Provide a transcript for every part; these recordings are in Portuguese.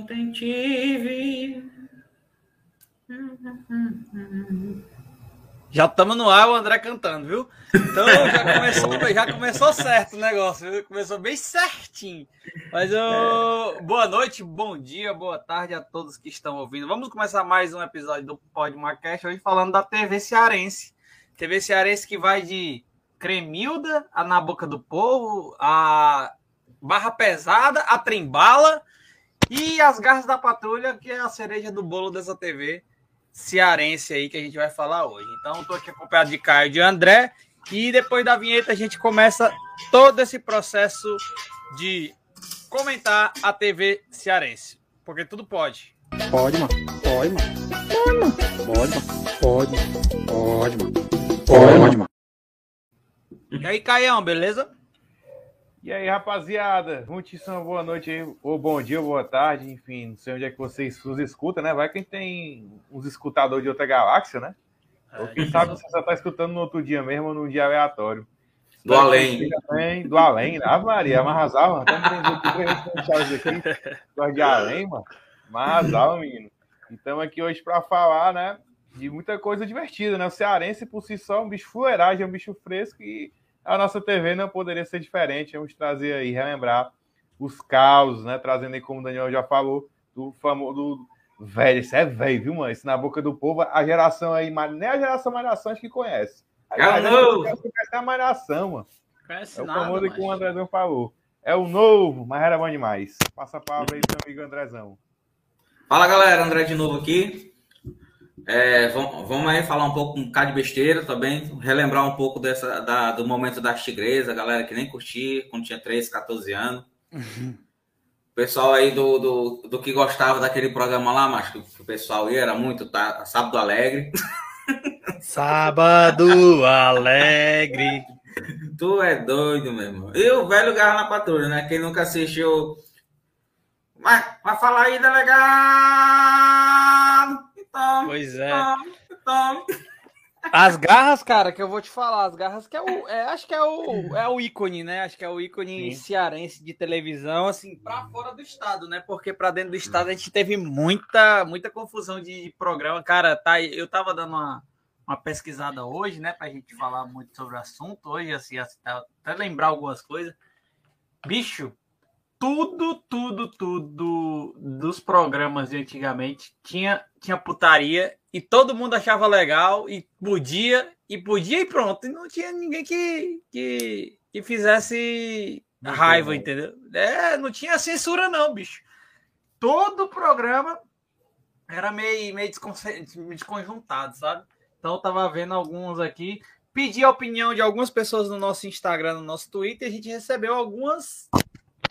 Ontem tive. Já estamos no ar, o André cantando, viu? Então já começou, já começou certo o negócio, viu? Começou bem certinho. Mas eu... boa noite, bom dia, boa tarde a todos que estão ouvindo. Vamos começar mais um episódio do Pod Marcast hoje falando da TV Cearense. TV Cearense que vai de Cremilda, a Na Boca do Povo, a Barra Pesada, a Trembala e as Garras da Patrulha, que é a cereja do bolo dessa TV cearense aí que a gente vai falar hoje. Então, estou aqui acompanhado de Caio e de André. E depois da vinheta, a gente começa todo esse processo de comentar a TV cearense. Porque tudo pode. Pode, mano. Pode, mano. Pode, mano. Pode, mano. Pode, mano. Pode, mano. E aí, Caião, beleza? E aí, rapaziada, muitíssimo boa noite aí, ou bom dia, ou boa tarde, enfim, não sei onde é que vocês nos escutam, né? Vai que a gente tem uns escutadores de outra galáxia, né? É, ou quem sabe você só tá escutando no outro dia mesmo, ou num dia aleatório. Do além. Também, do além, né? Ave Maria. Estamos três aqui, de além, mano. Menino. E estamos aqui hoje para falar, né, de muita coisa divertida, né? O cearense, por si só, é um bicho fuleiragem, é um bicho fresco e a nossa TV não poderia ser diferente. Vamos trazer aí, relembrar os caos, né? Trazendo aí, como o Daniel já falou, do famoso. Do... Velho, isso é velho, viu, mano? Isso na boca do povo, a geração aí, nem a geração Malhação acho que conhece. A geração conhece a Malhação, mano. Conhece é o nada, famoso que o Andrezão falou. É o novo, mas era bom demais. Passa a palavra aí pro amigo Andrezão. Fala galera, André de novo aqui. É, vamos, vamos, aí falar um pouco um bocado de besteira também, relembrar um pouco dessa, da, do momento da tigresa, a galera que nem curtia quando tinha 13, 14 anos. Uhum. O pessoal aí do, do, do, que gostava daquele programa lá, mas que o pessoal ia, era muito tá, Sábado Alegre. Sábado Alegre. Tu é doido, meu irmão. E o velho Garra na Patrulha, né? Quem nunca assistiu. Mas, mas fala aí, delegado! Pois é. As garras, cara, que eu vou te falar, as garras que é o. É, acho que é o, é o ícone, né? Acho que é o ícone Sim. cearense de televisão, assim, pra fora do estado, né? Porque pra dentro do estado a gente teve muita, muita confusão de programa. Cara, tá, eu tava dando uma, uma pesquisada hoje, né? Pra gente falar muito sobre o assunto hoje, assim, até lembrar algumas coisas. Bicho, tudo, tudo, tudo dos programas de antigamente tinha, tinha putaria e todo mundo achava legal e podia, e podia e pronto. E não tinha ninguém que, que, que fizesse raiva, entendeu? É, não tinha censura, não, bicho. Todo programa era meio, meio desconjuntado, sabe? Então eu tava vendo alguns aqui. Pedi a opinião de algumas pessoas no nosso Instagram, no nosso Twitter, e a gente recebeu algumas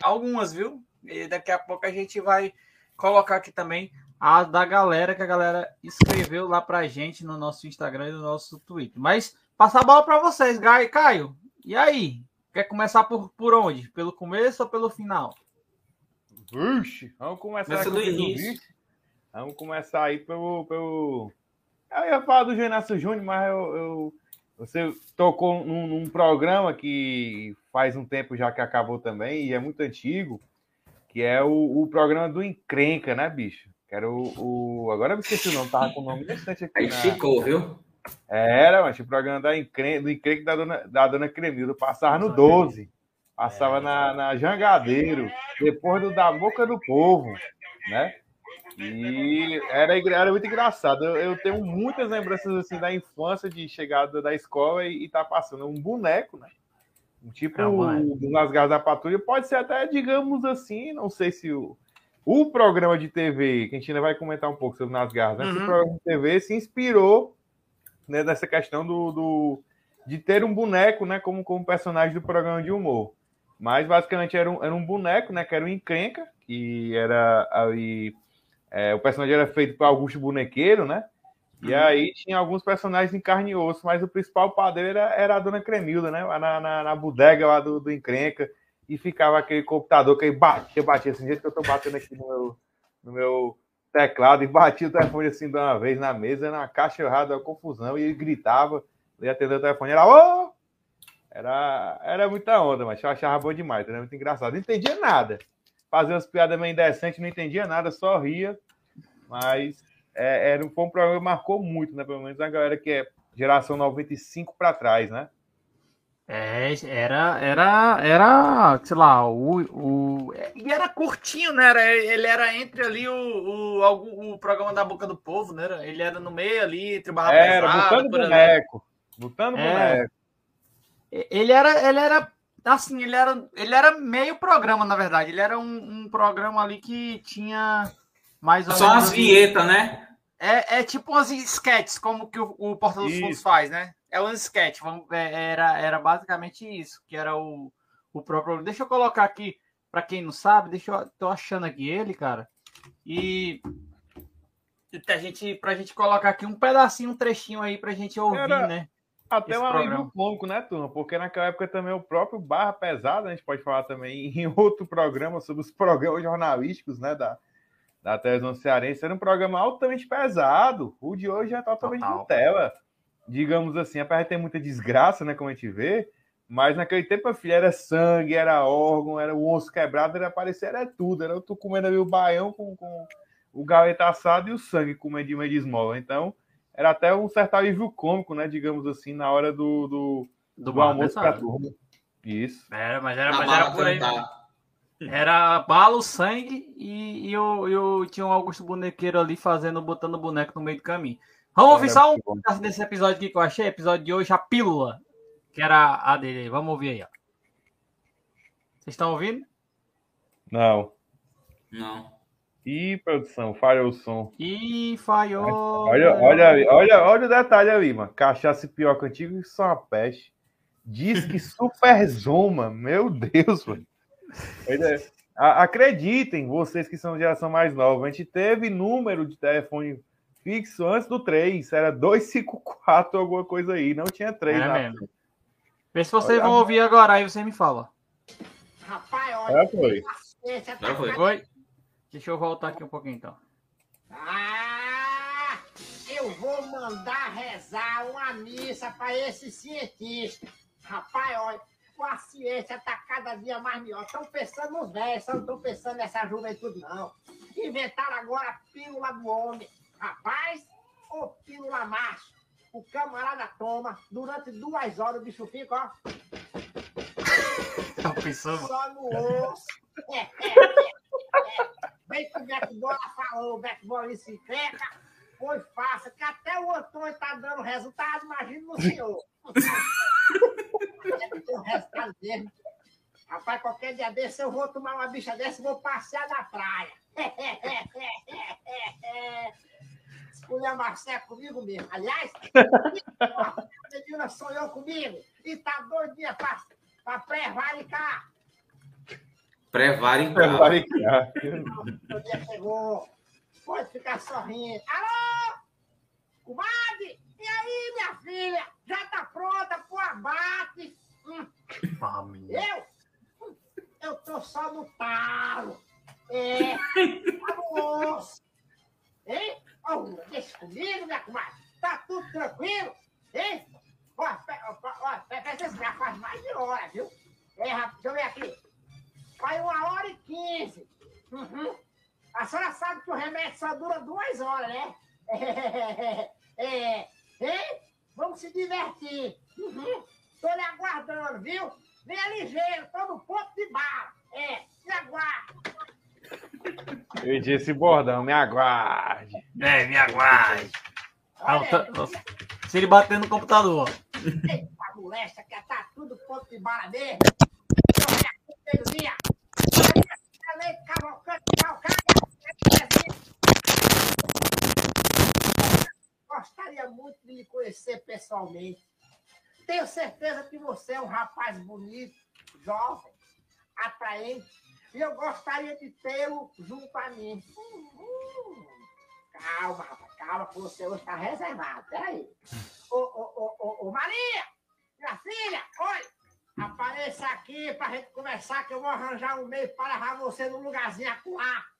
algumas, viu? E daqui a pouco a gente vai colocar aqui também a da galera que a galera escreveu lá pra gente no nosso Instagram e no nosso Twitter. Mas passar a bola para vocês, Gai Caio. E aí? Quer começar por, por onde? Pelo começo ou pelo final? Vixe, vamos começar aqui do início. Vamos começar aí pelo, pelo. Eu ia falar do Genácio Júnior, mas eu, eu, você tocou num, num programa que faz um tempo já que acabou também, e é muito antigo, que é o, o programa do Encrenca, né, bicho? Que era o, o. Agora eu esqueci o nome, tava com o nome bastante aqui. Aí na... ficou, viu? Era, mas o programa da Encrenca, do Encrenca da dona, da dona Cremilda, passava no 12. Passava é. na, na Jangadeiro, depois do Da Boca do Povo, né? E era, era muito engraçado. Eu, eu, tenho muitas lembranças assim da infância, de chegada da escola e, e tá passando um boneco, né? Tipo é Nas Garras da Patrulha, pode ser até, digamos assim, não sei se o, o programa de TV, que a gente ainda vai comentar um pouco sobre Nas Garras, né? Uhum. Esse programa de TV se inspirou né, nessa questão do, do, de ter um boneco, né, como, como personagem do programa de humor. Mas basicamente era um, era um boneco, né, que era um encrenca, que era aí. É, o personagem era feito por Augusto Bonequeiro, né? E uhum. aí tinha alguns personagens em carne e osso, mas o principal padeiro era, era a dona Cremilda, né? Na, na, na bodega lá do, do Encrenca. E ficava aquele computador que aí batia, batia, assim, jeito que eu tô batendo aqui no meu, no meu teclado, e batia o telefone assim de uma vez na mesa, na caixa errada, confusão, e ele gritava, ia atender o telefone, era ô! Era, era muita onda, mas eu achava bom demais, era muito engraçado. Não entendia nada. Fazia umas piadas meio indecentes, não entendia nada, só ria. Mas é, era, foi um programa que marcou muito, né? Pelo menos a galera que é geração 95 para trás, né? É, era, era, era, sei lá, o, o. E era curtinho, né? Era, ele era entre ali o, o, o programa da Boca do Povo, né? Ele era no meio ali, entre barra Era, pesada, botando boneco. Botando é. boneco. Ele era, ele era assim, ele era, ele era meio programa, na verdade. Ele era um, um programa ali que tinha mais Só as vinhetas, né? É, é tipo umas sketches, como que o, o Porta dos Fundos faz, né? É um sketch, é, era, era basicamente isso, que era o, o próprio. Deixa eu colocar aqui, para quem não sabe, deixa eu. tô achando aqui ele, cara. E a gente, pra gente colocar aqui um pedacinho, um trechinho aí pra gente ouvir, era né? Até um alívio pouco, né, turma? Porque naquela época também o próprio Barra Pesada, a gente pode falar também em outro programa sobre os programas jornalísticos, né, da, da televisão cearense, era um programa altamente pesado. O de hoje é totalmente Total. Nutella. Digamos assim, apesar de ter muita desgraça, né, como a gente vê, mas naquele tempo, a filha era sangue, era órgão, era o osso quebrado, era aparecer, era tudo. Era eu tô comendo ali o baião com, com o galeta assado e o sangue comendo de uma de esmola. Então, era até um certo alívio cômico, né, digamos assim, na hora do, do, do, do almoço para turma. Isso. Era, mas era, mas era por aí. Era bala, sangue e, e eu, eu tinha um Augusto Bonequeiro ali fazendo, botando boneco no meio do caminho. Vamos ouvir só um pedaço desse episódio aqui que eu achei. Episódio de hoje, a pílula, que era a dele. Vamos ouvir aí, ó. Vocês estão ouvindo? Não. Não. Ih, produção, falhou o som. Ih, falhou. Olha, olha, olha, olha o detalhe ali, mano. Cachaça pioca antigo e só uma peste. Diz que super zoma. Meu Deus, mano. É. Acreditem, vocês que são de geração mais nova, a gente teve número de telefone fixo antes do 3, era 254, alguma coisa aí, não tinha 3. É mesmo. Vê se vocês olha, vão ouvir agora, aí você me fala. Rapaz, olha. Já foi. Já foi. foi. Deixa eu voltar aqui um pouquinho então. Ah, eu vou mandar rezar uma missa para esse cientista. Rapaz, olha a ciência está cada dia mais melhor. Estão pensando nos velhos, não estão pensando nessa juventude, não. Inventaram agora a pílula do homem. Rapaz, ou pílula macho. O camarada toma, durante duas horas o bicho fica, ó. Tá pensando? Só no osso. É, é, é, é. Bem que o Beck Bola falou, o Beck Bola bicicleta. Foi fácil, que até o Antônio tá dando resultado, imagina no senhor. o resultado dele. Rapaz, qualquer dia desse eu vou tomar uma bicha dessa e vou passear na praia. Escolher Marcé comigo mesmo. Aliás, a menina sonhou comigo e tá doidinha pra, pra pré-varicar. O dia chegou. Pode ficar sorrindo. Alô? Comadre? E aí, minha filha? Já tá pronta pro abate? Hum. Eu? Eu tô só no talo. É, tá no osso. Hein? Oh, deixa comigo, minha comadre. Tá tudo tranquilo? Hein? Ó, ó, já faz mais de hora, viu? É, deixa eu ver aqui. Faz uma hora e quinze. Uhum. A senhora sabe que o remédio só dura duas horas, né? É, é, é, vamos se divertir. Uhum. Tô lhe aguardando, viu? Venha ligeiro, tô no ponto de bala. É, me aguarde. Eu disse bordão, me aguarde. É, me aguarde. Olha, Se ele bater no computador. Eita, molesta, que tá tudo ponto de bala mesmo. Eu Gostaria muito de lhe conhecer pessoalmente. Tenho certeza que você é um rapaz bonito, jovem, atraente, e eu gostaria de tê-lo junto a mim. Calma, rapaz, calma, que você hoje está reservado. Peraí. Ô, ô, ô, ô, ô, Maria, minha filha, olha, apareça aqui para a gente conversar, que eu vou arranjar um meio para levar você num lugarzinho acuar.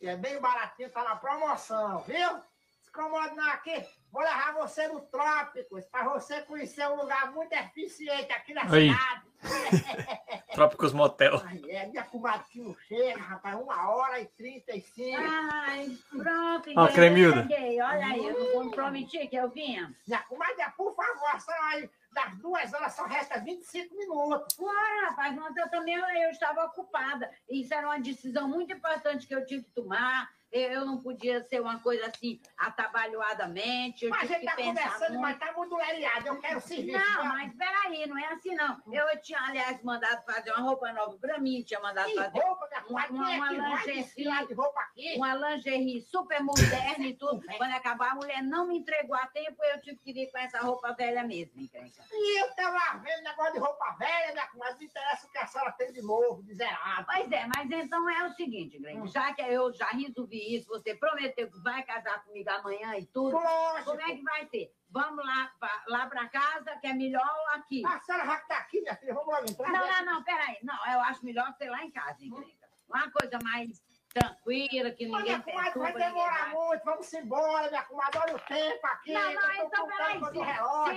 E é bem baratinho, tá na promoção, viu? Se incomoda não aqui. Vou levar você no Trópicos para você conhecer um lugar muito eficiente aqui na cidade. Trópicos Motel. Ai, é, minha não chega, rapaz, uma hora e trinta e cinco. Ai, pronto. Ó, eu Cremilda. cheguei. Olha aí, eu não prometi que eu vinha. Minha comadre, por favor, senhora aí, das duas horas só resta 25 minutos. Claro, rapaz, mas eu também eu estava ocupada. Isso era uma decisão muito importante que eu tive que tomar. Eu não podia ser uma coisa assim, atabalhoadamente. Eu Mas a gente tá conversando, muito. mas tá muito leriado. Eu quero serviço. Não, mas peraí, não é assim não. Eu tinha, aliás, mandado fazer uma roupa nova para mim, tinha mandado Que fazer roupa, uma- uma- é uma vai lingerie. roupa aqui? uma lingerie super moderna e tudo. Quando acabar, a mulher não me entregou a tempo, eu tive que vir com essa roupa velha mesmo, encrenca. E eu tava vendo negócio de roupa velha, minha comadre. Não interessa o que a senhora tem de novo, de zerado. Pois é, mas então é o seguinte, Greg, já que eu já resolvi isso, você prometeu que vai casar comigo amanhã e tudo, Lógico. como é que vai ser? Vamos lá, pra- lá para casa, que é melhor aqui. A senhora já que tá aqui, minha filha, vamos logo entrar. Não, não, não, peraí. Não, eu acho melhor ser lá em casa, encrenca. Uma coisa mais tranquila, que ninguém minha comadre vai demorar muito, vamos embora, minha comadre. Olha o tempo aqui. Não, não, então peraí.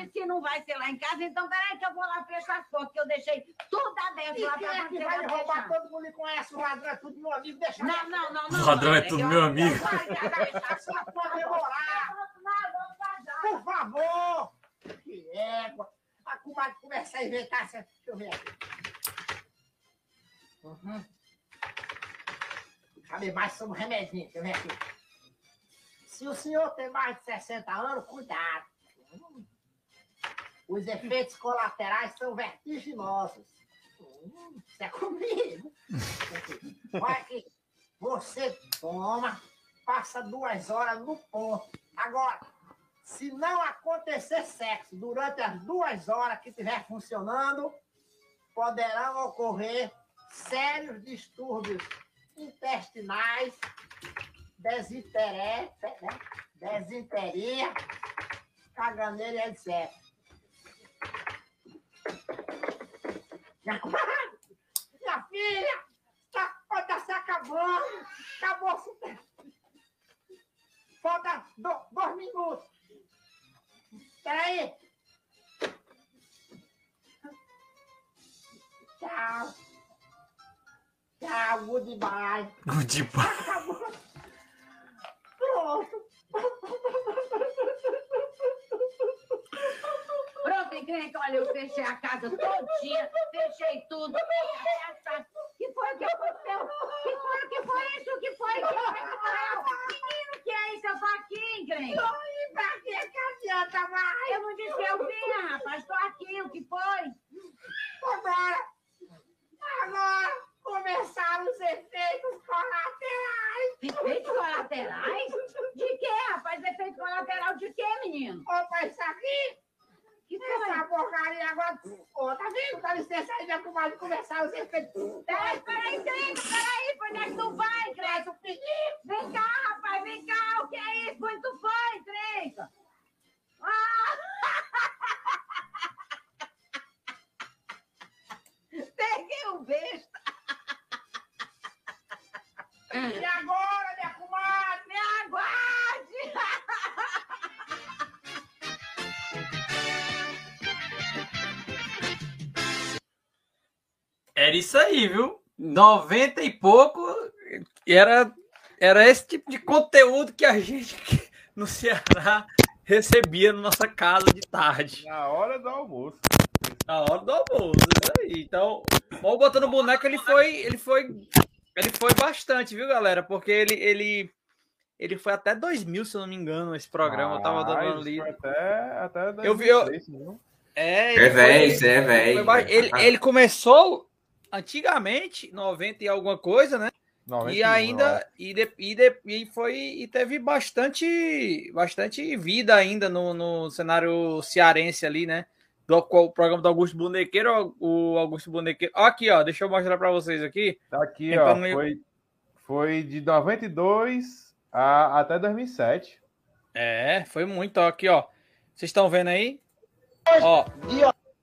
Se, se não vai ser lá em casa, então peraí que eu vou lá fechar as portas, que eu deixei tudo aberto E lá quem pra é que vai vai roubar? fechar. Todo mundo conhece, o ladrão é tudo meu amigo. Deixa Não, não, não, não. O ladrão é tudo eu- meu amigo. Por favor. Que égua. A comadre começa a inventar essa... Deixa eu ver aqui. Uhum. Sabe mais sobre o remedinho. Deixa eu ver aqui. Se o senhor tem mais de 60 anos, cuidado. Os efeitos colaterais são vertiginosos. Isso é comigo. Olha aqui. Você toma, passa duas horas no ponto. Agora, se não acontecer sexo durante as duas horas que estiver funcionando, poderão ocorrer sérios distúrbios intestinais, desinteresse, né? desinteria, caganeira etc. Minha minha filha, tá, estar se acabando. Acabou super. Falta do- dois minutos. Peraí. Tchau. Tchau, goodbye. Goodbye. Acabou. Pronto. Pronto, encrenca, olha, eu fechei a casa todinha, fechei tudo. festa. que foi que aconteceu? Que foi, que foi isso? Que foi? Que foi que morreu? Menino, que é isso? Eu tô aqui, encrenca. E pra que que adianta mais? Eu não disse que eu vinha, rapaz, tô aqui, o que foi? Agora, agora começaram os efeitos colaterais. Efeitos colaterais? De quê, rapaz? Efeito colateral de quê, menino? Opa, isso aqui, Que essa foi? porcaria agora. Ô, tá vendo? Dá licença aí, minha comadre, começar os efeitos. Peraí, peraí, encrenca, peraí, pra onde é que tu vai, encrenca? Traz o pedido. Vem cá, rapaz, vem cá, o que é isso? Onde tu foi, encrenca? Ah! Peguei o besta. E agora, minha comadre? Me aguarde! Era isso aí, viu? 90 e pouco era, era esse tipo de conteúdo que a gente no Ceará recebia na nossa casa de tarde. Na hora do almoço. Na hora do almoço, isso aí. Então, o botando boneco, ele foi, ele foi, ele foi bastante, viu, galera? Porque ele, ele, ele foi até 2000, se eu não me engano, esse programa. eu tava dando foi Até, até Eu vi- eu- 2003, viu? É, É ele velho, foi- é velho. ele, ele começou antigamente, 90 e alguma coisa, né? 91, E ainda e, de, e, de, e foi e teve bastante bastante vida ainda no, no cenário cearense ali, né? Do qual- o programa do Augusto Bonequeiro, o Augusto Bonequeiro. Aqui, ó, deixa eu mostrar para vocês aqui. Tá aqui, Então, ó. não- Foi, foi de 92 a, até 2007. É, foi muito, ó, aqui, ó. Vocês estão vendo aí? Ó,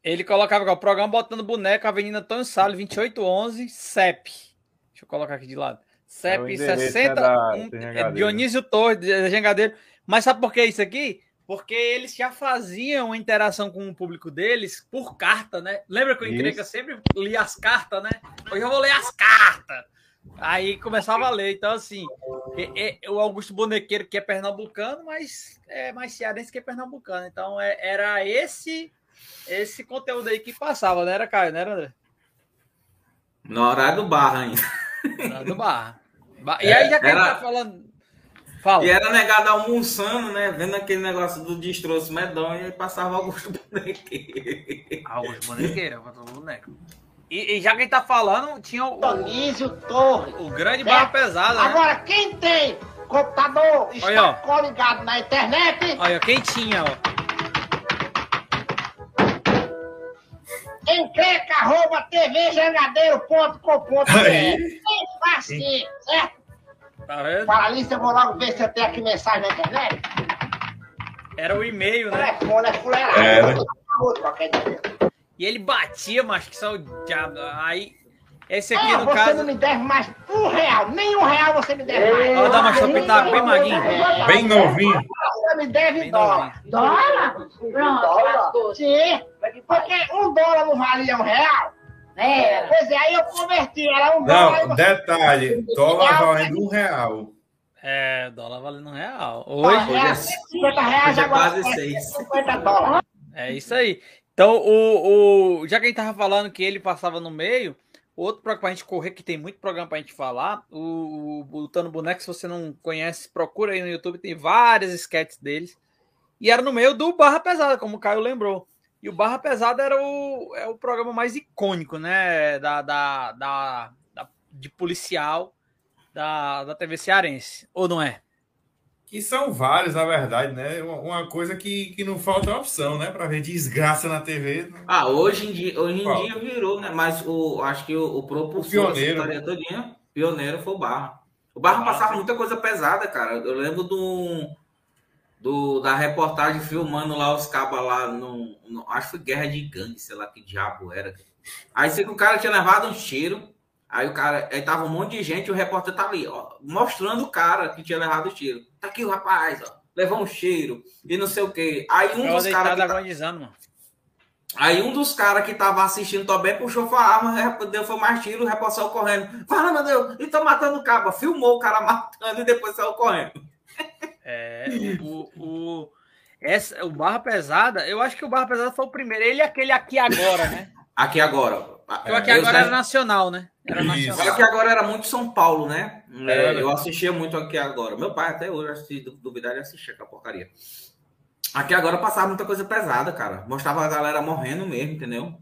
ele colocava ó, o programa botando boneco, Avenida Antônio Salles, 2811, CEP. Deixa eu colocar aqui de lado. É CEP endereço, 60, né, da- um- é. Dionísio Torres, de Jangadeiro. Mas sabe por que isso aqui? Porque eles já faziam uma interação com o público deles por carta, né? Lembra que o Encrenca sempre lia as cartas, né? Hoje eu vou ler as cartas. Aí começava a ler. Então, assim, é, é, o Augusto Bonequeiro, que é pernambucano, mas é mais cearense que é pernambucano. Então, é, era esse esse conteúdo aí que passava, né? Era Caio, não era, André? No horário do barra ainda. No horário do barra. E aí, já que era... tá falando. Fala. E era negado almoçando, né? Vendo aquele negócio do destroço medonho e passava Augusto Bonequeiro. Augusto Bonequeiro, o boneco. E, e, já quem tá falando, tinha o. Tonísio Torre. O grande barra pesada. Né? Agora, quem tem computador está Olha, coligado na internet. Olha, quem tinha, ó. Encreca, arroba tvjangadeiro.com.br. Bem facinho, certo? Tá vendo? Fala ali, eu vou logo ver se eu tenho aqui mensagem na internet. Era o e-mail, né? Telefone é fuleirado. E ele batia, mas que só o diabo. Aí, esse aqui é, no você caso. Você não me deve mais um real, nem um real você me deve mais. Vou dar uma chopinha bem maguinho. Bem novinho. Você me deve bem dólar. Novinho. Dólar? Pronto, dólar? Sim, porque um dólar não valia um real. É, pois é, aí eu converti, era um não, dólar. Não, detalhe, dólar valendo um real. É, dólar valendo um real. Hoje, hoje é 50 reais, é agora quase 6. 50 dólares. É isso aí. Então, o, o, já que a gente tava falando que ele passava no meio, outro programa pra gente correr, que tem muito programa pra gente falar, o, o Lutando Boneco, se você não conhece, procura aí no YouTube, tem várias sketches deles. E era no meio do Barra Pesada, como o Caio lembrou. E o Barra Pesada era o, é o programa mais icônico, né? Da, da, da, da de policial da, da TV cearense, ou não é? Que são vários, na verdade, né? Uma coisa que, que não falta opção, né? Para ver desgraça na TV. Ah, hoje em dia, hoje em dia virou, né? Mas o, acho que o, o propulsor o pioneiro. da todinha, pioneiro foi o Barra. O Barra passava muita coisa pesada, cara. Eu lembro do do, da reportagem filmando lá os cabas lá no, no, Acho que foi guerra de gangue, sei lá que diabo era. Aí sei que o cara tinha levado um tiro. Aí o cara. Aí tava um monte de gente e o repórter tá ali, ó, mostrando o cara que tinha levado o tiro. Tá aqui o rapaz, ó. Levou um cheiro e não sei o quê. Aí um dos caras. Tá... Aí um dos caras que tava assistindo também puxou a arma, deu foi mais tiro, o repórter saiu correndo. Fala, meu Deus, e tô matando o cabo. Filmou o cara matando e depois saiu correndo. É, o, o, essa, o Barra Pesada, eu acho que o Barra Pesada foi o primeiro. Ele é aquele aqui agora, né? Aqui agora. o aqui agora era nacional, né? Era nacional. Aqui agora era muito São Paulo, né? É, eu assistia muito aqui agora. Meu pai até hoje, se duvidar, ele assistia aquela porcaria. Aqui agora passava muita coisa pesada, cara. Mostrava a galera morrendo mesmo, entendeu?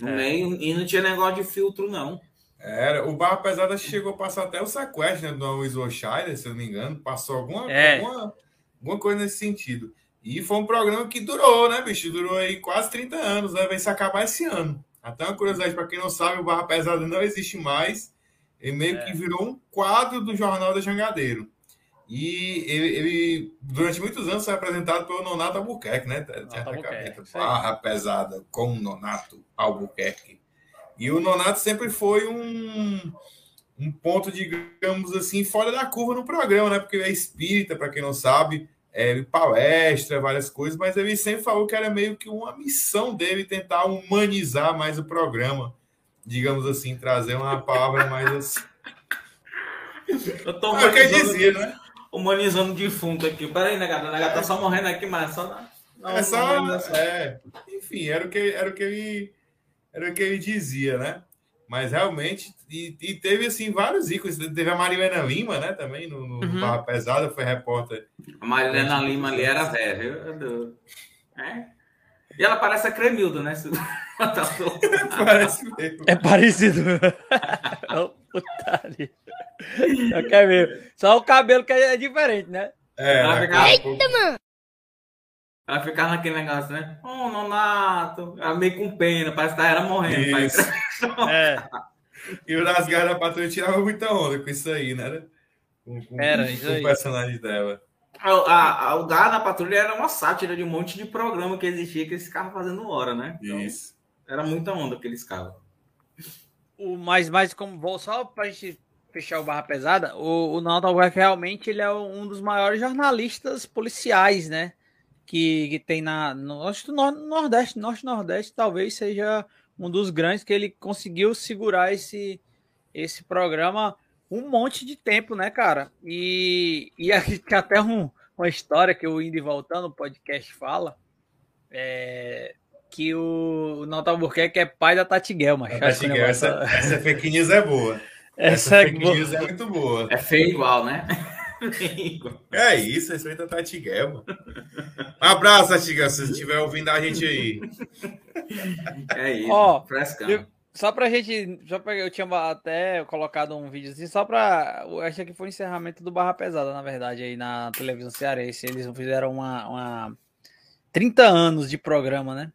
No é. meio, e não tinha negócio de filtro, não. Era, o Barra Pesada chegou a passar até o sequestro né, do Isworshire, se eu não me engano, passou alguma, é. alguma, alguma coisa nesse sentido. E foi um programa que durou, né, bicho? Durou aí quase 30 anos, né? Vai se acabar esse ano. Até uma curiosidade, para quem não sabe, o Barra Pesada não existe mais. Ele meio é. que virou um quadro do Jornal da Jangadeiro. E ele, ele, durante muitos anos, foi apresentado pelo Nonato Albuquerque, né? Albuquerque, Barra Pesada com Nonato Albuquerque. E o Nonato sempre foi um, um ponto, digamos assim, fora da curva no programa, né? Porque ele é espírita, para quem não sabe, é, palestra, várias coisas, mas ele sempre falou que era meio que uma missão dele tentar humanizar mais o programa, digamos assim, trazer uma palavra mais assim. Eu tô é o que ele dizia, né? Humanizando defunto aqui. Peraí, negada, negada tá só morrendo aqui, mas só. Não, é só. É, enfim, era o que, era o que ele era o que ele dizia, né? Mas realmente, e, e teve assim vários ícones. Teve a Marilena Lima, né? Também no, no uhum. Barra Pesada, foi repórter. A Marilena Lima ali era velha. É. E ela parece a Cremildo, né? parece mesmo. É parecido. putaria. Ver. Só o cabelo que é diferente, né? É. Eita, mano! Ela ficava naquele negócio, né? Oh, Nonato. Ela meio com pena, parece que ela era morrendo. Isso. é. E o das garras da patrulha tirava muita onda com isso aí, né? Com, com, era, isso com aí. o personagem dela. A, a, a, o Garra da Patrulha era uma sátira de um monte de programa que existia que eles ficavam fazendo hora, né? Então, Isso. Era muita onda que eles ficavam. O, mas, mas como vou só pra gente fechar o Barra Pesada, o, o Naldo Albuquerque realmente ele é um dos maiores jornalistas policiais, né? Que, que tem na no, acho no Nordeste, Norte Nordeste, talvez seja um dos grandes que ele conseguiu segurar esse esse programa um monte de tempo, né, cara? E, e aqui tem até um, uma história que o Indy voltando no podcast fala, é, que o, o Nauta Albuquerque é pai da Tati Guelma. Essa, essa fake news é boa. Essa, essa é fake news é muito boa. É feio igual, né? É isso, respeita a Tati Guelma. Um abraço, Tati Guelma, se estiver ouvindo a gente aí. É isso, Ó, só pra gente. Só pra, eu tinha até colocado um vídeo assim, só pra. Acho que foi o encerramento do Barra Pesada, na verdade, aí na televisão cearense. Eles fizeram uma, uma 30 anos de programa, né?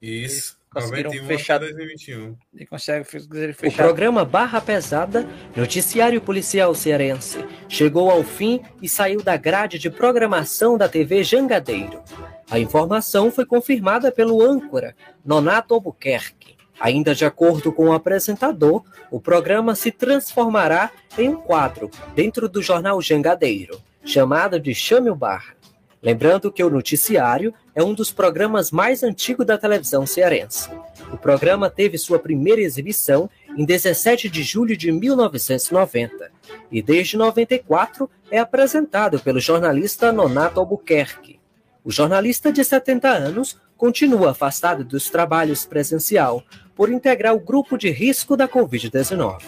Isso. Conseguiram fechar 2021. E conseguem fechar. O programa Barra Pesada, noticiário policial cearense, chegou ao fim e saiu da grade de programação da TV Jangadeiro. A informação foi confirmada pelo âncora Nonato Albuquerque. Ainda de acordo com o apresentador, o programa se transformará em um quadro dentro do jornal Jangadeiro, chamado de Chame o Barra. Lembrando que o noticiário é um dos programas mais antigos da televisão cearense. O programa teve sua primeira exibição em 17 de julho de 1990 e desde 94 é apresentado pelo jornalista Nonato Albuquerque. O jornalista de 70 anos continua afastado dos trabalhos presencial por integrar o grupo de risco da Covid-19.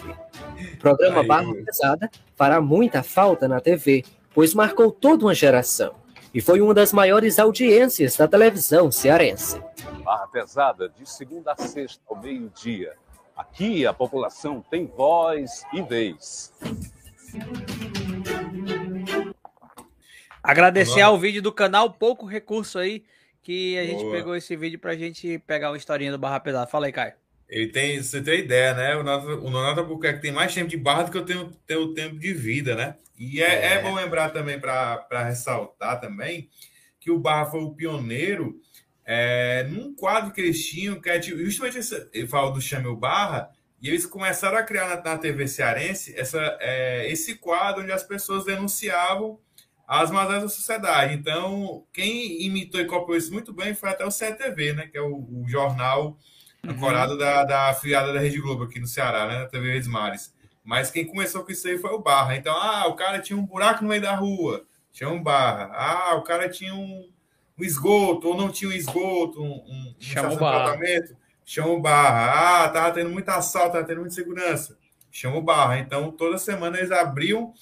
O programa Barra Pesada fará muita falta na TV, pois marcou toda uma geração e foi uma das maiores audiências da televisão cearense. Barra Pesada, de segunda a sexta ao meio-dia. Aqui a população tem voz e vez. Agradecer ao vídeo do canal Pouco Recurso aí, que a Boa. gente pegou esse vídeo pra gente pegar uma historinha do Barra Pesada. Fala aí, Caio. Ele tem, você tem ideia, né? O Nonato, o Nonato Albuquerque tem mais tempo de barra do que eu tenho, tenho tempo de vida, né? E é, é. é bom lembrar também, para ressaltar também, que o Barra foi o pioneiro é, num quadro que eles tinham, que é justamente esse, ele fala do Chamel Barra, e eles começaram a criar na, na TV cearense essa, é, esse quadro onde as pessoas denunciavam as mazelas da sociedade. Então, quem imitou e copiou isso muito bem foi até o CTV, né? Que é o, o jornal ancorado uhum. da, da afiliada da Rede Globo aqui no Ceará, né? Na TV Redes Mares. Mas quem começou com isso aí foi o Barra. Então, ah, o cara tinha um buraco no meio da rua, tinha um Barra. Ah, o cara tinha um, um esgoto, ou não tinha um esgoto, um, um, Chama um Barra. Chama o Barra. Ah, tava tendo muito assalto, tava tendo muita segurança. Chama o Barra. Então, toda semana eles abriam,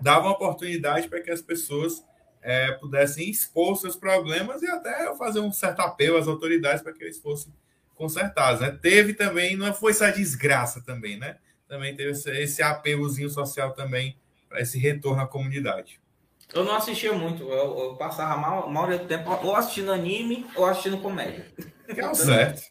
davam oportunidade para que as pessoas é, pudessem expor seus problemas e até fazer um certo apelo às autoridades para que eles fossem consertados, né? Teve também, não foi essa desgraça também, né? Também teve esse, esse apelozinho social também para esse retorno à comunidade. Eu não assistia muito, eu, eu passava a maioria do tempo ou assistindo anime ou assistindo comédia. Que é o certo.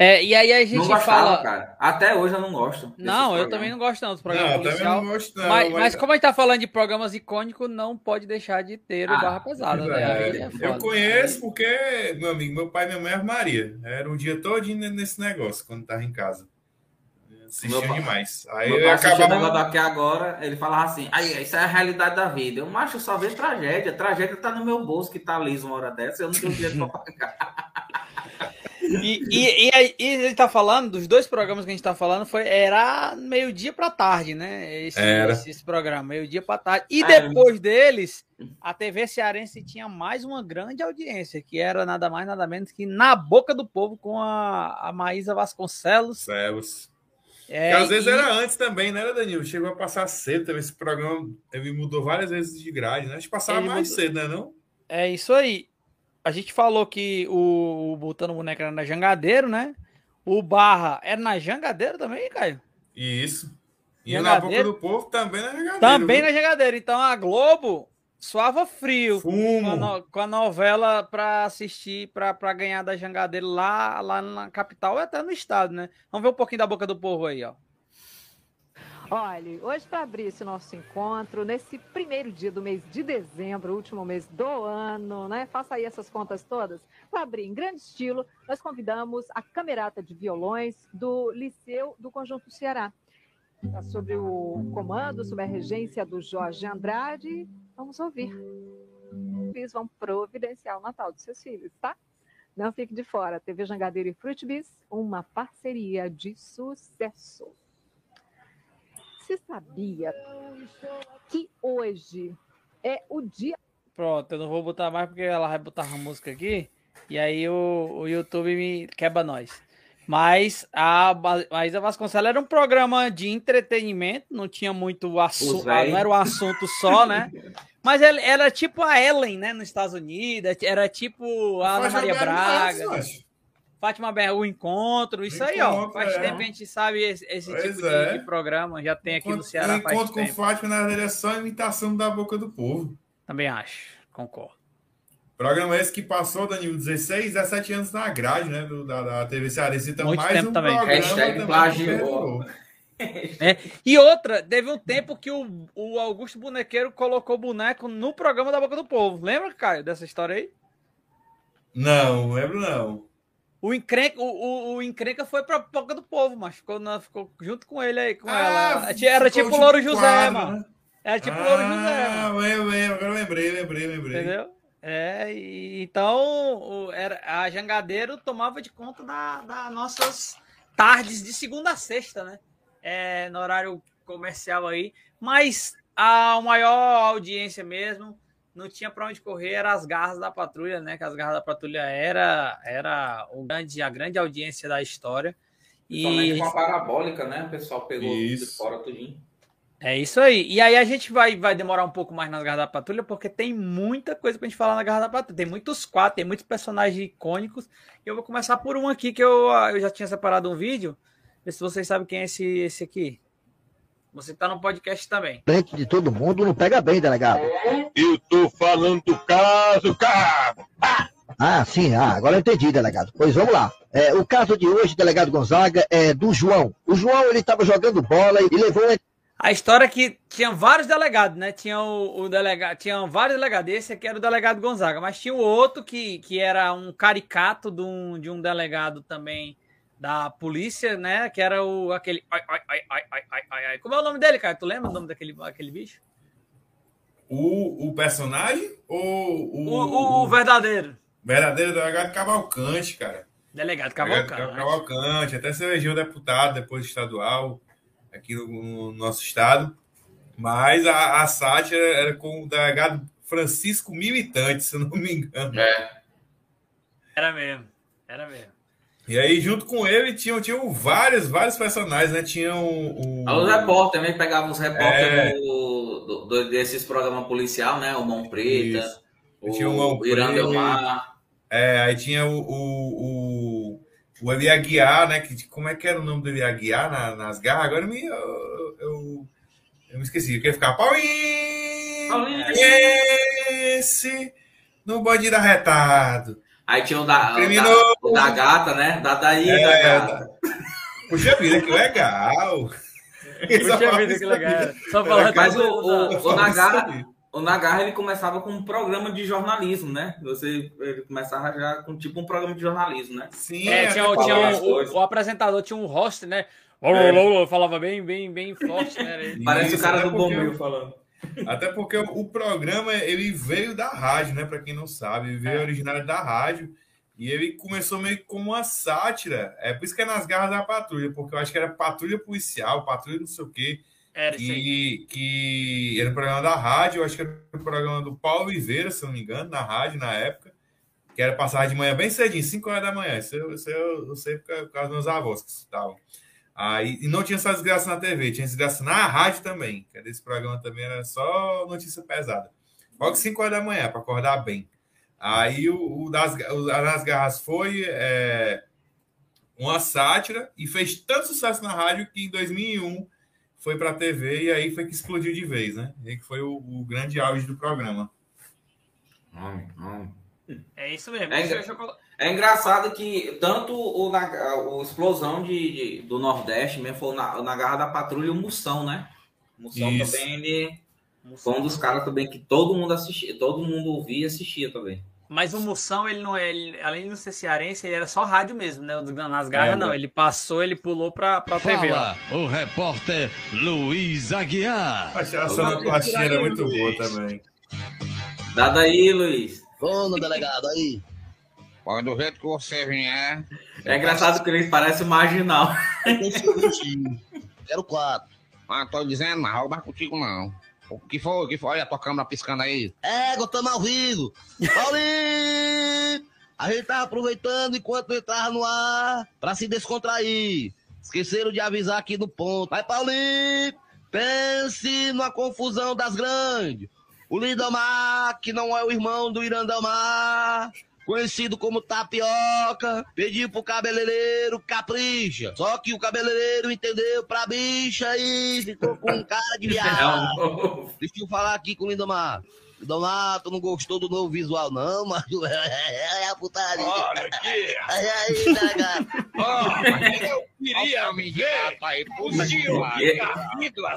É, e aí a gente não gostava, fala. Cara. Até hoje eu não gosto. Não, eu também não gosto não dos programas não, policial. Não gosto, não, mas, mas, como a gente tá falando de programas icônicos, não pode deixar de ter ah, o Barra Pesada. Né? É, eu conheço porque, meu amigo, meu pai e minha mãe é Maria. Era o dia todo nesse negócio, quando tava em casa. Assistia meu demais. Aí meu pai acabava... daqui agora, ele falava assim, aí, isso é a realidade da vida. Eu, macho, só vejo tragédia. Tragédia tá no meu bolso, que tá liso uma hora dessa, eu não tenho dinheiro pra pagar. E, e, e, aí, e, ele tá falando, dos dois programas que a gente tá falando, foi, era meio-dia pra tarde, né? Esse, esse, esse programa, meio-dia pra tarde. E é. depois deles, a TV Cearense tinha mais uma grande audiência, que era nada mais, nada menos que Na Boca do Povo, com a, a Maísa Vasconcelos. Vasconcelos. É, às vezes era antes também, né, Danilo? Chegou a passar cedo, também esse programa ele mudou várias vezes de grade, né? Acho que passava mais mudou... cedo, né? Não? É isso aí a gente falou que o, o Botando Boneco era na Jangadeiro, né? O Barra era na Jangadeiro também, Caio? Isso. E na Boca do Povo também na Jangadeiro. Também viu? na Jangadeiro. Então a Globo suava frio com a, no, com a, novela para assistir, para ganhar da Jangadeiro lá, lá na capital e até no estado, né? Vamos ver um pouquinho da Boca do Povo aí, ó. Olha, hoje para abrir esse nosso encontro, nesse primeiro dia do mês de dezembro, último mês do ano, né? Faça aí essas contas todas. Para abrir em grande estilo, nós convidamos a Camerata de Violões do Liceu do Conjunto Ceará. Tá sobre o comando, sob a regência do Jorge Andrade. Vamos ouvir. Bis vão providenciar o Natal dos seus filhos, tá? Não fique de fora. TV Jangadeiro e Fruit Bis, uma parceria de sucesso. Você sabia que hoje é o dia. Pronto, eu não vou botar mais porque ela vai botar a música aqui. E aí o, o YouTube me quebra nós. Mas a Maísa Vasconcelos era um programa de entretenimento, não tinha muito assunto, não era um assunto só, né? Mas ela era tipo a Ellen, né, nos Estados Unidos, era tipo a Ana Maria Braga. Fátima Berra, o encontro, isso aí, ó. Faz é. tempo que a gente sabe esse, esse tipo é. de, de programa, já tem aqui no Encontro- Ceará o faz encontro com tempo. Fátima, na verdade, é só imitação da boca do povo. Também acho, concordo. Programa esse que passou, Danilo, 16, 17 anos na grade, né? do- da, da TV Cearense. Então, Muito mais tempo um também. programa Hashtag perdurou. É. E outra, teve um tempo que o, o Augusto Bonequeiro colocou o boneco no programa da Boca do Povo. Lembra, Caio, dessa história aí? Não lembro não. O encrenca, o, o, o encrenca foi pra Boca do Povo, mas ficou, na- ficou junto com ele aí, com Ah, ela. Era tipo o Louro José, quadro, mano. né? Era tipo o Louro José, Ah, lembro, agora lembrei, lembrei, lembrei. Entendeu? É, e- então o, era, a Jangadeiro tomava de conta da, das nossas tardes de segunda a sexta, né? É, no horário comercial aí. Mas a maior audiência mesmo, não tinha para onde correr, era as garras da patrulha, né? Que as garras da patrulha era, era o grande, a grande audiência da história. Somente E com a parabólica, né? O pessoal pegou Isso. fora tudinho. é isso aí. E aí a gente vai, vai demorar um pouco mais nas Garras da Patrulha, porque tem muita coisa pra gente falar na Garra da Patrulha. Tem muitos quadros, tem muitos personagens icônicos. E eu vou começar por um aqui que eu, eu já tinha separado um vídeo. Ver se vocês sabem quem é esse, esse aqui. Você tá no podcast também. frente de todo mundo não pega bem, delegado. Eu tô falando do caso, cabo. Ah, sim, ah, agora eu entendi, delegado. Pois vamos lá. É, o caso de hoje, delegado Gonzaga, é do João. O João, ele estava jogando bola e levou A história é que tinha vários delegados, né? Tinha o, o delegado, tinha vários delegados. Esse aqui era o delegado Gonzaga, mas tinha o outro que, que era um caricato de um, de um delegado também da polícia, né? Que era o aquele. Ai, ai, ai, ai, ai, ai, ai. Como é o nome dele, cara? Tu lembra o nome daquele aquele bicho? O, o personagem ou o, O, o, o verdadeiro. verdadeiro delegado Cavalcante, cara? Delegado Delegado Cavalcante. Cavalcante, até se elegeu deputado, depois estadual, aqui no, no nosso estado. Mas a, a sátira era com o delegado Francisco Militante, se eu não me engano. É. Era mesmo. Era mesmo. E aí, junto com ele, tinham, tinham vários, vários personagens, né? Tinham o. Os repórteres também pegavam os repórteres É. do- do- do- desses programas policial, né? O Mão Preta, Isso. o, Tinha o Mão Irã. É, aí tinha o, o, o, o Eli Aguiar, né? Que, como é que era o nome do Eli Aguiar na- nas garras? Agora eu me, eu, eu, eu me esqueci. Eu queria ficar. Paulinho! Paulinho! Esse no bandido arretado. Aí tinha o da, o da, o da gata, né? Da daí, É, da gata. Puxa vida, que legal! Puxa vida, que legal. Só falar Mas o, o, o Nagarra, o Nagarra, ele começava com um programa de jornalismo, né? Você ele começava já com tipo um programa de jornalismo, né? Sim, É, tinha, o- tinha as o, o, apresentador, tinha um host, né? É. Falava bem, bem, bem forte, né? Parece Isso, o cara do Bombril falando. Até porque o, programa ele veio da rádio, né? Para quem não sabe, ele veio É. originário da rádio e ele começou meio como uma sátira. É por isso que é nas garras da patrulha, porque eu acho que era patrulha policial, patrulha não sei o quê. Era. Que, que era um programa da rádio, eu acho que era um programa do Paulo Oliveira, se não me engano, na rádio na época, que era passar de manhã bem cedinho, 5 horas da manhã. Isso eu, isso eu, eu sei por causa dos meus avós que estavam. Aí, e não tinha só desgraça na TV, tinha desgraça na rádio também. Que esse programa também era só notícia pesada. Logo 5 horas da manhã, para acordar bem. Aí o, o das, o das garras foi é, uma sátira e fez tanto sucesso na rádio que em 2001 foi para a TV e aí foi que explodiu de vez, né? E aí que foi o, o grande auge do programa. Hum, hum. É isso mesmo. É, É engraçado que tanto o, Naga- o explosão de, de- do Nordeste mesmo foi na, na garra da patrulha e o Moção, né? O Moção Isso. também ele foi um dos caras também que todo mundo assistia, todo mundo ouvia e assistia também. Mas o Moção, ele não é. ele- além de não ser cearense, ele era só rádio mesmo, né? Nas garras, É, não. Ele passou, ele pulou pra, pra TV. ó. Fala, o repórter Luiz Aguiar. A sonoplastia era muito boa também. Dá aí, Luiz. Ô, delegado, aí. Pode do jeito que você vier. É engraçado que ele parece marginal. Quero quatro. Ah, tô dizendo, não, vai contigo não. O que foi? O que foi? Olha a tua câmera piscando aí. É, gostamos ao vivo. Paulinho! A gente tava aproveitando enquanto entrava no ar pra se descontrair. Esqueceram de avisar aqui no ponto. Vai, Paulinho! Pense numa confusão das grandes. O Lindomar, que não é o irmão do Irandamar, conhecido como Tapioca, pediu pro cabeleireiro capricha. Só que o cabeleireiro entendeu pra bicha e ficou com cara de viado. Deixa eu falar aqui com o Lindomar. Lindomar, tu não gostou do novo visual, não, mas é a putaria. Olha aqui. Aí, aí, nega. eu queria me ver.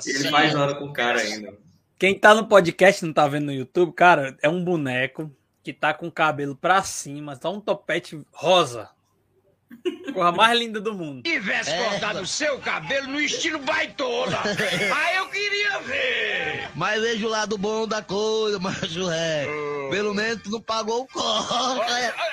Ele faz hora com o cara ainda. Quem tá no podcast não tá vendo no YouTube, cara, é um boneco que tá com o cabelo pra cima, tá um topete rosa. Coisa mais linda do mundo. tivesse É. cortado o seu cabelo no estilo baitola. Aí eu queria ver. Mas veja o lado bom da coisa, macho é. Pelo menos tu não pagou o corte.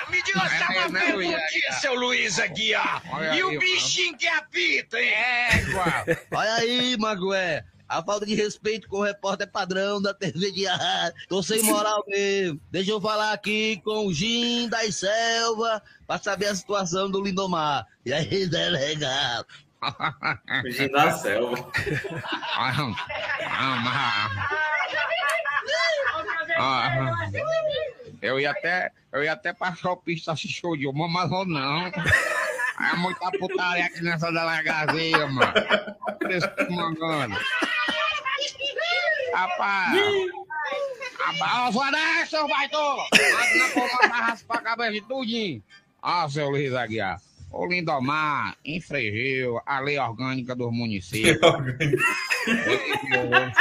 Me diga só uma não, perguntinha, seu Luiz Aguiar. Olha E o bichinho que apita, hein? É, Olha aí, Magué. A falta de respeito com o repórter padrão da TV Diário. Tô sem moral mesmo. Deixa eu falar aqui com o Gin das Selva pra saber a situação do Lindomar. E aí, delegado? Gin da Selva. Ah, eu ia até, eu ia até passar o pista show de uma, mas não. É muita putaria aqui nessa delegacia, mano. Por isso que eu tô mandando. Rapaz. Vanessa, seu baitola! Máquina pra matar raspar a cabeça de tudinho. Ó, seu Luiz Aguiar. O Lindomar infringiu a lei orgânica dos municípios. Ele violou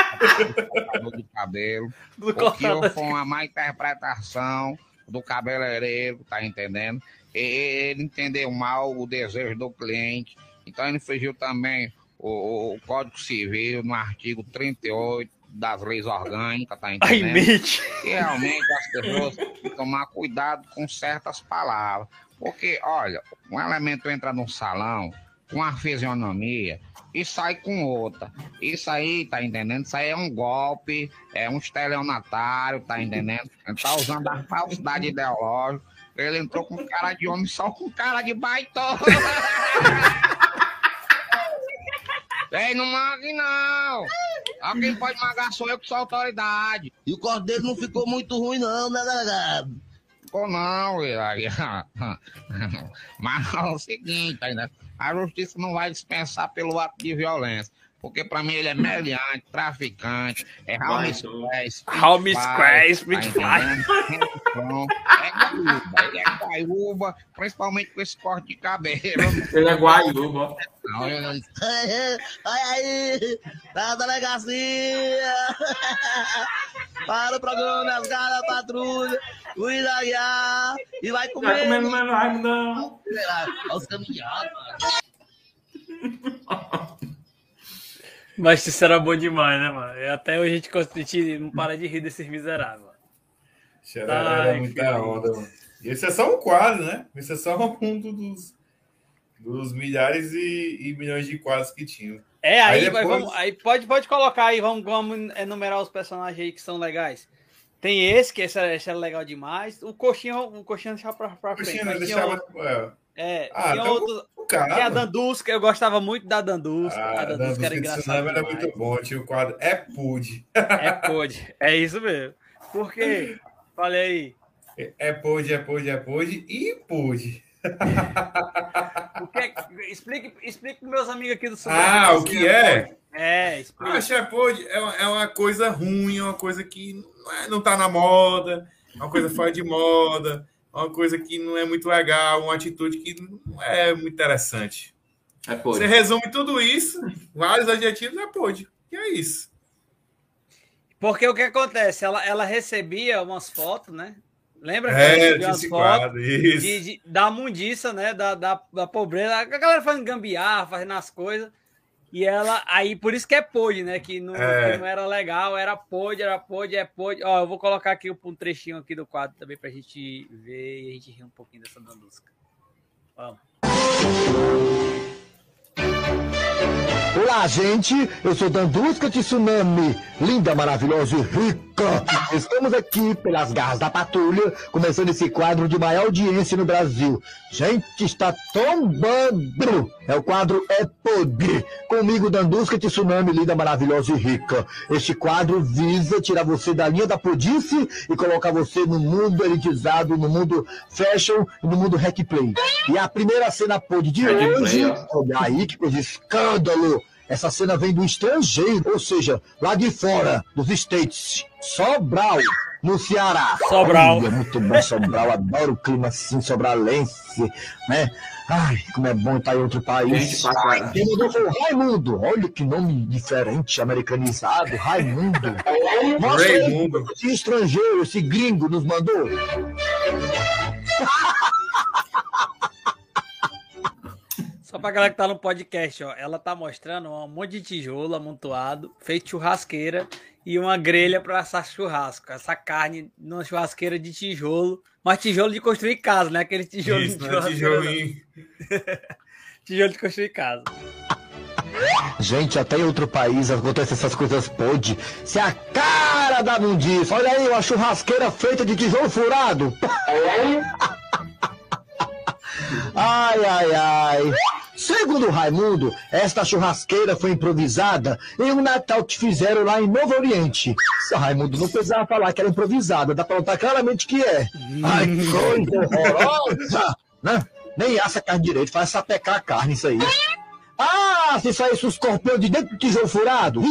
o de cabelo. Do O que foi uma má interpretação do cabeleireiro, tá entendendo? Ele entendeu mal o desejo do cliente. Então ele infringiu também o, o Código Civil no artigo 38 das leis orgânicas, tá entendendo? Realmente as pessoas têm que tomar cuidado com certas palavras. Porque, olha, um elemento entra num salão com uma fisionomia e sai com outra. Isso aí, tá entendendo? Isso aí é um golpe, é um estelionatário, tá entendendo? Ele tá usando a falsidade ideológica. Ele entrou com cara de homem só com cara de baitola. Ei, não mague não. Quem pode magar sou eu que sou autoridade. E o corte dele não ficou muito ruim, não, né, delegado? Ficou não. Mas é o seguinte, tá entendendo? a justiça não vai dispensar pelo ato de violência. Porque pra mim ele é meliante, traficante, é Raul Squares. Raul Squares, Spitfly. É guaiúba, ele é guaiúba, principalmente com esse corte de cabelo. Ele é guaiúba. Olha aí, tá na delegacia. Para o programa Nas Caras Patrulha, Luiz Aguiar, e vai comer. Vai comer no meu não. Olha os caminhados, Mas isso era bom demais, né, mano? Até hoje a gente, a gente não para de rir desses miseráveis. mano. Era, muita onda, mano. E esse é só um quadro, né? Esse é só um dos, dos milhares e, e milhões de quadros que tinham. É, aí, vai- depois- vamos, aí pode, pode colocar aí, vamos, vamos enumerar os personagens aí que são legais. Tem esse, que esse, é- esse é legal demais. O coxinha, o coxinha deixava pra, pra frente. Coxinha deixava- é. É, Ah, então outro. cara, Tinha a. Dandusca, eu gostava muito da Dandusca. Ah, a Dandusca era de engraçada. era muito bom. Tinha o quadro É Pude. É pode. É isso mesmo. Por quê? Falei aí. É Pude, é Pude, é Pude e Pude. O que é- explique, explique pros meus amigos aqui do Sul. Ah, o que é? É, explica. Ah, Shepard é, uma- é uma coisa ruim, é uma coisa que não, é, não tá na moda, é uma coisa fora de moda, é uma coisa que não é muito legal, uma atitude que não é muito interessante. É pode. Você resume tudo isso, vários adjetivos, é pode. E é isso. Porque o que acontece? Ela, ela recebia umas fotos, né? Lembra? É, ela recebia umas fotos de- de- da mundiça, né? Da, da, da pobreza. A galera fazendo gambiarra, fazendo as coisas. E ela, aí por isso que é pod, né? Que não, É. que não era legal, era pod, era pod, é pod. Ó, eu vou colocar aqui um trechinho aqui do quadro também pra gente ver e a gente rir um pouquinho dessa dandusca. Vamos. Olá, gente. Eu sou Dandusca Tsunami, linda, maravilhosa e rica. Estamos aqui pelas garras da patrulha, começando esse quadro de maior audiência no Brasil. Gente, está tombando. É o quadro É Poder. Comigo, Dandusca Tsunami, linda, maravilhosa e rica. Este quadro visa tirar você da linha da podice e colocar você no mundo elitizado, no mundo fashion e no mundo hack play. E a primeira cena pod de hoje ó. Olha aí que coisa escândalo! Essa cena vem do estrangeiro, ou seja, lá de fora, dos States. Sobral, no Ceará. Sobral. Ai, é muito bom Sobral, adoro o clima assim, sobralense, né? Ai, como é bom estar em outro país. Quem mandou foi o Raimundo. Olha que nome diferente, americanizado, Raimundo. Aí, Raimundo. esse estrangeiro, esse gringo nos mandou. Só pra galera que tá no podcast, ó. Ela tá mostrando um monte de tijolo amontoado, feito churrasqueira e uma grelha pra assar churrasco. Essa carne numa churrasqueira de tijolo. Mas tijolo de construir casa, né? Aquele tijolo Isso, de não é tijolinho. tijolo de construir casa. Gente, até em outro país acontecem essas coisas pode. Se a cara da mundiça. Olha aí, uma churrasqueira feita de tijolo furado. Ai, ai, ai. Segundo Raimundo, esta churrasqueira foi improvisada em um Natal que fizeram lá em Novo Oriente. Seu Raimundo não precisava falar que era improvisada, dá pra notar claramente que é. Ai, coisa horrorosa! Né? Nem assa carne direito, faz sapecar a carne isso aí. Ah, se saísse os escorpião de dentro do tijolo furado,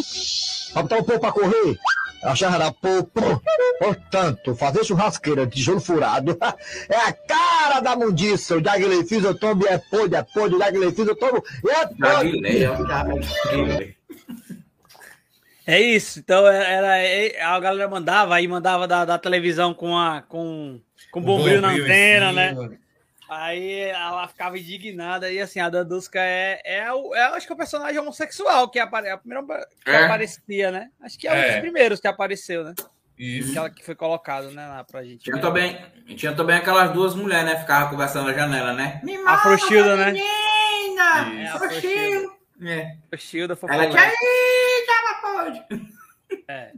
pra botar o povo pra correr, achava era pouco. Portanto, fazer churrasqueira de tijolo furado é a cara da mundiça. O Daguilei fiz, eu tomo, é podre, é podre, o Daguilei fiz, eu tomo, e é podre. Draguilei. É isso. Então era, é- a galera mandava, aí mandava da, da televisão com a com com Um bombril na antena, né? Aí ela ficava indignada e assim, a Dandusca é, é, o, é acho que é o personagem homossexual que apare, a primeira que É. aparecia, né? Acho que é, um É. dos primeiros que apareceu, né? Isso. Aquela que foi colocado, né, lá pra gente. Tinha também, tinha também aquelas duas mulheres, né? Ficavam conversando na janela, né? Me A Frochilda, né? Menina! É, a Frochilda! É. Frochilda, Ela fofolete. tinha aí, tava pode. É.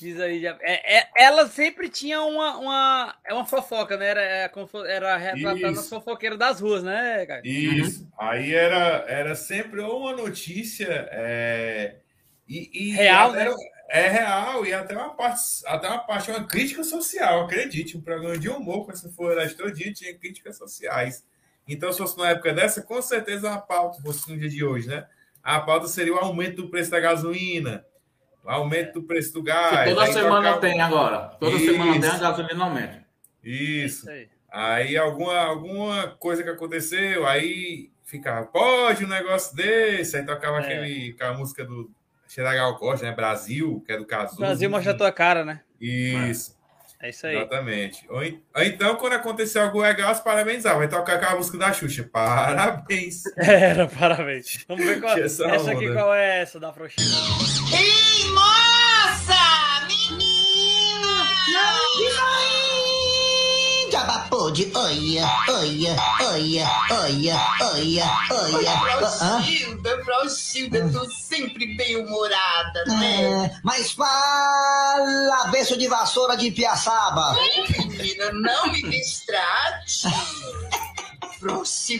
Diz aí, já- é, é- ela sempre tinha uma, uma, é uma fofoca, né? Era, é, era retratando Isso. a fofoqueira das ruas, né, cara? Isso. Aí era, era sempre uma notícia é, e, e Real, né? É real e até uma parte, até uma parte, uma crítica social, acredite. Um programa de humor, quando você for olhar todinho, tinha críticas sociais. Então, se fosse numa época dessa, com certeza a pauta, se fosse no dia de hoje, né? A pauta seria o aumento do preço da gasolina, aumento do preço do gás. Toda semana tem agora. Toda semana tem a Isso. gasolina aumenta. Isso. Isso aí. Aí alguma, alguma coisa que aconteceu, aí ficava, pode um negócio desse, aí tocava É. aquele, aquela música do Chedagal Costa, né? Brasil, que é do Cazu. Brasil mostra a tua cara, né? Isso, É isso aí. exatamente. Ou, en- ou então, quando acontecer algo legal, se parabenizar. Vai tocar aquela música da Xuxa. Parabéns. Era, parabéns. Vamos ver qual Tinha essa, essa aqui qual é essa da Frouxinha. Ei, moça! Jabapode, olha, olha, olha, olha, olha, olha. Hã? Frauchilda, Frauchilda, tô sempre bem-humorada, né? É, mas fala, berço de vassoura de Piaçaba. Menina, não me distrate.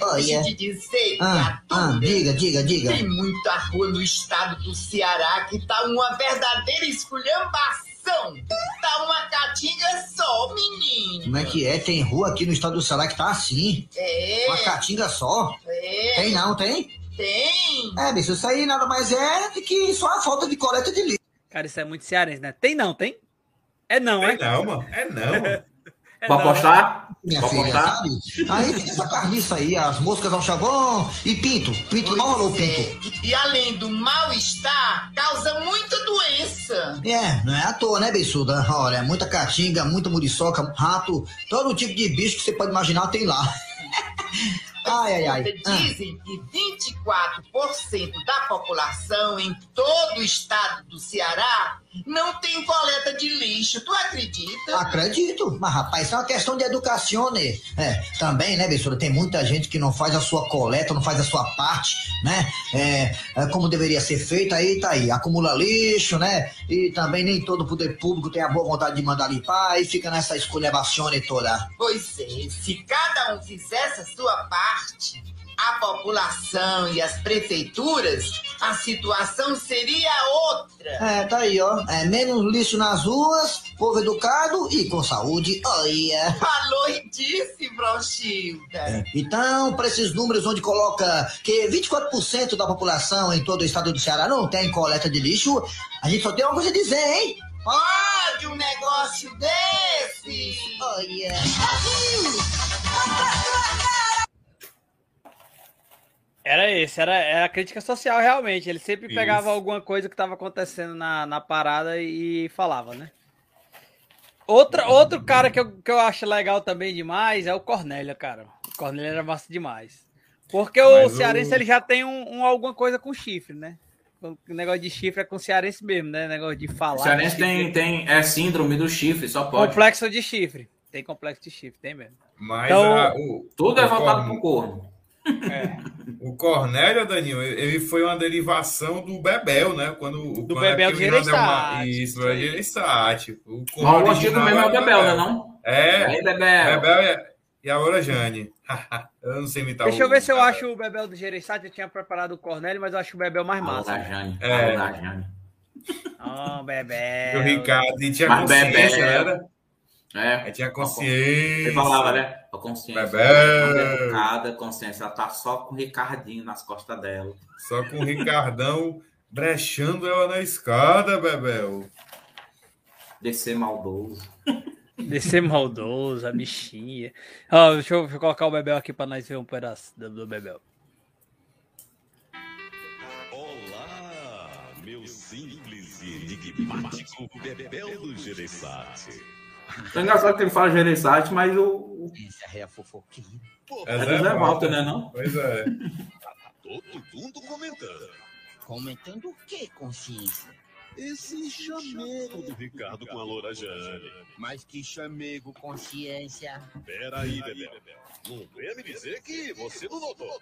Olha. deixa eu te dizer, Ah, ah, criatura, diga, diga, diga. Tem muita rua no estado do Ceará que tá uma verdadeira esculhambação. Tá uma caatinga só, menino. Como é que é? Tem rua aqui no estado do Ceará que tá assim. É. Uma caatinga só. É. Tem não, tem? Tem. É, bicho, isso aí nada mais é do que só a falta de coleta de lixo. Cara, isso é muito cearense, né? Tem não, tem? É não, é? É não, mano. É não, mano. É Pode não, postar? Minha Pode filha, postar? sabe? Aí tem essa carniça aí, as moscas ao chavão e pinto. Pinto mal ou pinto? E além do mal-estar, causa muita doença. É, não é à toa, né, beiçuda? Olha, é muita caatinga, muita muriçoca, rato, todo tipo de bicho que você pode imaginar tem lá. Ai, ai, ai. Ah. Dizem que 24% da população em todo o estado do Ceará não tem coleta de lixo. Tu acredita? Acredito, mas rapaz, isso é uma questão de educação, né? É, também, né, Bessura, tem muita gente que não faz a sua coleta, não faz a sua parte, né? É, é, como deveria ser feito, aí tá aí, acumula lixo, né? E também nem todo poder público tem a boa vontade de mandar limpar e fica nessa esculhambação toda. Pois é, se cada um fizesse a sua parte, a população e as prefeituras, a situação seria outra. É, tá aí, ó. É, menos lixo nas ruas, povo educado e com saúde. Olha. Falou e disse, Brochilda. É, Então, para esses números onde coloca que 24% da população em todo o estado do Ceará não tem coleta de lixo, a gente só tem uma coisa a dizer, hein? Pode um negócio desse? Olha. Era esse, era, era a crítica social, realmente. Ele sempre Isso. pegava alguma coisa que estava acontecendo na, na parada e falava, né? Outra, outro cara que eu, que eu acho legal também demais é o Cornélio, cara. O Cornélio era massa demais. Porque o Mas o- cearense ele já tem um, um- alguma coisa com chifre, né? O negócio de chifre é com o cearense mesmo, né? Negócio de falar. O cearense tem, tem é síndrome do chifre, só pode. Complexo de chifre. Tem complexo de chifre, tem mesmo. Mas Então, a- o, Tudo é o voltado Corn- pro corno. O Cornélio, Danilo, ele foi uma derivação do Bebel, né? Quando o Do quando é Bebel de o é Gereissati. Isso, do Gereissati. O o original mesmo é o era Bebel, né? Não? É. Aí, Bebel. Bebel e- e a Loura Jane. eu não sei imitar Deixa o- eu ver se eu acho o Bebel do Gereissati. Eu tinha preparado o Cornélio, mas eu acho o Bebel mais massa. da Jane. É. Jane. Oh, Bebel. O Ricardo. E tinha Mas consciência, Bebel. né? É. Aí tinha consciência. Ele falava, né? A consciência. Bebel. Bebel. Educada, consciência. Ela tá só com o Ricardinho nas costas dela. Só com o Ricardão brechando ela na escada, Bebel. Descer maldoso. Descer maldoso, a bichinha. Ó, deixa, eu, deixa eu colocar o Bebel aqui pra nós ver um pedaço do, do Bebel. Olá, meu simples e enigmático Bebel do Gereissati. É engraçado que ele fala Gereissati, mas o. Essa é a fofoquinha. É do Zé Walter, né? Não? Pois é. Todo mundo comentando. Comentando o que, consciência? Esse chamego do Ricardo com a Loura Jane. Mas que chamego, consciência. Peraí, Bebel. Não venha me dizer que você não notou.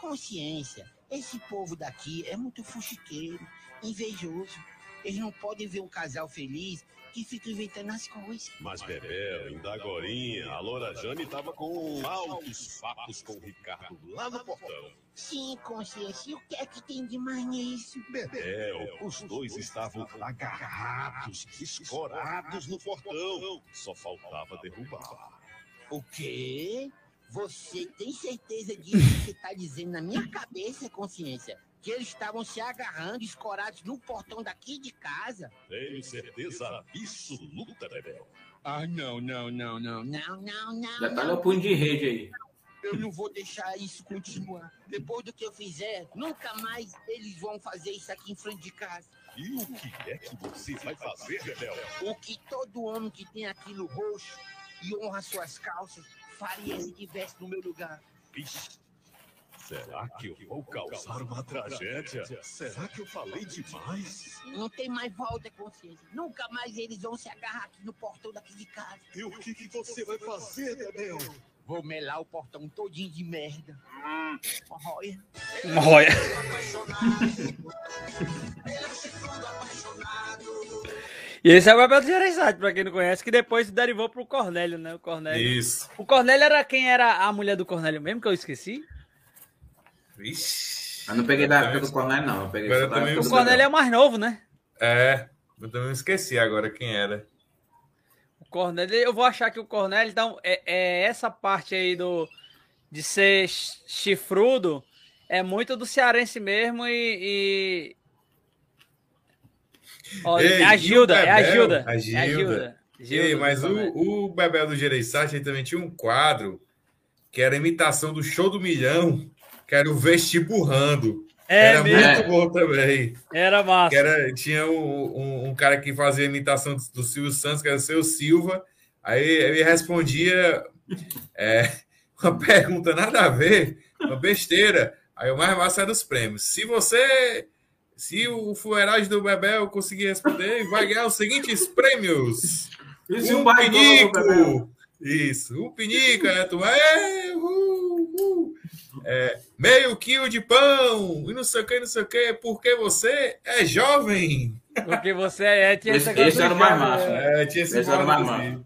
Consciência, esse povo daqui é muito fuxiqueiro, invejoso. Eles não podem ver um casal feliz que fica inventando as coisas. Mas, Bebel, ainda agorinha, a Loura Jane tava com altos papos com o Ricardo lá no portão. Sim, consciência, e o que é que tem de mais nisso? Bebel, os dois estavam agarrados, escorados no portão. Só faltava derrubar. O quê? Você tem certeza disso que você está dizendo na minha cabeça, consciência? Que eles estavam se agarrando, escorados no portão daqui de casa? Tenho certeza absoluta, Bebel. Ah, não, não, não, não, não, não, não. Detalhe é o punho de rede aí. Eu não vou deixar isso continuar. Depois do que eu fizer, nunca mais eles vão fazer isso aqui em frente de casa. E o que é que você vai fazer, Bebel? O que todo homem que tem aquilo roxo e honra suas calças faria se tivesse no meu lugar. Ixi, será que eu vou causar uma tragédia? Será que eu falei demais? Não tem mais volta, consciência. Nunca mais eles vão se agarrar aqui no portão daqui de casa. E o que, que você vai fazer, Bebel? Vou melar o portão todinho de merda. Olha. Olha. E esse é o Bebel do Gereissati, pra quem não conhece, que depois derivou pro Cornélio, né? O Cornélio. Isso. O Cornélio era quem era a mulher do Cornélio mesmo, que eu esqueci? Vixe. Eu não peguei da época do Cornélio, não. Eu peguei da também O Cornélio é Bebel. o mais novo, né? É. Eu também esqueci agora quem era. O Cornélio, eu vou achar que o Cornélio, então, é, é essa parte aí do de ser ch- chifrudo, é muito do cearense mesmo e. e... Ó, Ei, é a e o Gilda, é a Bebel? Gilda. A É a Gilda. Gilda. Ei, Gilda mas o, o Bebel do Gereissati também tinha um quadro que era imitação do show do milhão, que era o Vestiburrando. É era mesmo. muito bom também. Era massa. Que era, tinha um, um, um cara que fazia imitação do, do Silvio Santos, que era o seu Silva. Aí ele respondia é, uma pergunta nada a ver, uma besteira. Aí o mais massa era os prêmios. Se você. Se o Fuerais do Bebel conseguir responder, vai ganhar os seguintes prêmios. Se um pinico. Isso, um pinico, né? Tu é, uh, uh. É, meio quilo de pão, e não sei o que, não sei o que, porque você é jovem. Porque você é. Tinha Esse, esse era o do mais massa. né? É, tinha esse Esse era o mais massa.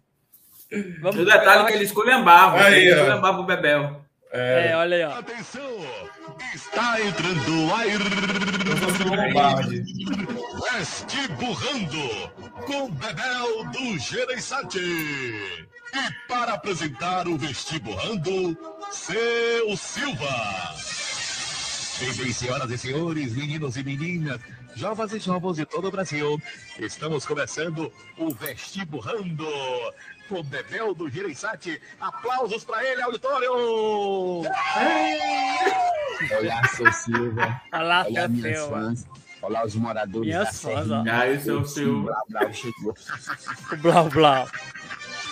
Vamos- o detalhe é que ele esculhambava. Aí, ele esculhambava o Bebel. É, olha aí, ó. Atenção! Está entrando a Vestiburrando com Bebel do Gereissati. E para apresentar o Vestiburrando, seu Silva. Sim, sim, senhoras e senhores, meninos e meninas, jovens e jovens de todo o Brasil, estamos começando o Vestiburrando com Bebel do Gereissati. Aplausos para ele, auditório! Olá, seu Silva. Olá, Olá, minhas Silva. fãs. Olá, os moradores Minhas da fãs, Serrinha. Aí, seu O Silva. Blá, blá, chegou. Blá, blá.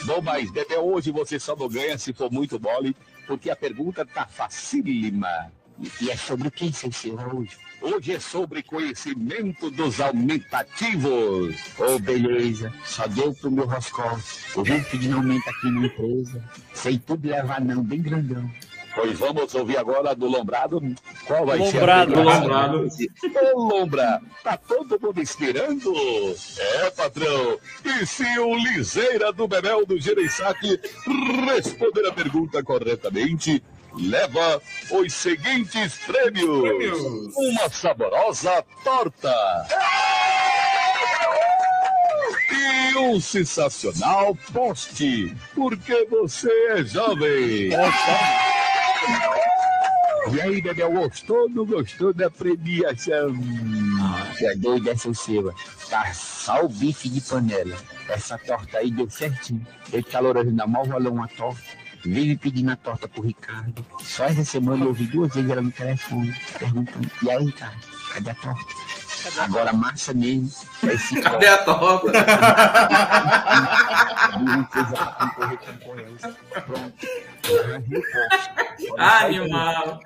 Bom, mas Bebel, hoje você só não ganha se for muito mole, porque a pergunta tá facílima. E é sobre o que, seu Silva, hoje? Hoje é sobre conhecimento dos aumentativos. Ô, beleza. Só deu pro meu Roscoff. Eu vim pedindo aumento aqui na empresa. Sei tudo levar não, bem grandão. Pois vamos ouvir agora do Lombrado. Qual vai Lombrado. ser Lombrado. Ô, Lombra, tá todo mundo esperando? É, patrão. E se o Liseira do Bebel do Gereissati responder a pergunta corretamente, leva os seguintes prêmios. Prêmios. Uma saborosa torta. E um sensacional poste, porque você é jovem. E aí, Bebel, gostou ou não gostou da premiação? Você é doido, é? Tá só o bife de panela. Essa torta aí deu certinho. Ele calor ainda mal rolou uma torta. Vive pedindo a torta pro Ricardo. Só essa semana eu ouvi duas vezes ela no telefone, perguntando, e aí, Ricardo, cadê a torta? Agora massa mesmo. Esse Cadê a torta? Ah, Animal.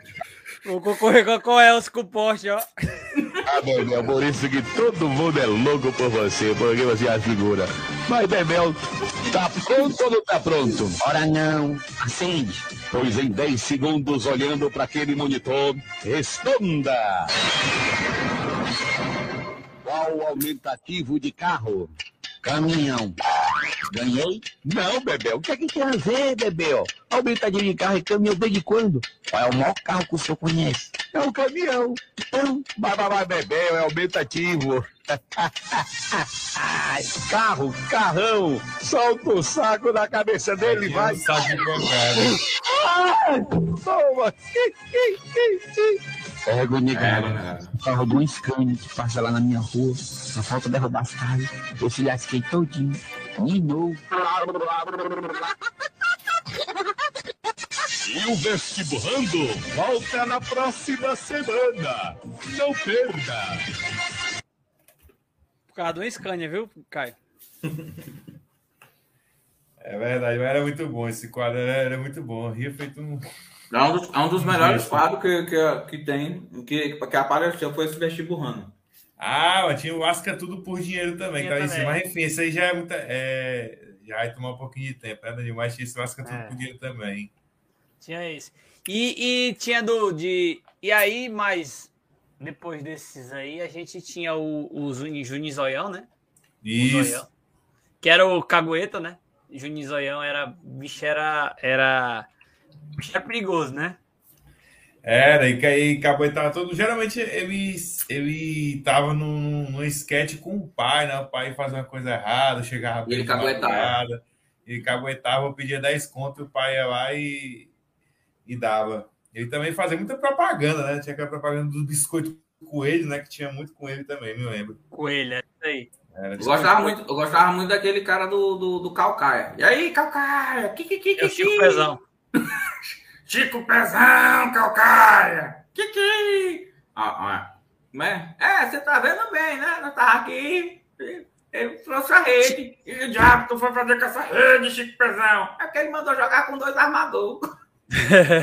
Vou concorrer com a Coelce com o Porsche, ó. Ah, Bebel, por isso que todo mundo é louco por você, porque você é a figura. Mas, Bebel, tá pronto ou não tá pronto? Ora não, acende. Pois em 10 segundos, olhando para aquele monitor, responda! O aumentativo de carro? Caminhão. Ganhei? Não, Bebel. O que é que tem a ver, Bebel? Aumentativo de carro e caminhão desde quando? Qual é o maior carro que o senhor conhece? É o caminhão. Então, mas Bebel é aumentativo. Carro, carrão, solta o saco na cabeça dele, vai. Saco de cocada. Ai, Toma. É, negada. né? O carro do Scania que passa lá na minha rua. Só falta derrubar as cargas. Eu se lasquei todinho. De novo. E o Vestiburrando volta na próxima semana. Não perda. Por causa do Scania, viu, Caio? É verdade, mas era muito bom. Esse quadro era, era muito bom. Ria feito um. É um dos, é um dos melhores quadros que, que, que tem, que, que apareceu foi esse vestiburrando. Ah, mas tinha o Asca tudo por dinheiro também. Assim, também. mas enfim, isso aí já é muita. É... Já vai tomar um pouquinho de tempo, né? Mas tinha esse Asca tudo É. por dinheiro também. Tinha esse. E, e tinha do. De, e aí, mas depois desses aí, a gente tinha o, o Zuni- Juninho Zoião, né? O Isso. Zoião. Que era o Cagueta, né? Juninho Zoião era. Bicho era. Era. Bicho era perigoso, né? Era, e, e caboetava todo. Geralmente ele, ele tava num, num sketch com o pai, né? O pai fazia uma coisa errada, chegava E ele madrugada, Ele caguetava, pedia 10 conto, e o pai ia lá e, e dava. Ele também fazia muita propaganda, né? Tinha aquela propaganda do biscoito coelho, né? Que tinha muito com ele também, me lembro. Coelho, é isso aí. Era Eu gostava muito, eu gostava muito daquele cara do, do, do Calcaia. E aí, Calcaia? Que, que, que, que, É o Chico Pezão. Chico Pezão, Calcaia! Que que? Ah, ah. É, você tá vendo bem, né? Nós tava aqui, ele trouxe a rede. E o diabo tu foi fazer com essa rede, Chico Pezão? É porque ele mandou jogar com dois armadores.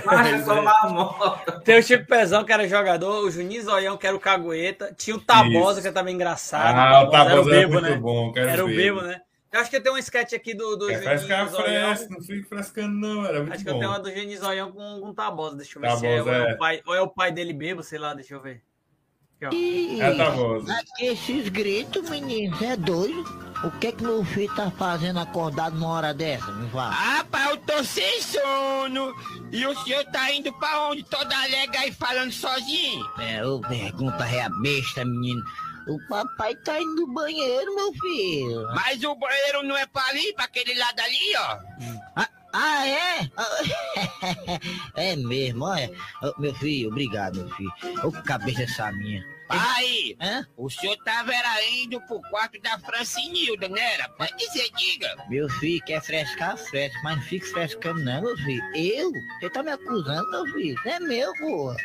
Marcha só marmota. Tem o Chico Pezão, que era jogador, o Juninho Zoião, que era o Cagueta, tinha o Tabosa, Isso. que também engraçado. Ah, o era o Tabosa era Bebo, muito né? bom, quero Era o ver. Bebo, né? Eu acho que tem um sketch aqui do, do É, ficar Juninho Zoião. fresco, não fica frescando, não. Era muito Acho que eu bom. tenho uma do Juninho Zoião com, com Tabosa. Deixa eu ver se é, Tabosa, ou é, é. o pai, ou é o pai dele bebo, sei lá, deixa eu ver. Aqui, ó. É. Esses gritos, menino, você é doido? O que é que meu filho tá fazendo acordado numa hora dessa? Me fala. Rapaz, eu tô sem sono. E o senhor tá indo pra onde? Toda alegre aí falando sozinho. É, ô pergunta é a besta, menino. O papai tá indo no banheiro, meu filho. Mas o banheiro não é pra ali, pra aquele lado ali, ó. Ah, ah, é? é mesmo, olha. Meu filho, obrigado, meu filho. Ô, cabeça essa minha. Pai, o senhor tava era indo pro quarto da Francinilda, né? Era? Pode dizer, diga. Meu filho, quer frescar, fresca, mas não fique frescando não, meu filho. Eu? Você tá me acusando, meu filho? Não é meu, pô.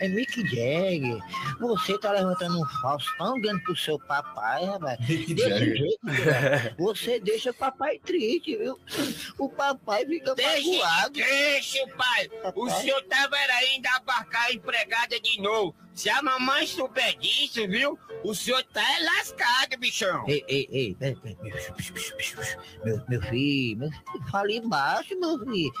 É Mick Jagger. Você tá levantando um falso tão grande pro seu papai, rapaz. Mick Jagger. Você deixa o papai triste, viu? O papai fica magoado. Deixa, pai. O senhor tava era indo abarcar a empregada de novo. Se a mamãe souber disso, viu? O senhor tá é lascado, bichão. Ei, ei, ei, ei, ei, meu, meu, filho, meu filho, fala embaixo, meu filho.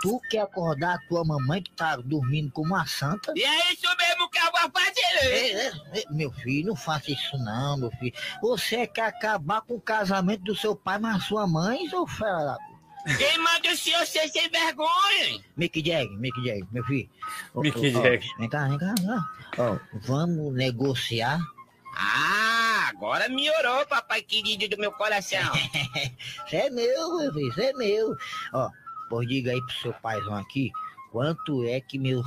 Tu quer acordar a tua mamãe que tá dormindo como uma santa? E é isso mesmo que eu vou fazer. Ei, ei, ei, meu filho, não faça isso não, meu filho. Você quer acabar com o casamento do seu pai, mas a sua mãe, seu fera Quem manda o senhor ser sem vergonha? Mick Jagger, Mick Jagger, meu filho. Mick Jagger. Vem cá, vem cá, vem cá. Ó, vamos negociar. Ah, agora melhorou, papai querido do meu coração. Você é meu, meu filho, você é meu. Ó, pois diga aí pro seu paizão aqui, quanto é que meu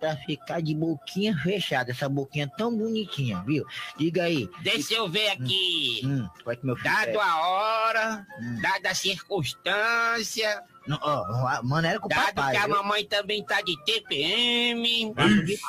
pra ficar de boquinha fechada, essa boquinha tão bonitinha, viu? Diga aí. Deixa eu ver aqui. Hum, qual é que meu Dado a hora, dada a circunstância, Não, ó, mano, era com dado papai. que a viu? mamãe também tá de TPM,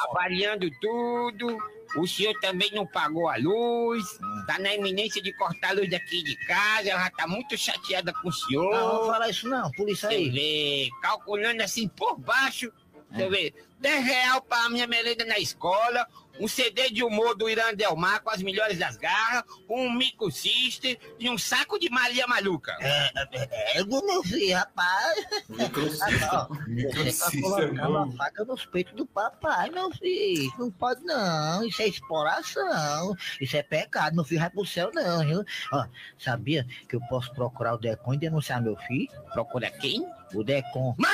avaliando tudo. O senhor também não pagou a luz, tá na iminência de cortar a luz daqui de casa, ela já tá muito chateada com o senhor. Não, não fala isso não, polícia Deixa eu aí. ver, calculando assim por baixo, deixa eu ver, 10 real pra minha merenda na escola, um CD de humor do Irã Delmar com as melhores das garras, um mico sister e um saco de Maria Maluca. É, é, é, meu filho, rapaz. Rapaz, ó, Você tá colocando a faca nos peitos do papai, meu filho. Não pode não, isso é exploração. Isso é pecado, meu filho vai pro céu não, viu? Ó, sabia que eu posso procurar o Decon e denunciar meu filho? Procura quem? O Decon. Mãe!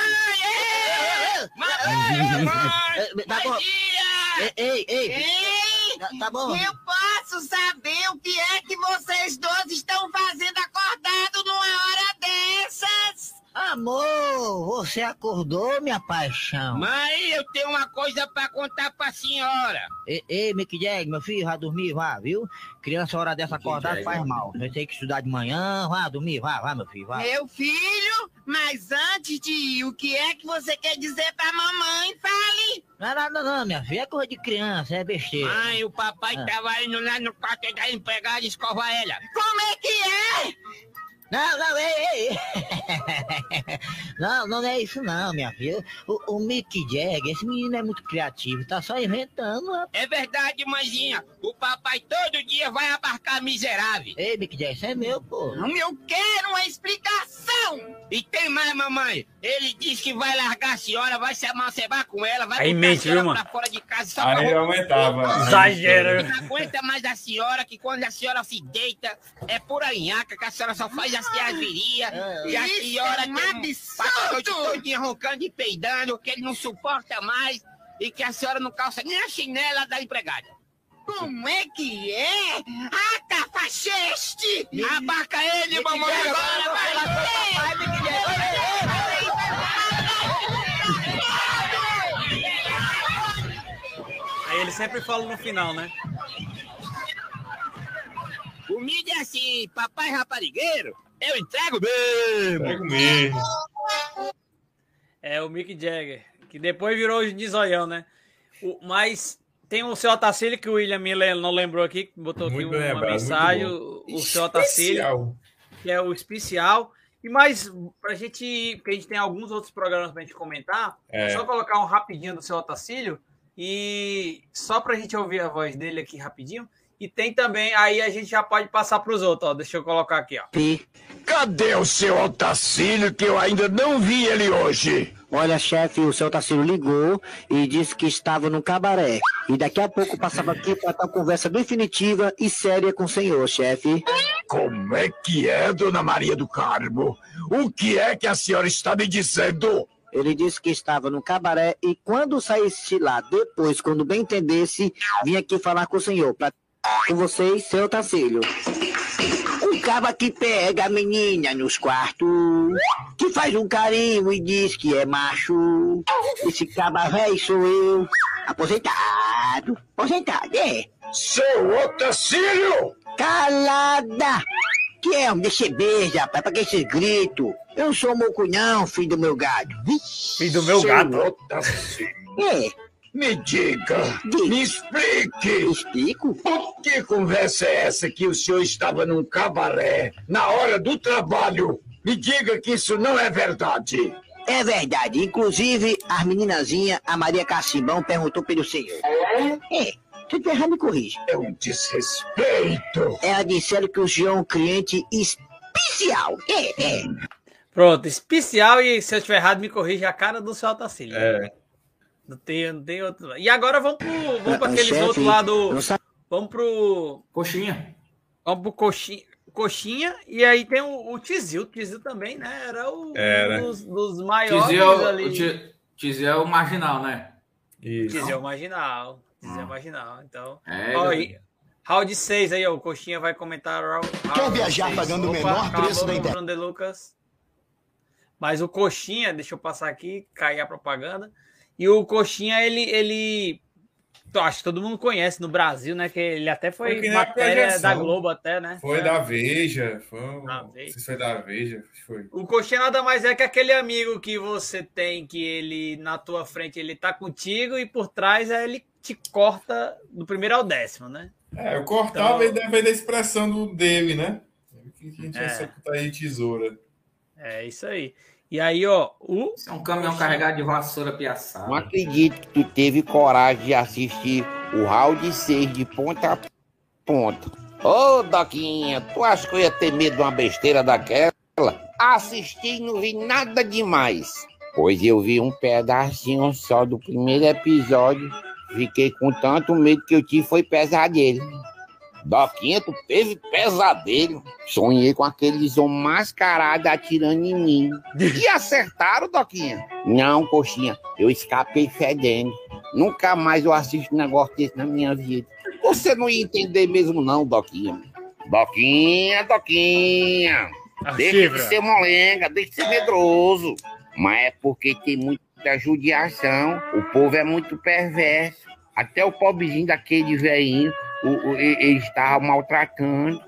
Tá bom. Ei, ei, ei. Tá- Tá bom. Eu posso saber o que é que vocês dois estão fazendo acordado numa hora dessas? Amor, você acordou, minha paixão? Mãe, eu tenho uma coisa pra contar pra senhora. Ei, ei Mick Jagger, meu filho, vai dormir, vá, viu? Criança, hora dessa acordar Jagger. faz mal. Você tem que estudar de manhã, vá dormir, vá, vá, meu filho, vá. Meu filho, mas antes de ir, o que é que você quer dizer pra mamãe? Fale! Não é nada não, minha filha, é coisa de criança, é besteira. Mãe, o papai Ah. tava indo lá no quarto da empregada escovar ela. Como é que é? Não, não, ei, ei. Não, não é isso não, minha filha. O, o Mick Jagger, esse menino é muito criativo, tá só inventando. rapaz. É verdade, mãezinha. O papai todo dia vai abarcar miserável. Ei, Mick Jagger, isso é meu, pô. Eu quero uma explicação! E tem mais, mamãe. Ele diz que vai largar a senhora, vai se amancebar com ela, vai Aí mente, a viu, mano? pra fora de casa só Aí pra aumentava. Exagera. Ele não aguenta mais a senhora, que quando a senhora se deita, é pura nhaca, que a senhora só faz assim as virias. E a senhora é um tem- passa a noite todinha roncando e peidando, que ele não suporta mais. E que a senhora não calça nem a chinela da empregada. Como é que é? Ah, cafajeste! Abaca ele, mamãe, agora vai! Aí ele sempre fala no final, né? Comida é assim, papai raparigueiro, eu entrego mesmo. Pego mesmo. É o Mick Jagger, que depois virou o de zoião, né? O, mas tem o seu Otacílio, que o William me não lembrou aqui, que botou aqui Muito uma lembrado, muito mensagem, o, o seu Otacílio, que é o especial, E mais, pra gente, porque a gente tem alguns outros programas pra gente comentar, É. só colocar um rapidinho do seu Otacílio e só pra gente ouvir a voz dele aqui rapidinho. E tem também, aí a gente já pode passar pros outros, ó. Deixa eu colocar aqui, ó. Cadê o seu Otacílio que eu ainda não vi ele hoje? Olha, chefe, o seu Tarcísio ligou e disse que estava no cabaré. E daqui a pouco passava aqui para dar conversa definitiva e séria com o senhor, chefe. Como é que é, dona Maria do Carmo? O que é que a senhora está me dizendo? Ele disse que estava no cabaré e quando saísse lá depois, quando bem entendesse, vinha aqui falar com o senhor. Pra... Com vocês, seu Tarcílio. Um caba que pega a menina nos quartos, que faz um carinho e diz que é macho. Esse caba velho sou eu, aposentado. Aposentado, é. Seu Otacílio! Calada! Que é? Deixa beijo, rapaz, pra que esse grito? Eu não sou moco não, filho do meu gado. Filho do meu Seu gato. Otacílio. É. Me diga, me explique. Explico? Que conversa é essa que o senhor estava num cabaré na hora do trabalho? Me diga que isso não é verdade. É verdade. Inclusive, as meninazinhas, a Maria Cacimbão, perguntou pelo senhor. É. Se tu errar, me corrige. É um desrespeito. Ela disseram que o senhor é um cliente especial. É, é. Pronto, especial e se eu estiver errado, me corrija a cara do seu Otacílio. É. Não tem, não tem outro. E agora vamos pro, vamos Ah, aqueles chefe, outros lá do. não sabe- Vamos pro. Coxinha. Vamos pro Coxinha. Coxinha, e aí tem o, o Tizil. O Tizil também, né? Era o Era. um dos, dos maiores Tizio, é o- ali. o Ti- Tizio é o marginal, né? Isso. Tizil é o marginal. Tizil é o marginal. Então. É, ó, e- round 6 aí, ó. O Coxinha vai comentar. round- Quer round viajar seis. pagando o menor preço da internet? Mas o Coxinha, deixa eu passar aqui, cair a propaganda. E o Coxinha, ele. ele eu acho que todo mundo conhece no Brasil, né? Que ele até foi, Foi matéria da Globo, até, né? Foi É. da Veja. Foi, um- Da não Veja. sei se foi da Veja. Foi. O coxinha nada mais é que aquele amigo que você tem, que ele na tua frente ele tá contigo e por trás é ele te corta do primeiro ao décimo, né? É, eu cortava Então- e deve da expressão do, dele, né? Que a gente É. ia aí tesoura. É isso aí. E aí, ó, o. É um caminhão carregado de vassoura piaçada. Não acredito que tu teve coragem de assistir o round 6 de ponta a ponta. Ô, Doquinha, tu acha que eu ia ter medo de uma besteira daquela? Assisti e não vi nada demais. Pois eu vi um pedacinho só do primeiro episódio. Fiquei com tanto medo que eu tive foi pesadelo. Doquinha, tu teve pesadelo. Sonhei com aqueles homens mascarados atirando em mim. E acertaram, Doquinha? Não, coxinha, eu escapei fedendo. Nunca mais eu assisto um negócio desse na minha vida. Você não ia entender mesmo, não, Doquinha. Doquinha, Doquinha. Deixa chifra. de ser molenga, deixa de ser medroso. Mas é porque tem muita judiação. O povo é muito perverso. Até o pobrezinho daquele velhinho, o, o, e- ele estava maltratando.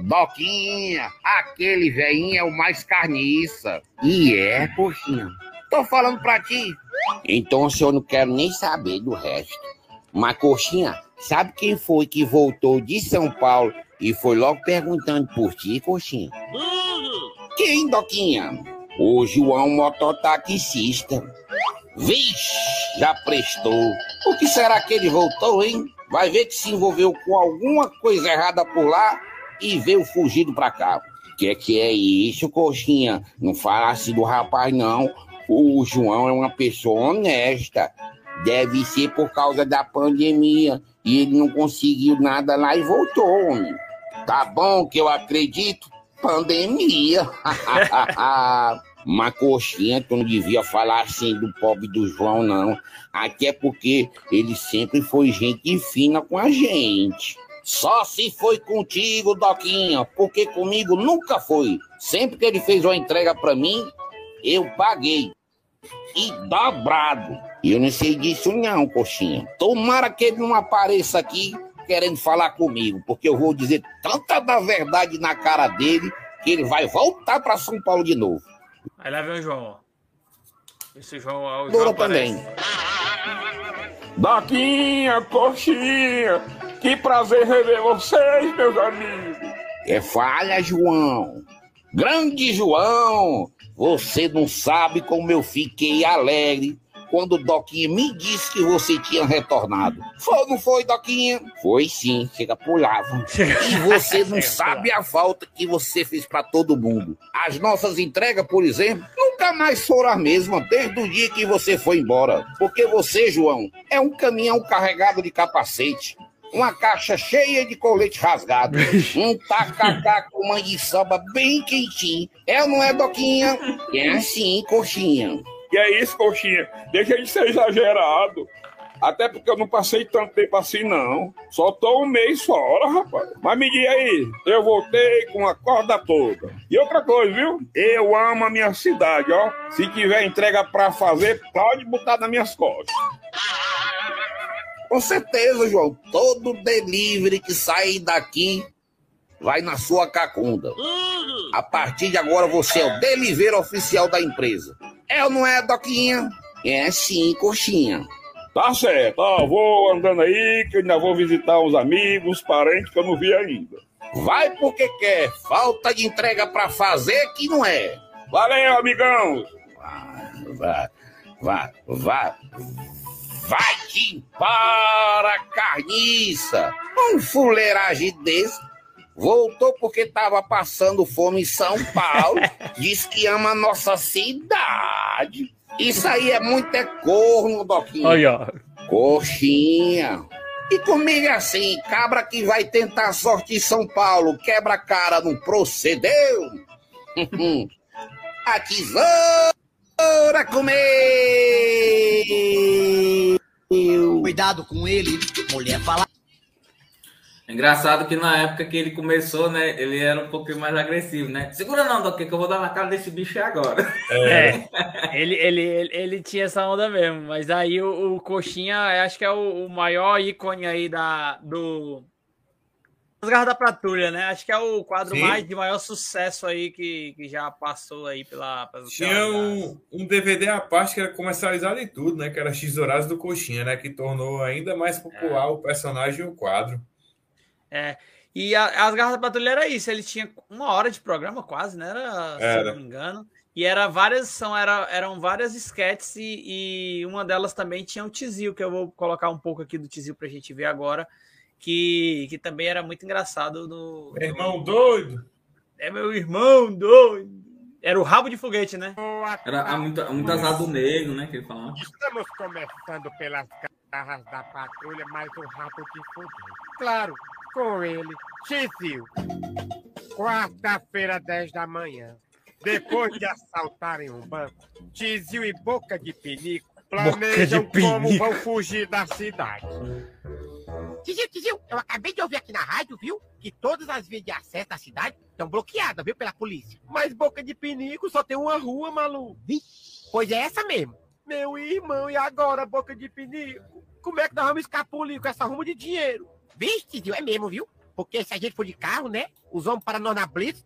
Doquinha, aquele velhinho é o mais carniça. E é, coxinha. Tô falando pra ti. Então, se eu não quero nem saber do resto. Mas, coxinha, sabe quem foi que voltou de São Paulo e foi logo perguntando por ti, coxinha? Quem, Doquinha? O João mototaxista. Vixe, já prestou. O que será que ele voltou, hein? Vai ver que se envolveu com alguma coisa errada por lá e veio fugido pra cá. Que que é isso, coxinha? Não falasse do rapaz, não. O João é uma pessoa honesta. Deve ser por causa da pandemia. E ele não conseguiu nada lá e voltou, homem. Tá bom que eu acredito? Pandemia. Mas coxinha, tu não devia falar assim do pobre do João, não. Até porque ele sempre foi gente fina com a gente. Só se foi contigo, Doquinha, porque comigo nunca foi. Sempre que ele fez uma entrega pra mim, eu paguei. E dobrado. E eu não sei disso não, coxinha. Tomara que ele não apareça aqui querendo falar comigo, porque eu vou dizer tanta da verdade na cara dele que ele vai voltar pra São Paulo de novo. Aí lá vem o João, ó. Esse João, ó, o João também. Doquinha, coxinha, que prazer rever vocês, meus amigos. É falha, João. Grande João, você não sabe como eu fiquei alegre quando o Doquinha me disse que você tinha retornado. Foi ou não foi, Doquinha? Foi sim, chega pulava. E você não sabe a falta que você fez pra todo mundo. As nossas entregas, por exemplo, nunca mais foram as mesmas desde o dia que você foi embora. Porque você, João, é um caminhão carregado de capacete. Uma caixa cheia de colete rasgado. Um tacacá com manguiçoba bem quentinho. É ou não é, Doquinha? É assim, coxinha. Que é isso, coxinha? Deixa de ser exagerado. Até porque eu não passei tanto tempo assim, não. Só tô um mês fora, rapaz. Mas me diga aí, eu voltei com a corda toda. E outra coisa, viu? Eu amo a minha cidade, ó. Se tiver entrega pra fazer, pode botar nas minhas costas. Com certeza, João. Todo delivery que sair daqui vai na sua cacunda. A partir de agora você é o delivery oficial da empresa. É ou não é, Doquinha? É sim, coxinha. Tá certo, ó, vou andando aí, que eu ainda vou visitar uns amigos, parentes que eu não vi ainda. Vai porque quer, falta de entrega pra fazer que não é. Valeu, amigão! Vai, vai, vai, vai-te para carniça! Um fuleiragem desse voltou porque tava passando fome em São Paulo, diz que ama a nossa cidade. Isso aí é muito é corno, Doquinha. Aí, ó. Coxinha. E comigo é assim, cabra que vai tentar sorte em São Paulo, quebra a cara, não procedeu? a tesoura comer! Cuidado com ele, mulher fala. Engraçado que na época que ele começou, né? Ele era um pouquinho mais agressivo, né? Segura não, Doquinha, que eu vou dar na cara desse bicho agora. É. ele, ele, ele, ele tinha essa onda mesmo, mas aí o, o Coxinha, acho que é o, o maior ícone aí da, do. As Garras da Patrulha, né? Acho que é o quadro Sim. mais de maior sucesso aí que, que já passou aí pela. pelas Tinha um, um DVD à parte que era comercializado em tudo, né? Que era X Horários do Coxinha, né? Que tornou ainda mais popular o personagem e o quadro. É. E a- as Garras da Patrulha era isso, ele tinha uma hora de programa quase, né? Era, se eu Era. não me engano. E era várias, são, era, eram várias sketches e, e uma delas também tinha o Tizil, que eu vou colocar um pouco aqui do Tizil pra gente ver agora, que, que também era muito engraçado. No, Meu irmão doido! É meu irmão doido! Era o rabo de foguete, né? Era há muito, muito negro, né? Que ele falava. Estamos começando pelas garras da patrulha, mais um rabo de foguete. Claro, com ele, Tizil. Quarta-feira, 10 da manhã. Depois de assaltarem um banco, Tizil e Boca de Pinico planejam de como Pinico. vão fugir da cidade. Tizil, Tizil, eu acabei de ouvir aqui na rádio, viu? Que todas as vias de acesso à cidade estão bloqueadas, viu? Pela polícia. Mas Boca de Pinico só tem uma rua, maluco. Pois é essa mesmo. Meu irmão, e agora, Boca de Pinico? Como é que nós vamos escapulir com essa ruma de dinheiro? Vixe, Tizil, é mesmo, viu? Porque se a gente for de carro, né? Os homens para nós na blitz,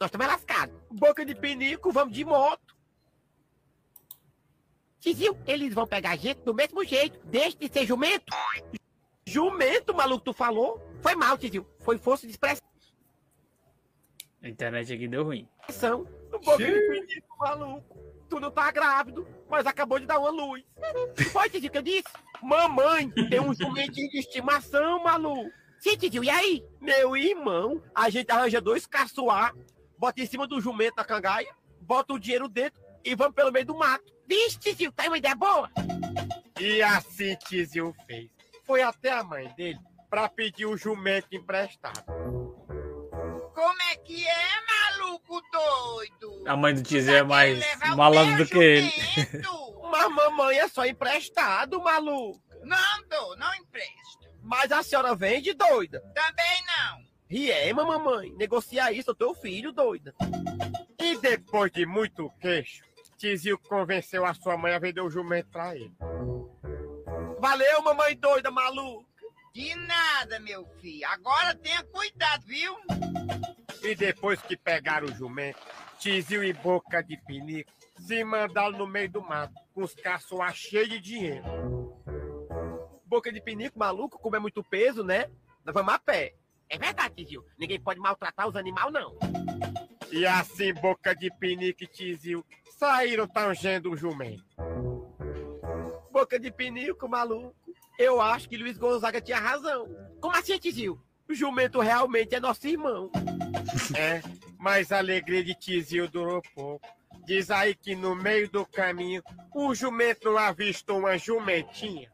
nós estamos lascados. Boca de Pinico, vamos de moto. Tizil, eles vão pegar a gente do mesmo jeito. Deixe de ser jumento. Jumento, maluco, tu falou? Foi mal, Tizil. Foi força de expressão. A internet aqui deu ruim. Boca de Pinico, maluco. Tu não tá grávido, mas acabou de dar uma luz. Foi, Tizil, que eu disse? Mamãe, tem um jumentinho de estimação, maluco. Sim, Tizil, e aí? Meu irmão, a gente arranja dois caçoar, bota em cima do jumento da cangaia, bota o dinheiro dentro e vamos pelo meio do mato. Vixe, Tizil, tá uma ideia boa. E assim Tizil fez. Foi até a mãe dele pra pedir o jumento emprestado. Como é que é, maluco doido? A mãe do Tizil é mais malandro do que ele. Mas mamãe é só emprestado, maluco. Não dou, não empresto. Mas a senhora vende, doida. Também não. Riema, mamãe. Negocia isso, eu teu filho, doida. E depois de muito queixo, Tizil convenceu a sua mãe a vender o jumento pra ele. Valeu, mamãe doida, maluco. De nada, meu filho. Agora tenha cuidado, viu? E depois que pegaram o jumento, Tizil e Boca de Pinico se mandaram no meio do mato, com os caçoar cheios de dinheiro. Boca de Pinico, maluco, como é muito peso, né? Nós vamos a pé. É verdade, Tizil. Ninguém pode maltratar os animais, não. E assim, boca de pinique e tizil saíram tangendo o jumento. Boca de pinico, maluco. Eu acho que Luiz Gonzaga tinha razão. Como assim, tizil? O jumento realmente é nosso irmão. É, mas a alegria de tizil durou pouco. Diz aí que no meio do caminho, o jumento avistou uma jumentinha.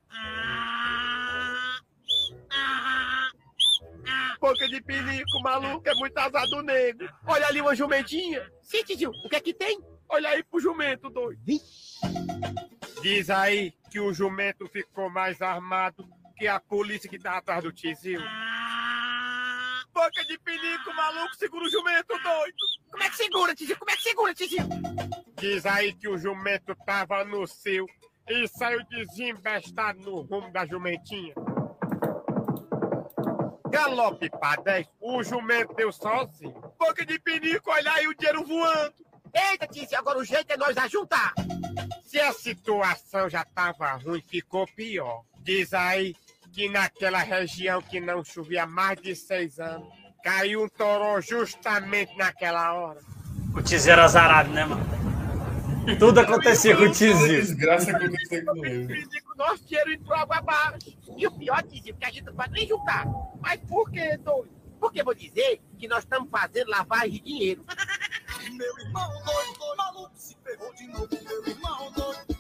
Boca de pinico, maluco, é muito azar do nego. Olha ali uma jumentinha. Sim, tizil, o que é que tem? Olha aí pro jumento, doido. Diz aí que o jumento ficou mais armado que a polícia que tá atrás do tizil. Boca de pinico, maluco, segura o jumento, doido. Como é que segura, tizil? Como é que segura, tizil? Diz aí que o jumento tava no seu e saiu desembestado no rumo da jumentinha. Galope pra 10, o jumento deu sozinho. Boca de pinico, olha aí o dinheiro voando. Eita, Tizio, agora o jeito é nós ajuntar. Se a situação já tava ruim, ficou pior. Diz aí que naquela região que não chovia há mais de seis anos, caiu um toró justamente naquela hora. O Tizio era azarado, né, mano? Tudo acontecia com o Tizio. Desgraça acontecer com ele. O nosso dinheiro entrou água abaixo. E o pior, Tizio, que a gente não pode nem juntar. Mas por que, doido? Porque eu vou dizer que nós estamos fazendo lavagem de dinheiro. Meu irmão doido, maluco se ferrou de novo. Meu irmão doido,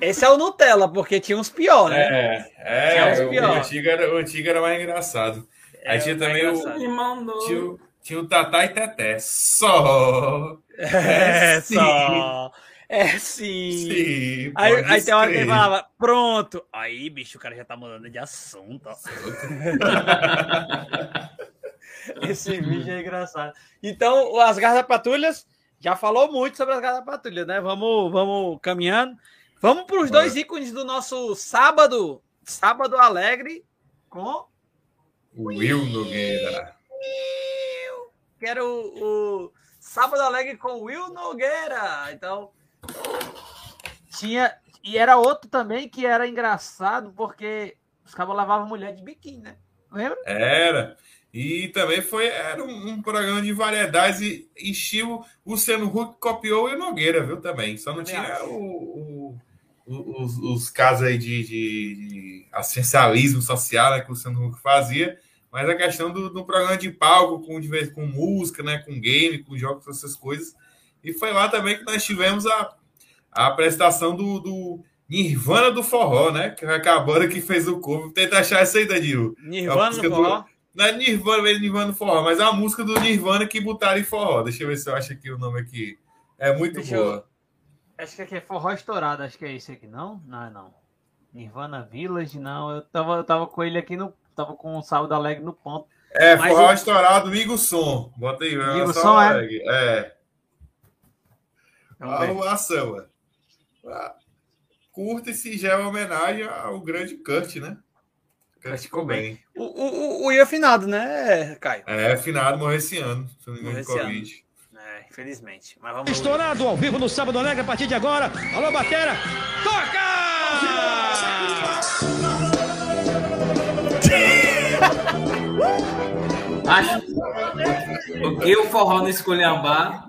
Esse é o Nutella, porque tinha uns pior, né? É, é, Tinha uns o, o pior. antigo era, o antigo era mais engraçado. Aí É, tinha mais também engraçado. o. Irmão Tinha, o- tinha o Tatá e Teté. Só. É, sim. só. É sim. Sim, aí, aí tem uma hora que ele falava, pronto. Aí, bicho, o cara já tá mudando de assunto. Esse vídeo é engraçado. Então, as garras patrulhas já falou muito sobre as garras da patrulha, né? Vamos, vamos caminhando. Vamos para os dois ícones do nosso sábado, sábado alegre, com Will Nogueira. que era o, o Sábado Alegre com Will Nogueira. Então, tinha. E era outro também que era engraçado, porque os cabos lavavam mulher de biquíni, né? Lembra? Era. E também foi era um, um programa de variedades e estilo o Luciano Huck copiou o Will Nogueira, viu? Também. Só não tinha o- o- os, os casos aí de, de, de assistencialismo social né, que o Luciano Huck fazia, mas a questão do, do programa de palco com, com música, né, com game, com jogos, essas coisas. E foi lá também que nós tivemos a, a apresentação do, do Nirvana do Forró, né? Que foi a banda que fez o cover. Tenta achar essa aí, Danilo. Nirvana É no forró? Não é Nirvana, mesmo Nirvana no forró, mas é a música do Nirvana que botaram em forró. Deixa eu ver se eu acho aqui o nome aqui. É muito Deixa eu- boa. Acho que aqui é forró estourado, acho que é esse aqui, não? Não, é não. Nirvana Village, não. Eu tava, eu tava com ele aqui no. Tava com o Sábado Alegre no ponto. É, Mas forró estourado, Migo Som. Bota aí, lançar Som, é? É. Vamos é. Ah, Curta e singela homenagem ao grande Kurt, né? Kurt Cobain. O, o, o, o Will afinado, né, Caio? É, finado, morreu esse ano, se eu não me engano, de esse ano. É, infelizmente. Mas vamos Estourado ao vivo no Sábado Alegre a partir de agora. Alô, Batera, Acho. O que o forró não esculhambar.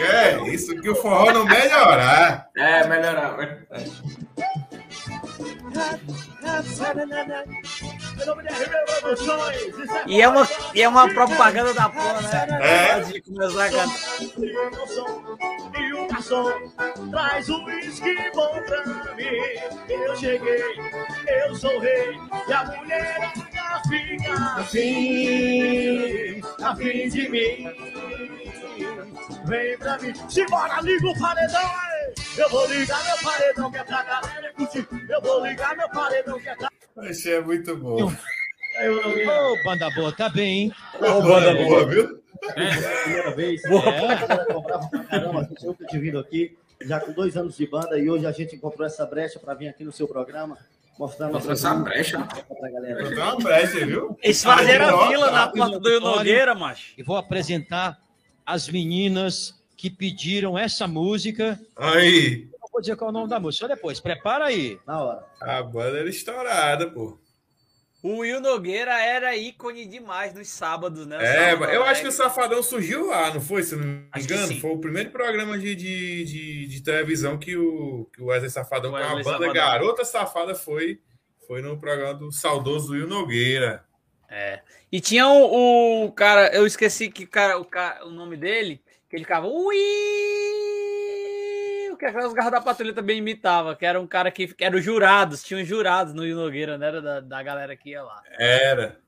É, isso que o forró não melhorar. É, melhorar. E é uma, e é uma propaganda da porra, né? É. Antes de começar a cantar. E o garçom traz o uísque bom pra mim. Eu cheguei, eu sou rei. E a mulher fica assim, a fim de mim. Vem pra mim, simbora, liga o paredão. Eu vou ligar meu paredão que é pra galera curtir. Eu vou ligar meu paredão que é pra... Achei muito bom. Ô, banda boa, tá bem, hein? Ô, banda boa, viu? Primeira vez. Boa. É, caramba. A gente nunca tinha vindo aqui, já com dois anos de banda, e hoje a gente encontrou essa brecha para vir aqui no seu programa, mostrando Nossa, essa brecha. pra galera. Uma brecha, viu? Eles fazeram a Ó, fila na porta do Nogueira, macho. E vou apresentar as meninas que pediram essa música. Aí. Não vou dizer qual é o nome da música, só depois. Prepara aí. Na hora. A banda era estourada, pô. O Will Nogueira era ícone demais nos sábados, né? É, Sábado eu acho que o Safadão surgiu lá, não foi? Se não me Acho engano, foi o primeiro programa de, de, de, de televisão que o, que o Wesley Safadão com a banda Safadão. Garota Safada foi, foi no programa do saudoso Will Nogueira. É. E tinha o, o cara, eu esqueci que cara, o, cara, o nome dele, que ele ficava ui, o que aquelas garras da patrulha também imitava, que era um cara que, era os jurados, tinha os jurados no Nogueira, não era da, da galera que ia lá. Era.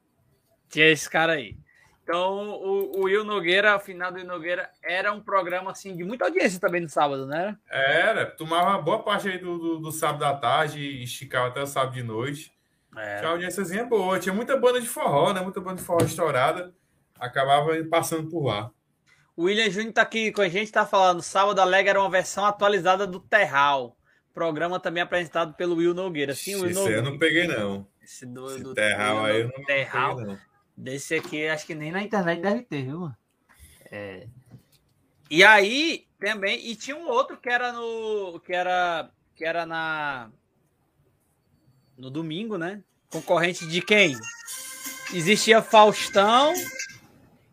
Tinha esse cara aí. Então, o, o Will Nogueira, a final do Will Nogueira, era um programa assim de muita audiência também no sábado, né? Era, tomava uma boa parte aí do, do, do sábado à tarde e esticava até o sábado de noite. É. Tinha uma audiênciazinha boa, tinha muita banda de forró, né? Muita banda de forró estourada. Acabava passando por lá. O William Júnior tá aqui com a gente, tá falando, Sábado Alegre era uma versão atualizada do Terral. Programa também apresentado pelo Will Nogueira. Sim, Will Esse aí eu Nogueira. não peguei, não. Esse do, Esse do terral aí eu não Terral. peguei, não. Desse aqui, acho que nem na internet deve ter, viu? É. E aí, também, e tinha um outro que era no. que era. que era na. no domingo, né? Concorrente de quem? Existia Faustão,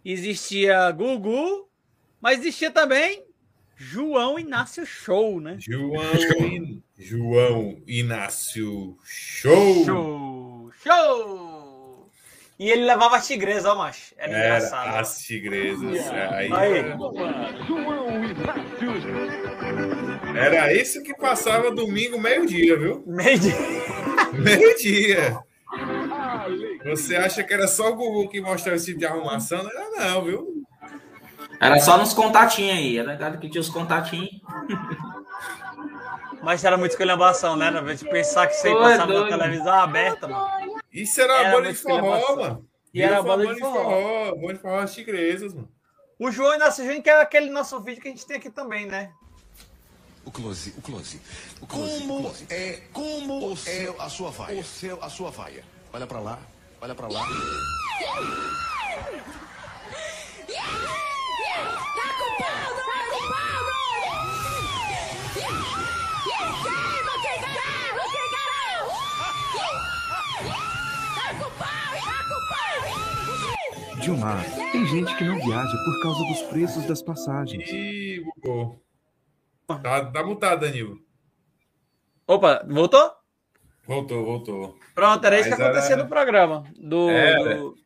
existia Gugu, mas existia também João Inácio Show, né? João, João Inácio Show! Show! Show! E ele levava a tigresa, ó, macho. Era, engraçado. Era as tigresas. Aí, Aí. Era isso que passava domingo, meio-dia, viu? Meio-dia. Meio-dia. Você acha que era só o Gugu que mostrava esse tipo de arrumação? Não era, não, viu? Era só nos contatinhos aí. Era ligado que tinha os contatinhos. Mas era muita esculhambação, né? Na vez de pensar que isso aí Pô, é passava na televisão aberta, mano. Isso era, Era banda muito de forró, mano. E era Virou banda de forró. Banda de forró, as tigresas, mano. O João Inácio Júnior, que é aquele nosso vídeo que a gente tem aqui também, né? O close, o close. O close, como close. é como o seu, a sua vaia. O seu, a sua vaia. Olha pra lá, olha pra lá. Gilmar, tem gente que não viaja por causa dos preços das passagens. Ih, bugou. Tá, tá mutado, Danilo. Opa, voltou? Voltou, voltou. Pronto, era isso que Mas era- acontecia no programa. Do, Era. do-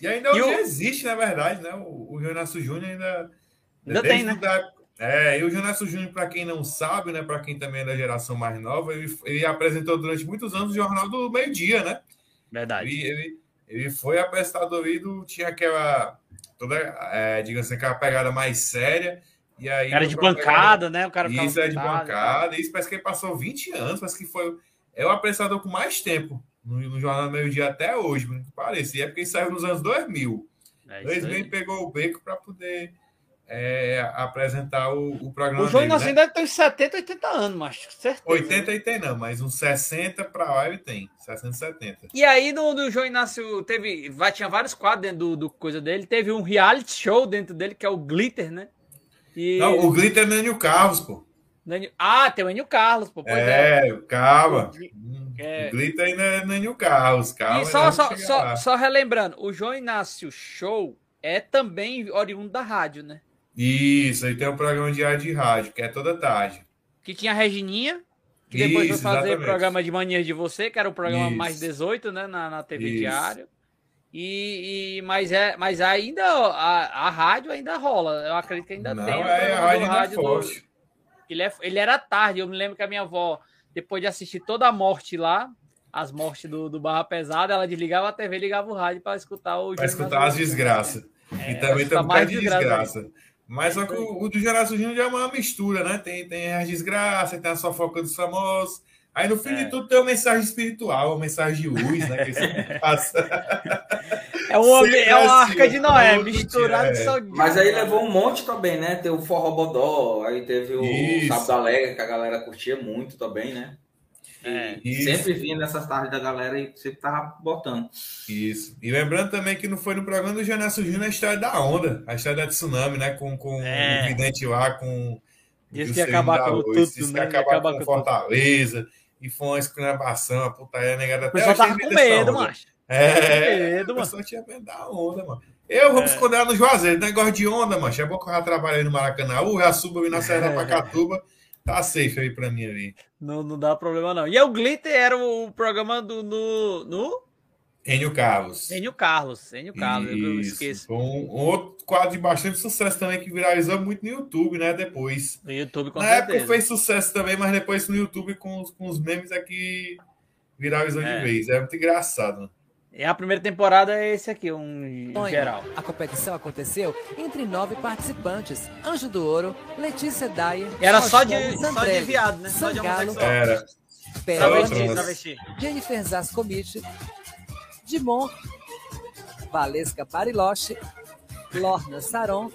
E ainda E hoje o- existe, na verdade, né? O, o Jonas Júnior ainda. Ainda desde tem, né? da- é, e o Jonas Júnior, para quem não sabe, né? Para quem também é da geração mais nova, ele, ele apresentou durante muitos anos o Jornal do Meio Dia, né? Verdade. Ele, ele, ele foi apresentador aí do. Tinha aquela. Toda, é, digamos assim, aquela pegada mais séria. E aí, Cara de bancada, né? O cara Isso é de e bancada. Isso parece que ele passou 20 anos. Parece que foi. É o apresentador com mais tempo no, no Jornal do Meio Dia até hoje, por que parecia. É porque ele saiu nos anos 2000. É isso 2000 aí. ele pegou o beco para poder é, apresentar o, o programa. O João dele, Inácio né? deve ter uns 70, 80 anos, macho. Certeza. 80 ele tem, não, mas uns 60 para lá ele tem. 60, 70. E aí, no, do João Inácio, teve. Vai, tinha vários quadros dentro do, do coisa dele. Teve um reality show dentro dele, que é o Glitter, né? E... Não, o Glitter é Nânio Carlos, pô. Nânio- Ah, tem o Enio Carlos, pô. Pois é. É, calma. É. O Glitter ainda é Nânio Carlos, calma. E só, só, só, só relembrando, o João Inácio Show é também oriundo da rádio, né? Isso, aí tem um programa diário de rádio, que é toda tarde. Que tinha a Regininha, que depois Isso, foi fazer exatamente. programa de Manias de Você, que era o programa Isso. mais 18, né? Na, na TV Isso. Diário. E, e- mas, é, mas ainda a, a rádio ainda rola. Eu acredito que ainda Não, tem. é, a rádio ainda é rádio do- ele, é, ele era tarde. Eu me lembro que a minha avó, depois de assistir toda a morte lá, as mortes do, do Barra Pesada, ela desligava a TV e ligava o rádio para escutar o Para escutar as desgraças. É, e também tem um mais bocado de desgraça desgraça. Mas só que o, o do Gerardo Júnior já é uma mistura, né? Tem, tem as desgraças, tem a fofoca dos famosos. Aí no fim É. de tudo tem uma mensagem espiritual, uma mensagem de luz, né? Que sempre passa. É uma, é uma assim, arca de Noé, misturado dia, só é. Mas aí levou um monte também, né? Teve o Forró Bodó, aí teve o Isso. Sábado Alegre, que a galera curtia muito também, né? É. E Isso. sempre vinha nessas tardes da galera e sempre tava botando. Isso. E lembrando também que não foi no programa do Genésio Júnior a história da onda, a história da tsunami, né? Com, com É. o vidente lá, com. Disse o que acabar com Luz, tudo, Disse que né? acabar, acabar com com tudo. Fortaleza. E foi uma exclamação, a putaria negada O até pessoal hoje tava com medo macho. É, o pessoal tinha medo da onda, mano. Eu vou me esconder lá no Juazeiro. Negócio de onda, mano. É bom que eu já trabalhei no Maracanã. Uh, já subo ali na Serra da Pacatuba. Tá safe aí pra mim ali. Não, não dá problema, não. E o Glitter era o programa do, no, no Enio Carlos. Enio Carlos. Enio Carlos, eu Isso. esqueço. Um, um outro quadro de bastante sucesso também que viralizou muito no YouTube, né? Depois. No YouTube, com Na certeza. época fez sucesso também, mas depois no YouTube com os, com os memes aqui viralizou É. de vez. É muito engraçado. E a primeira temporada é esse aqui, um Sonho. geral. A competição aconteceu entre nove participantes: Anjo do Ouro, Letícia Dyer, Era só de- Faustino só de viado, né? Só de Sangalo. Era. Peroni, Travesti, travesti. Jennifer Zascomich, Dimon, Valesca Bariloche, Lorna Saron.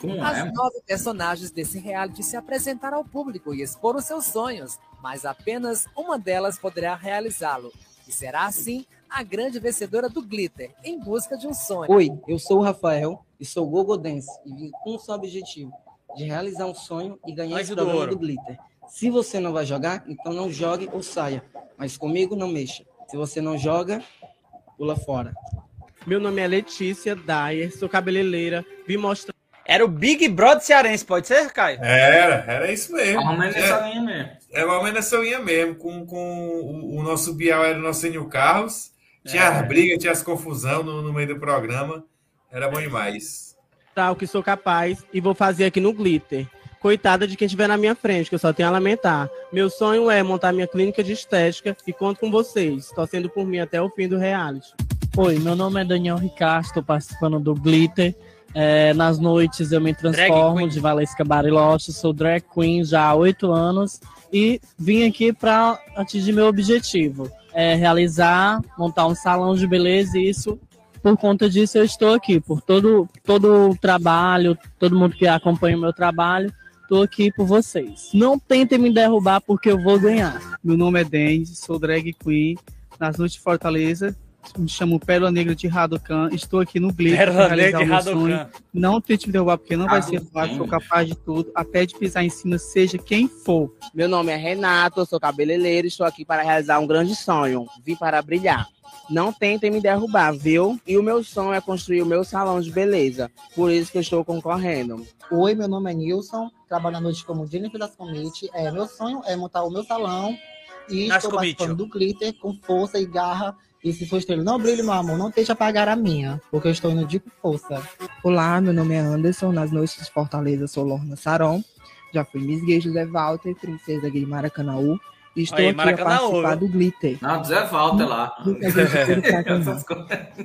Como As é? nove personagens desse reality se apresentaram ao público e exporam seus sonhos, mas apenas uma delas poderá realizá-lo. E será assim a grande vencedora do Glitter, em busca de um sonho. Oi, eu sou o Rafael e sou Gogo Dance e vim com um só objetivo, de realizar um sonho e ganhar Anjo esse do programa Ouro. do Glitter. Se você não vai jogar, então não jogue ou saia, mas comigo não mexa. Se você não joga, pula fora. Meu nome é Letícia Dyer, sou cabeleireira, vim mostrar. Era o Big Brother cearense, pode ser, Caio? Era, era isso mesmo. Mais é, essa linha mesmo. É mais menos essa linha mesmo. Com, com o, o nosso Bial era o nosso Enio Carlos. Tinha as brigas, tinha as confusão no, no meio do programa. Era bom demais. o que sou capaz e vou fazer aqui no Glitter. Coitada de quem estiver na minha frente, que eu só tenho a lamentar. Meu sonho é montar minha clínica de estética e conto com vocês, torcendo por mim até o fim do reality. Oi, meu nome é Daniel Ricardo, estou participando do Glitter. É, nas noites eu me transformo de Valesca Bariloche, sou drag queen já há oito anos e vim aqui para atingir meu objetivo, é realizar, montar um salão de beleza e isso, por conta disso eu estou aqui, por todo, todo o trabalho, todo mundo que acompanha o meu trabalho, estou aqui por vocês. Não tentem me derrubar porque eu vou ganhar. Meu nome é Dendi, sou drag queen nas noites de Fortaleza. Me chamo Pérola Negra de Radocan. Estou aqui no Glitter Pérola para realizar Negra o de sonho. Radocan. Não tente me derrubar, porque não vai ser fácil. Sou capaz de tudo, até de pisar em cima, seja quem for. Meu nome é Renato, eu sou cabeleireiro e estou aqui para realizar um grande sonho. Vim para brilhar. Não tentem me derrubar, viu? E o meu sonho é construir o meu salão de beleza. Por isso que eu estou concorrendo. Oi, meu nome é Nilson, trabalho à noite como Jennifer das Comite. É, meu sonho é montar o meu salão e Das estou Comite. participando do Glitter com força e garra. E se for estrela, não brilhe, meu amor, não deixe apagar a minha, porque eu estou indo de força. Olá, meu nome é Anderson. Nas noites de Fortaleza, sou Lorna Saron. Já fui Miss Gay José Walter, princesa gay Maracanaú. E estou Aí, aqui Maracanaú, a participar viu? do Glitter. Não, Zé Walter lá.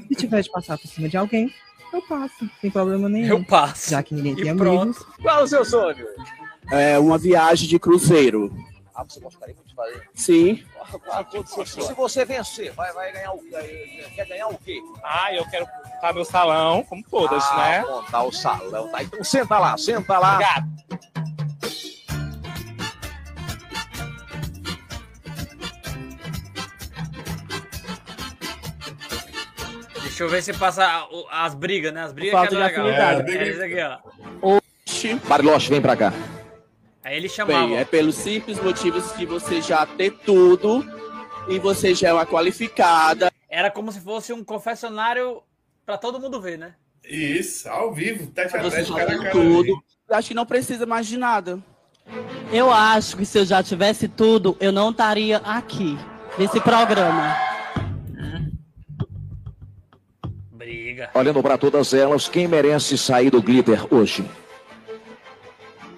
Se tiver de passar por cima de alguém, eu passo, sem problema nenhum. Eu passo. Já que ninguém E tem pronto. amigos. Qual o seu sonho? É uma viagem de cruzeiro. Ah, você gostaria de fazer? Sim. Se você vencer, vai, vai ganhar o quê? Quer ganhar o quê? Ah, eu quero montar meu salão, como todas, ah, né? montar o salão, tá? Então senta lá, senta lá. Obrigado. Deixa eu ver se passa as brigas, né? As brigas Falta que é afinidade. É, isso aqui, ó. Oxi. Bariloche, vem pra cá. Aí ele chamava. Bem, é pelos simples motivos de você já ter tudo e você já é uma qualificada. Era como se fosse um confessionário pra todo mundo ver, né? Isso, ao vivo, tete a Você tete, já cara a tem cara. tudo. Acho que não precisa mais de nada. Eu acho que se eu já tivesse tudo, eu não estaria aqui, nesse programa. Briga. Olhando para todas elas, quem merece sair do glitter hoje?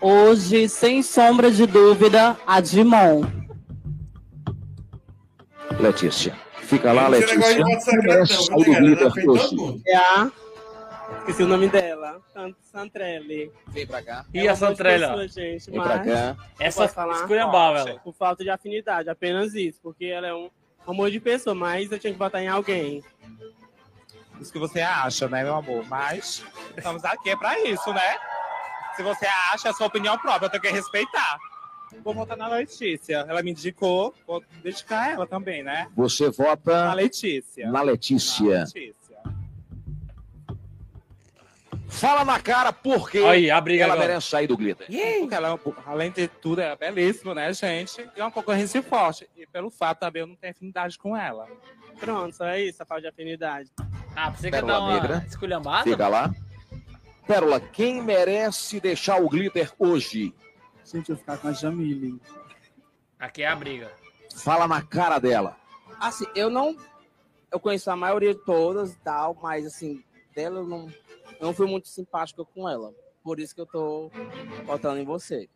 Hoje, sem sombra de dúvida, a Dimon. Letícia. Fica lá, Esse negócio de Letícia. É. Esqueci o nome dela. San- Santrelli. Vem pra cá. E a Santrelli, ó? Pessoa, gente, Vem pra cá. Essa esculhambava ela. Por falta de afinidade, apenas isso. Porque ela é um amor de pessoa, mas eu tinha que votar em alguém. Isso que você acha, né, meu amor? Mas estamos aqui é pra isso, né? Se você acha, é a sua opinião própria, eu tenho que respeitar. Vou votar na Letícia. Ela me indicou, vou dedicar ela também, né? Você vota Na Letícia. na Letícia. Letícia. Fala na cara por que Aí, a briga ela agora. merece sair do glitter. Porque ela, é além de tudo, é belíssima, né, gente? E é uma concorrência forte. E pelo fato também eu não tenho afinidade com ela. Pronto, só é isso, a falta de afinidade. Ah, você quer dar uma Negra. esculhambada? Fica lá. Pérola, quem merece deixar o glitter hoje? Gente, eu vou ficar com a Jamile. Aqui é a briga. Fala na cara dela. Assim, eu não. Eu conheço a maioria de todas e tal, mas assim, dela eu não, eu não fui muito simpática com ela. Por isso que eu tô votando em você.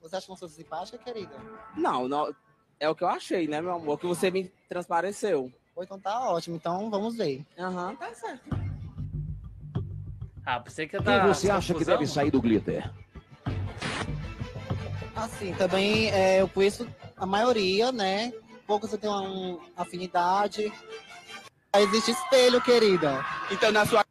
Você acha que eu sou simpática, querida? Não, não. É o que eu achei, né, meu amor? Que você me transpareceu. Ou então tá ótimo, então vamos ver. Aham, tá certo. Ah, você que Quem tá. você acha que deve sair do glitter? Assim, também é, eu conheço a maioria, né? Poucos eu tenho uma afinidade. Existe espelho, querida. Então, na sua.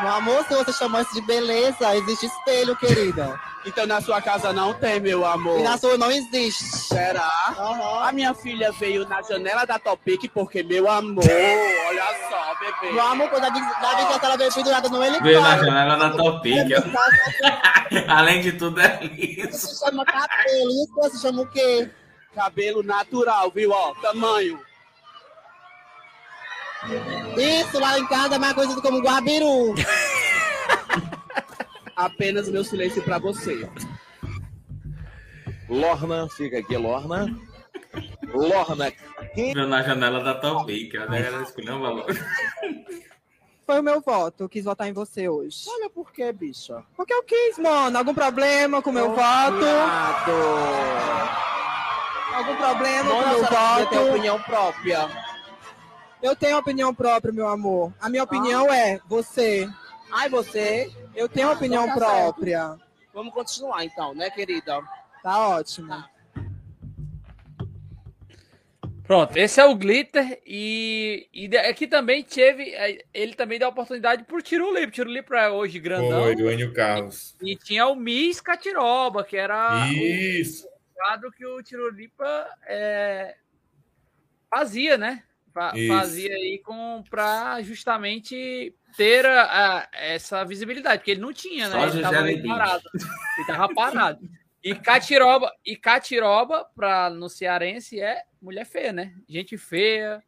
Meu amor, se você chamou isso de beleza, existe espelho, querida. Então na sua casa não tem, meu amor. E na sua não existe. Será? A minha filha veio na janela da Topic porque, meu amor, olha só, bebê. Meu amor, quando a que ela veio pendurada no Veio na helicóptero. janela da Topic. ó. Além de tudo, é. Isso se chama cabelo. Isso você chama o quê? Cabelo natural, viu? Ó, tamanho. Isso lá em casa é mais conhecido como guabiru. Apenas meu silêncio pra você. Lorna, fica aqui, Lorna. Lorna, quem na janela da Topic. A galera escolheu logo. Foi o meu voto. Eu quis votar em você hoje. Olha por que, bicha. Porque eu quis, mano. Algum problema com o meu voto? Algum problema com o meu você tem voto? opinião própria. Eu tenho opinião própria, meu amor. A minha opinião é você. Ai, você? Eu tenho opinião Então tá certo. própria. Vamos continuar então, né, querida? Tá ótimo. Pronto, esse é o Glitter e, e aqui também teve, é, ele também deu oportunidade pro Tirulipo. Tirulipo é hoje grandão. Foi, do Enio Carlos. E tinha o Miss Catiroba, que era Isso. o quadro que o Tirulipa é, fazia, né? Fa- Isso. Fazia aí com para justamente ter a- a- essa visibilidade, porque ele não tinha, né? Só Ele tava parado. Ele tava parado. E Catiroba, e Catiroba para no cearense é mulher feia, né? Gente feia,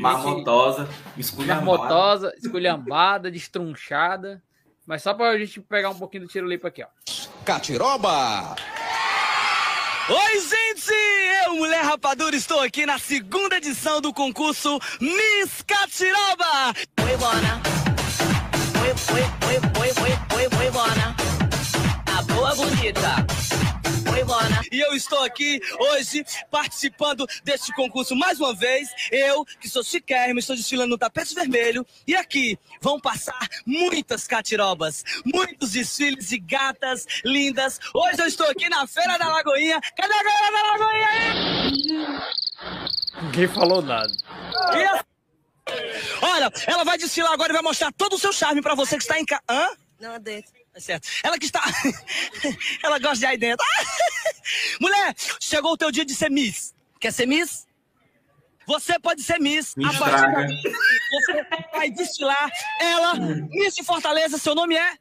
Marmotosa, esculhambada. marmotosa, esculhambada, destrunchada. Mas só pra gente pegar um pouquinho do Tirulipa aqui, ó. Catiroba! Oi, gente! Eu, Mulher Rapadura, estou aqui na segunda edição do concurso Miss Catiroba! Oi, Bona! Oi, oi, oi, oi, oi, oi, oi, Bona! A boa bonita! E eu estou aqui hoje participando deste concurso mais uma vez. Eu, que sou chiquérrimo, estou desfilando no tapete vermelho. E aqui vão passar muitas catirobas, muitos desfiles de gatas lindas. Hoje eu estou aqui na Feira da Lagoinha. Cadê a galera da Lagoinha? Ninguém falou nada. E a- Olha, ela vai desfilar agora e vai mostrar todo o seu charme pra você que está em casa. Hã? Não, dentro. É certo. Ela que está. ela gosta de aí dentro. Mulher, chegou o teu dia de ser Miss. Quer ser Miss? Você pode ser Miss. Me a partir daqui, você vai desfilar. Ela, Miss de Fortaleza, seu nome é?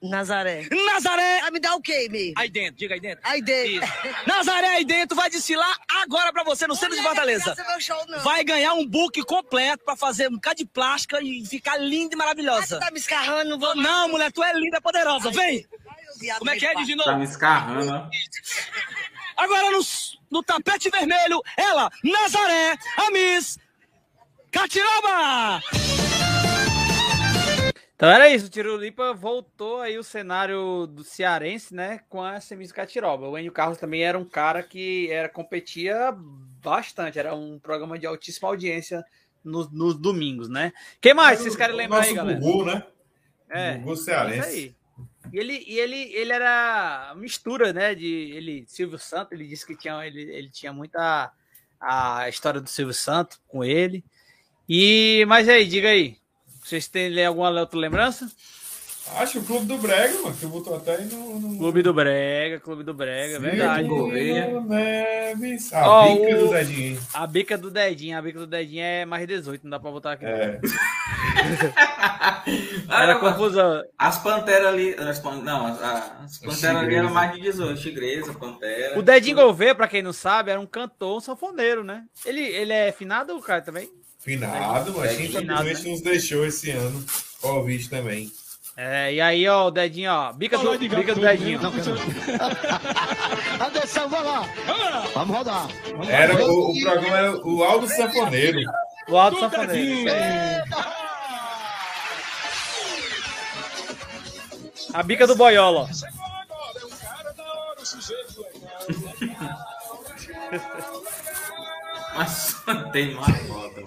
Nazaré. Nazaré. Vai me dar o quê, Mi? Aí dentro, diga aí dentro. Aí dentro. Isso. Nazaré aí dentro vai desfilar agora pra você no centro de Fortaleza. Não meu show, não. Vai ganhar um book completo pra fazer um bocado de plástica e ficar linda e maravilhosa. Ah, tu tá me escarrando, não vou Não, mulher, tu é linda, poderosa. Vem. viado, Como é que é, de Tá novo? me escarrando, ó. Agora no, no tapete vermelho, ela, Nazaré, a Miss Catiroba. Então era isso, o Tirulipa voltou aí o cenário do cearense, né, com a Semis Catiroba. O Enio Carlos também era um cara que era competia bastante, era um programa de altíssima audiência nos, nos domingos, né? Quem mais vocês querem lembrar aí, galera? Gugu, né? É, Gugu cearense. isso aí. E ele, e ele, ele era mistura, né? De ele, Silvio Santos, ele disse que tinha, ele, ele tinha muita a história do Silvio Santos com ele. E mas aí, diga aí, vocês têm alguma outra lembrança? Acho o Clube do Brega, mano, que botou até aí no. no... Clube do Brega, Clube do Brega, é verdade. Gouveia. Neves. A Ó, bica o- do Dedinho. A bica do Dedinho, a bica do Dedinho é mais 18, não dá pra botar aqui. É. Era Ah, confusão. As panteras ali. As, pan- não, as, as panteras ali eram mais de 18. Tigresa, pantera. O Dedinho Gouveia, pra quem não sabe, era um cantor, um sanfoneiro, né? Ele, ele é finado, o cara, também? Finado, mas Finado, infelizmente né? nos deixou esse ano. Covid também. É, e aí, ó, o Dedinho, ó, bica do, bica do Dedinho. Atenção, vai lá. Vamos rodar. Vamos Era, rodar. o, o programa era o Aldo Sanfoneiro. O Aldo Sanfoneiro. isso aí. A bica do Boiola. Mas tem mais foto.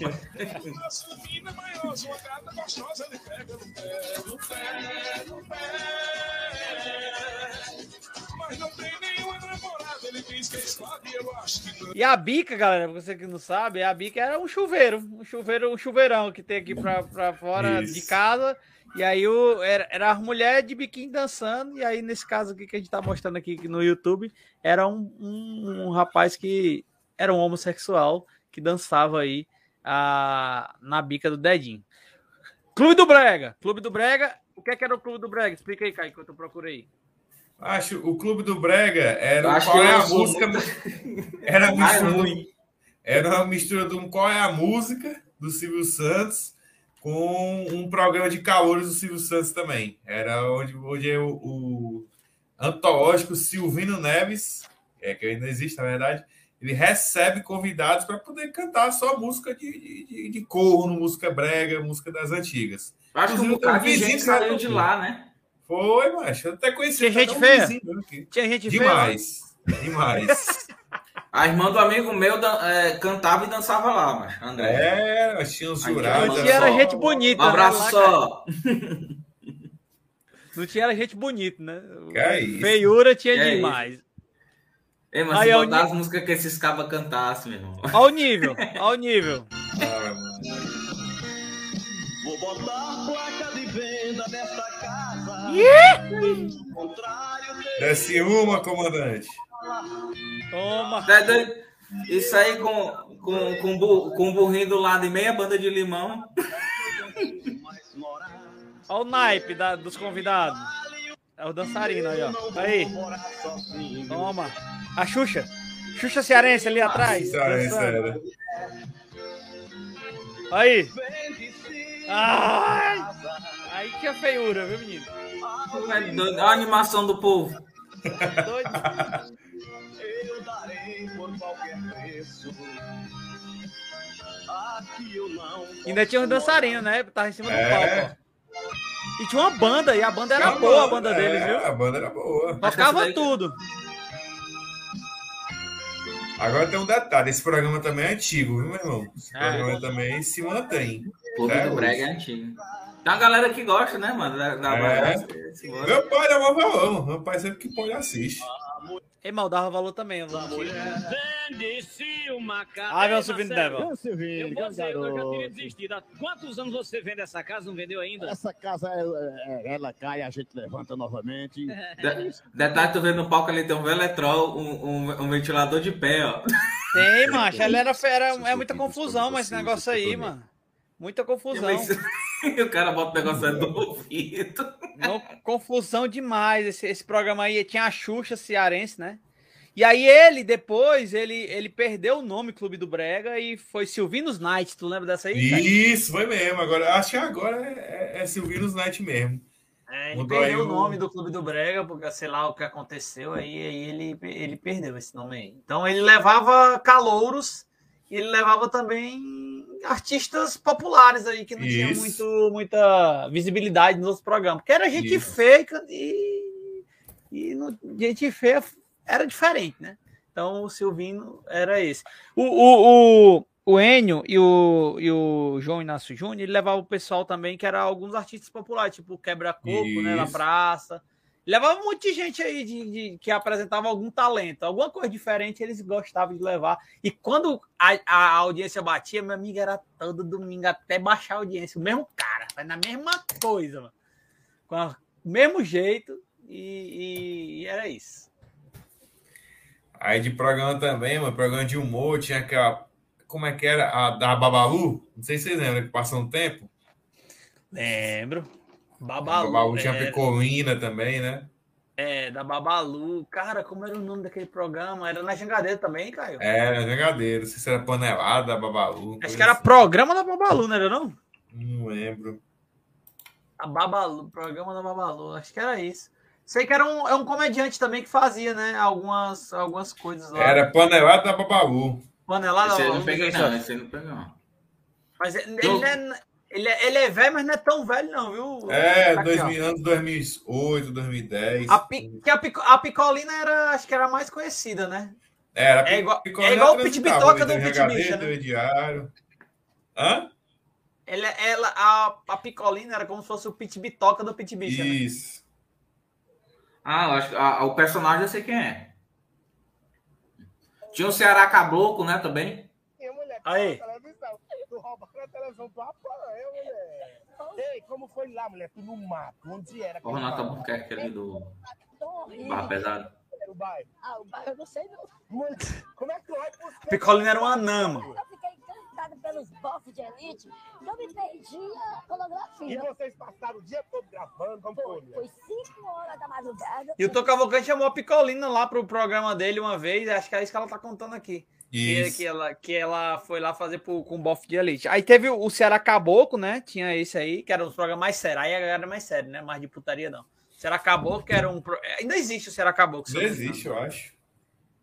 E a bica, galera, pra você que não sabe, a bica era um chuveiro, um chuveiro, um chuveirão que tem aqui pra, pra fora Isso. de casa. E aí o, era, era as mulheres de biquíni dançando. E aí, nesse caso aqui que a gente tá mostrando aqui no YouTube, era um, um, um rapaz que era um homossexual que dançava aí a, na bica do dedinho. Clube do Brega. Clube do Brega. O que, é que era o Clube do Brega? Explica aí, Caio, enquanto eu procuro aí. Acho o Clube do Brega era Eu acho qual que é a música. muito- Era mistura, ruim. do, era uma mistura de um qual é a música do Silvio Santos com um programa de calores do Silvio Santos também. Era onde hoje é o, o antológico Silvino Neves, é que ainda existe na verdade. Ele recebe convidados para poder cantar só música de, de, de- de corno, música brega, música das antigas. Acho que um bocado de vizinho gente saiu de lá, né? Foi, macho. Eu até conheci Tinha gente um feia? Tinha gente feia? Demais. Demais. A irmã do amigo meu é, cantava e dançava lá, mas André. É, mas tinha os Aqui, jurados. Não tinha era só. gente bonita. Um abraço né, só. Não tinha era gente bonita, né? Que é isso? Feiura tinha Que é Ei, mas Aí, se é botar as músicas que esses cabas cantassem, meu irmão. Olha o nível, olha o nível. Vou botar placa de venda nesta casa. Desce uma, comandante. Toma. Tá? Isso aí com, com, com, bu- com burrinho do lado e meia banda de limão. Olha o naipe da- dos convidados. É o dançarino aí, ó. Aí. Toma. A Xuxa. Xuxa Cearense ali atrás. Cearense, dançando. era. Aí. Ai. Aí que é feiura, viu, menino? É. Olha a animação do povo. Doido. Eu darei por qualquer preço. Aqui eu não. Ainda tinha um dançarino, né? Tava em cima do É. palco, ó. E tinha uma banda, e a banda era boa, a banda, banda deles, é, viu? a banda era boa. Tocava tudo. Agora tem um detalhe: esse programa também é antigo, viu, meu irmão? Esse É. programa também se mantém. Até do hoje. Brega é antigo. Tem uma galera que gosta, né, mano? Da, da É. gosta. Meu pai dava valor, meu pai sempre que pode assiste. Ei, mal dava valor também. Vende-se uma casa. Ah, meu subindo Devil. Eu, eu já teria desistido. Há quantos anos você vende essa casa? Não vendeu ainda? Essa casa, é- é- ela cai, a gente levanta novamente. De- Detalhe, tu vê no palco ali tem um Veletrol, um, um, um ventilador de pé, ó. Tem, macho. Ela era, era, é muita confusão, mas esse negócio aí, mano. Muita confusão. E o cara bota o negócio do ouvido. Não, confusão demais. Esse, esse programa aí tinha a Xuxa cearense, né? E aí ele, depois, ele, ele perdeu o nome Clube do Brega e foi Silvinos Night. Tu lembra dessa aí? Isso, foi mesmo. Agora, acho que agora é, é, é Silvinos Night mesmo. É, ele Mudou perdeu o o- nome do Clube do Brega, porque sei lá o que aconteceu, aí, aí ele, ele perdeu esse nome aí. Então ele levava calouros e ele levava também artistas populares aí, que não tinha Isso. muito, muita visibilidade nos outros programas. Porque era gente Isso. feia e, e no- gente feia era diferente, né? Então o Silvino era esse. O, o, o, o Enio e o, e o João Inácio Júnior, ele levava o pessoal também, que era alguns artistas populares, tipo o Quebra-Coco, né, na praça. Levava um monte de gente aí de, de- que apresentava algum talento, alguma coisa diferente, eles gostavam de levar. E quando a, a audiência batia, meu amigo, era todo domingo até baixar a audiência, o mesmo cara, faz na mesma coisa, mano. Com a- mesmo jeito, e, e era isso. Aí de programa também, mano, programa de humor, tinha aquela. Como é que era? A da Babalu? Não sei se vocês lembram, que passou um tempo. Lembro. Babalu. Babalu tinha é, também, né? é, da Babalu. Cara, como era o nome daquele programa? Era na Jangadeira também, Caio? Era Jangadeiro, não sei se era panelada da Babalu. Acho que era assim. programa da Babalu, não era não? Não lembro. A Babalu, programa da Babalu, acho que era isso. Sei que era um, é um comediante também que fazia, né? Algumas, algumas coisas lá. Era panelada da Babalu. Panelada Esse aí eu da não peguei, não. Esse eu não peguei, não. Mas ele, ele, não é, ele, é, ele é velho, mas não é tão velho, não, viu? É, Aqui, ó. 2000, anos 2008, 2010. A, pi- que a, pico- a Picolina era, acho que era a mais conhecida, né? Era, é igual, Picolina é igual o Pit Bitoca do Pit Bicha, né? Diário. Hã? Ela, ela, a, a Picolina era como se fosse o Pit Bitoca do Pit Bicha, né? Isso. Ah, eu acho que ah, o personagem eu sei quem é. Tinha o Ceará Caboclo, né, também. Aí. Tu roubaram a televisão do apanha, mulher. Ei, como foi lá, mulher? Tu no mato, onde era? O Renato Albuquerque ali do Barra Pesada. O bairro. Ah, o bairro eu não sei não. Como é que tu vai buscar? Picolina era uma anã, mano. Eu fiquei encantada pelos bofs de elite eu me perdi a E vocês passaram o dia todo gravando, como foi? Foi 5 horas da madrugada. E o Tom Cavalcante chamou a Picolina lá pro programa dele uma vez, acho que é isso que ela tá contando aqui. Que, Isso. que, ela, que ela foi lá fazer pro, com o bofe de elite. Aí teve o Ceará Caboclo, né? Tinha esse aí, que era um programa mais sério. Aí era mais sério, né? Mais de putaria, não. Ceará Caboclo, que era um. pro- Ainda existe o Ceará Caboclo. Não me existe, eu acho.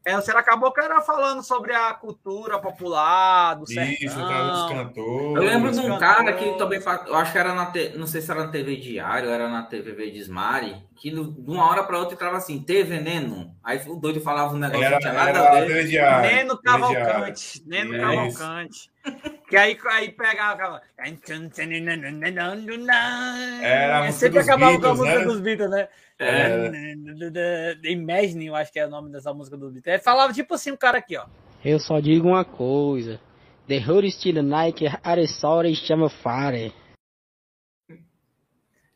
É, o Ceará Caboclo era falando sobre a cultura popular, do sertão. Isso, dos cantores. Eu lembro de um cara que também, eu acho que era na, te- não sei se era na TV Diário, era na TV Verdesmari, que no- de uma hora para outra entrava assim, T veneno. Aí o doido falava um negócio Era- que não tinha nada a ver. Neno Cavalcante. Neno É. Cavalcante. Que aí, aí pegava. Era a É música sempre dos acabava com a Beatles, música né? dos Beatles, né? É. Imagine, eu acho que é o nome dessa música dos Beatles. Aí falava tipo assim, o cara aqui, ó. Eu só digo uma coisa. The hood estilo Nike, Aresora e chama Fire.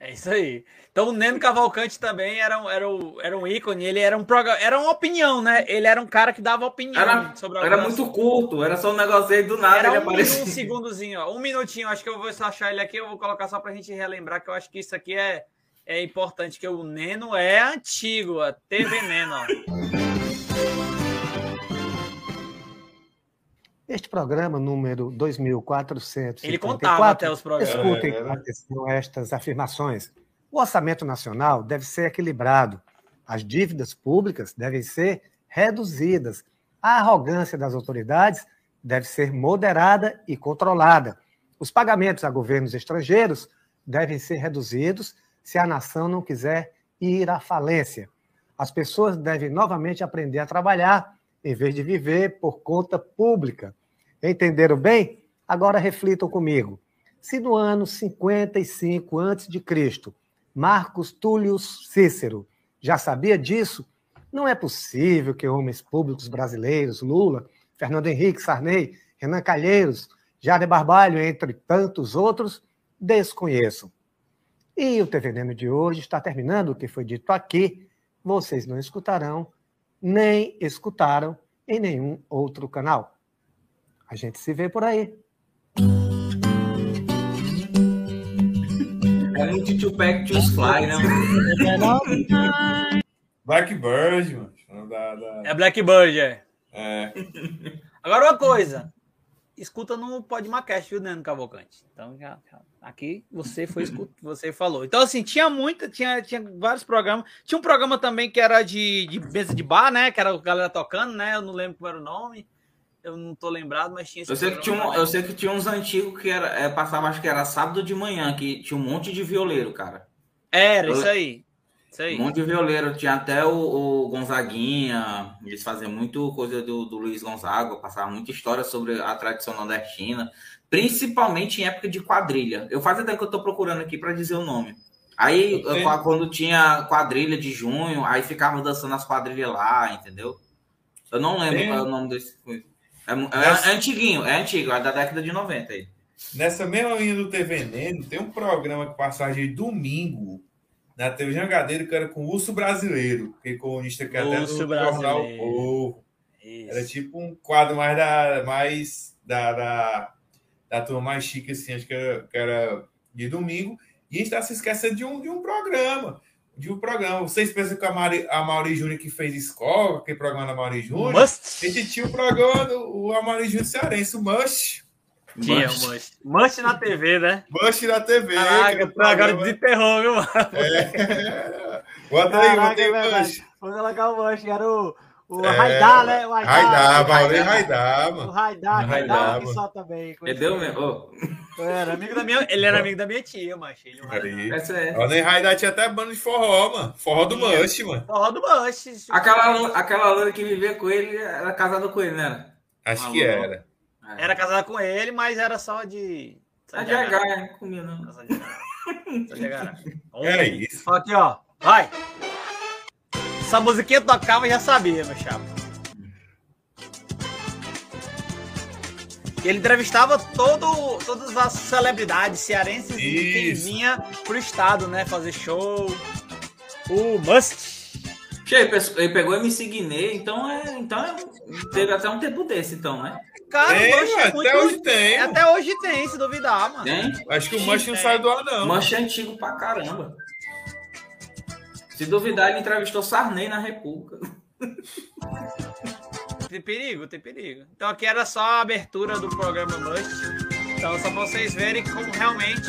É isso aí. Então o Neno Cavalcante também era um, era, um, era um ícone, ele era um programa, era uma opinião, né? Ele era um cara que dava opinião Era, sobre era algumas- muito curto, era só um negócio aí do nada Era um, aparecia. um segundozinho, ó. Um minutinho. Acho que eu vou achar ele aqui. Eu vou colocar só pra gente relembrar que eu acho que isso aqui é, é importante, que o Neno é antigo, a TV Neno, ó. Este programa número 2434. Ele contava até os programas. Escutem É, com né? atenção estas afirmações. O orçamento nacional deve ser equilibrado. As dívidas públicas devem ser reduzidas. A arrogância das autoridades deve ser moderada e controlada. Os pagamentos a governos estrangeiros devem ser reduzidos se a nação não quiser ir à falência. As pessoas devem novamente aprender a trabalhar em vez de viver por conta pública. Entenderam bem? Agora reflitam comigo. Se no ano 55 a.C., Marcos Túlio Cícero já sabia disso, não é possível que homens públicos brasileiros, Lula, Fernando Henrique, Sarney, Renan Calheiros, Jade Barbalho, entre tantos outros, desconheçam. E o TV Veneno de hoje está terminando o que foi dito aqui. Vocês não escutarão, nem escutaram em nenhum outro canal. A gente se vê por aí. É muito Tupac Choose Fly, né? Blackbird, mano. Da, da... É Blackbird, é. É. Agora uma coisa. Escuta no Podmacast, viu, Neno Cavalcante? Então, já, já- aqui você foi escut- você falou. Então, assim, tinha muita, tinha, tinha vários programas. Tinha um programa também que era de, de mesa de bar, né? Que era a galera tocando, né? Eu não lembro qual era o nome. Eu não tô lembrado, mas tinha esse Eu sei, que tinha um- eu sei que tinha uns antigos que era, é, passava, acho que era sábado de manhã, que tinha um monte de violeiro, cara. Era, Eu- isso aí. Isso aí. Um monte de violeiro. Tinha até o, o Gonzaguinha. Eles faziam muito coisa do, do Luiz Gonzaga, passava muita história sobre a tradição nordestina, principalmente em época de quadrilha. Eu faz até que eu tô procurando aqui para dizer o nome. Aí, quando tinha quadrilha de junho, aí ficava dançando as quadrilhas lá, entendeu? Eu não lembro qual é o nome desse. É, é- é antiguinho, é antigo, é da década de 90 aí. Nessa mesma linha do TV Veneno, tem um programa que passava de domingo na TV Jangadeiro, que era com o Urso Brasileiro, que é comunista que até no Urso jornal Brasileiro. Povo. Era tipo um quadro mais da mais da, da, da turma mais chique, assim, acho que era, que era de domingo. E a gente está se esquecendo de um, de um programa. De um programa. Vocês pensam que a Mauri, a Mauri Júnior que fez escola, aquele programa da Mauri Júnior? Must. A gente tinha o programa do o Amaury Júnior Cearense, o Must. Tinha, Must. Must na TV, né? Must na TV. Caraca, tu agora programa. desenterrou, viu, mano? É. Bota aí, bota aí, é. Must. Vou colocar o Manche, que era o, o É, Raidar, né? O Raidar. Raidar, O mano. Raidar, Raidar, Raidar que mano. só também. Ele deu mesmo. Era amigo da Minha- ele era amigo da minha tia, macho. Ele, Aí. Essa é. Nem Raidar tinha até banda de forró, mano. Forró do Must, mano. Forró do Must. Aquela, aquela loura que vivia com ele era casada com ele, né? Acho Uma que era. Era casada com ele, mas era só de. Só É de H, né? Comia não. Só de H. Só de H. É isso. Aqui, ó. Vai. Essa musiquinha tocava, eu já sabia, meu chapa. Ele entrevistava todo, todas as celebridades cearenses e quem Isso. vinha pro estado, né? Fazer show. O Must. Che, ele pe- ele pegou MC Guiné, então é. Então é, teve até um tempo desse, então, né? Cara, Tem, o Must é até muito- hoje tem. Até hoje tem, se duvidar, mano. Tem? Acho que o Must não sai do ar, não. Mancha é antigo pra caramba. Se duvidar, ele entrevistou Sarney na República. Tem perigo, tem perigo. Então aqui era só a abertura do programa Must. Então só pra vocês verem como realmente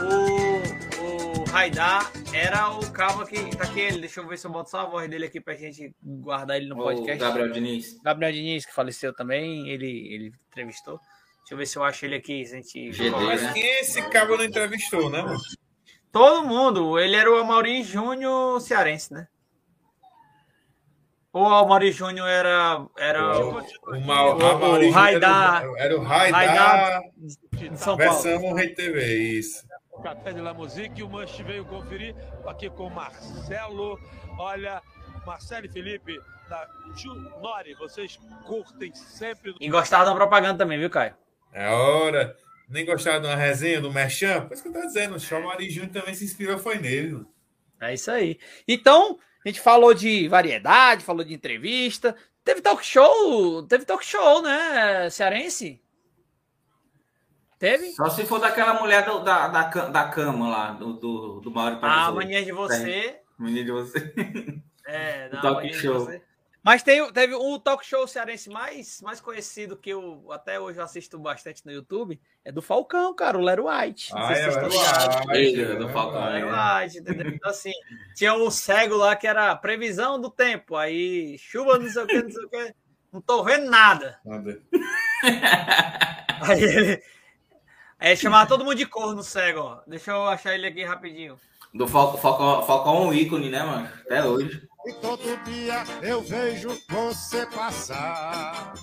o, o Raidar era o cabo que. Tá aqui ele, deixa eu ver se eu boto só a voz dele aqui pra gente guardar ele no O podcast. Gabriel Diniz. Gabriel Diniz, que faleceu também, ele, ele entrevistou. Deixa eu ver se eu acho ele aqui. Gente GD, Mas né? quem esse cabo não entrevistou, né, mano? Todo mundo. Ele era o Amaury Júnior cearense, né? Ou o Amaury Júnior era. era O, o, Ma- o- o Raidar. Era, o- Raidar, de São Paulo. Rei TV, isso. Café de la Musique, o Manche veio conferir aqui com o Marcelo. Olha, Marcelo e Felipe da Tio Nori, vocês curtem sempre. E gostava da propaganda também, viu, Caio? É hora. Nem gostava de uma resenha do Merchan? Por isso que eu tô dizendo, o Chamari Júnior também se inspirou, foi nele. mano. É isso aí. Então, a gente falou de variedade, falou de entrevista. Teve talk show, teve talk show, né, cearense? Teve? Só se for daquela mulher do- da, da, da cama lá, do, do, do Mauro A Mania de Você. É, Mania de você. É, O não, de show. Você. Mas tem, teve um talk show cearense mais, mais conhecido que eu até hoje eu assisto bastante no YouTube. É do Falcão, cara, o Lero White. Não Ah, é, Lero. White, é, do Falcão, é. Lero White, entendeu? Então, assim, tinha um cego lá que era previsão do tempo. Aí, chuva, não sei o que, não sei o que. Não tô vendo nada. Nada. Aí ele. Aí chamava todo mundo de corno cego, ó. Deixa eu achar ele aqui rapidinho. Do Falcão, Falcão, Falcão é um ícone, né, mano? Até hoje. E todo dia eu vejo você passar.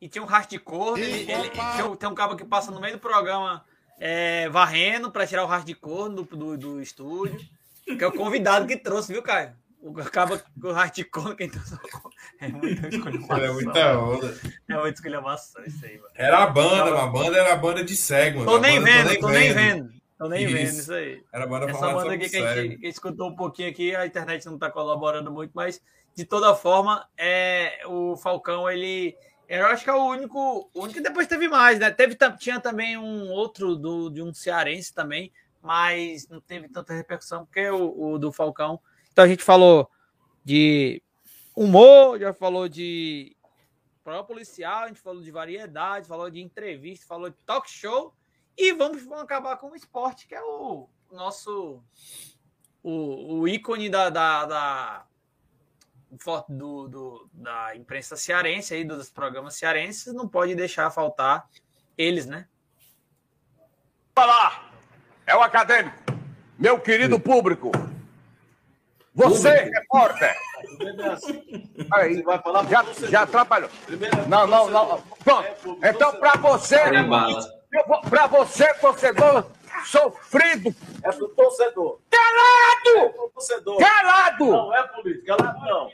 E tinha um rastro de corno. Ele, ele- tinha tem um cabo que passa no meio do programa é, varrendo pra tirar o rastro de corno do, do, do estúdio. Que é o convidado que trouxe, viu, Caio? O cabo com o rastro de corno, quem trouxe É muita escolhamação. Era muita onda. É muita escolhamação isso aí, mano. Era a banda, mano. a banda era a banda de cego, mano. Tô nem banda vendo, tô nem vendo. Tô nem Isso. vendo isso aí. Era a banda Essa banda aqui que a, gente, que escutou um pouquinho aqui, a internet não tá colaborando muito, mas de toda forma, é, o Falcão, ele. Eu acho que é o único. O único que depois teve mais, né? Teve, tinha também um outro do, de um cearense também, mas não teve tanta repercussão, porque o, o do Falcão. Então a gente falou de humor, já falou de prova policial, a gente falou de variedade, falou de entrevista, falou de talk show. E vamos, vamos acabar com o esporte, que é o nosso. O, o ícone da, da, da, do, do- da imprensa cearense, aí, dos programas cearenses, não pode deixar faltar eles, né? falar. É o acadêmico. Meu querido público. Você, repórter. Aí, já, já atrapalhou. Não, não, não. Pronto. Então, para você, Pra você, torcedor sofrido. É pro torcedor. Calado! É pro torcedor. Calado! Não é político, calado não.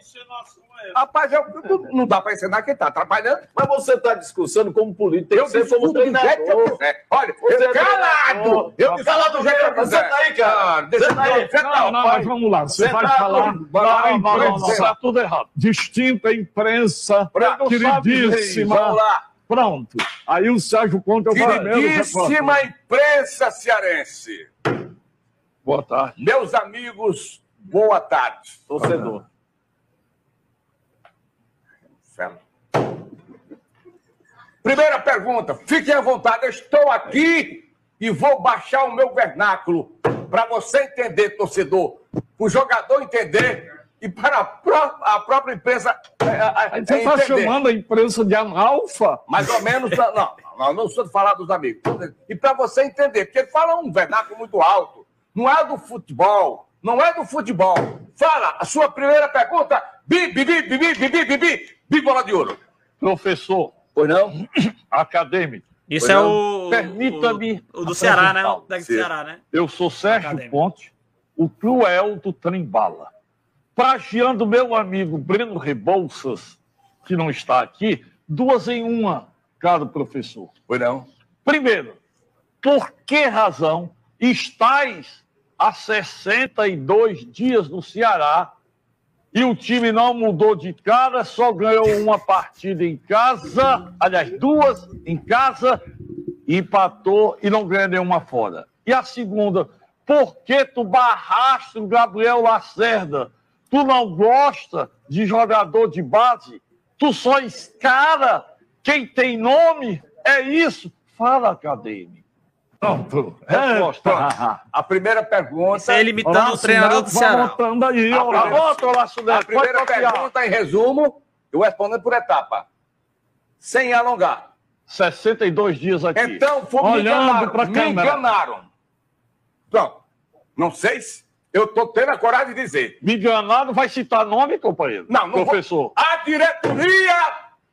Rapaz, eu- não dá para ensinar quem tá atrapalhando. Mas você está discursando como político, Eu ser como que eu treinador. Olha, Você eu, é calado! Eu discuto calado do jeito que você tá aí, cara. Deixa tá aí. Não, não, mas vamos lá. Você vai falar Vai lá, da vai lá, imprensa. Está tudo errado. Distinta imprensa, queridíssima. Vamos lá. Pronto. Aí o Sérgio Conte é o Queridíssima imprensa cearense. Boa tarde. Meus amigos, boa tarde. Torcedor. Primeira pergunta, fiquem à vontade, eu estou aqui e vou baixar o meu vernáculo para você entender, torcedor, para o jogador entender e para a, pró- a própria imprensa é, é, Você está chamando a imprensa de analfa? Mais ou menos, não, não, não sou de falar dos amigos. E para você entender, porque ele fala um vernáculo muito alto, não é do futebol, não é do futebol. Fala, a sua primeira pergunta, bi, bi, bi, bi, bi, bi, bi, bi, bi, bi, bola de ouro. Professor. Pois não? Acadêmico. Isso Pois é não? o- Permita-me. o- o do Ceará, né? O do Ceará, né? Eu sou Sérgio Acadêmico. Ponte, o cruel do trem-bala. Pragiando meu amigo Breno Rebouças, que não está aqui, duas em uma, caro professor. Pois não? Primeiro, por que razão estáis há 62 dias no Ceará e o time não mudou de cara, só ganhou uma partida em casa, aliás, duas em casa, empatou e não ganhou nenhuma fora. E a segunda, por que tu barraste o Gabriel Lacerda? Tu não gosta de jogador de base? Tu só escara quem tem nome? É isso? Fala, acadêmico. Pronto. Resposta. Pronto. A primeira pergunta. Isso é ele imitando o treinador do Ceará. Botando aí, A ó. primeira- Bota, Laço A primeira pergunta, em resumo, eu respondendo por etapa. Sem alongar. 62 dias aqui. Então, foi, me Olhando enganaram. pra me câmera. enganaram. Pronto. Não sei se eu estou tendo a coragem de dizer. Enganaram, vai citar nome, companheiro? Não, não vou- Professor. A diretoria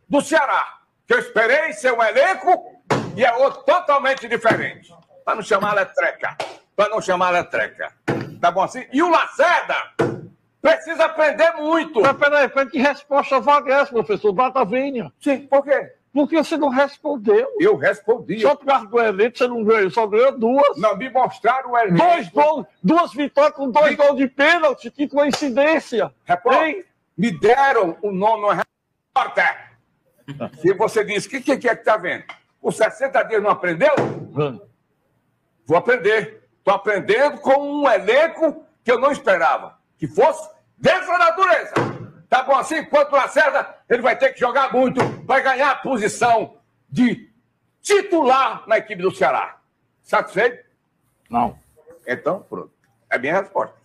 do Ceará, que eu esperei ser um elenco e é outro totalmente diferente. Para não chamar ela treca. Para não chamar ela treca. Tá bom assim? E o Lacerda precisa aprender muito. Mas peraí, peraí, que resposta vaga é essa, professor? Venha. Sim, por quê? Porque você não respondeu. Eu respondi. Só por causa do elenco você não ganhou, só ganhou duas. Não, me mostraram o elenco. Dois gols, duas vitórias com dois gols de pênalti, que coincidência. Repórter, me deram o nome no repórter. E você disse, o que, que, que é que tá vendo? Os 60 dias não aprendeu? Vou aprender. Estou aprendendo com um elenco que eu não esperava. Que fosse dessa natureza. Tá bom assim? Enquanto o Lacerda, ele vai ter que jogar muito, vai ganhar a posição de titular na equipe do Ceará. Satisfeito? Não. Então, pronto. É a minha resposta.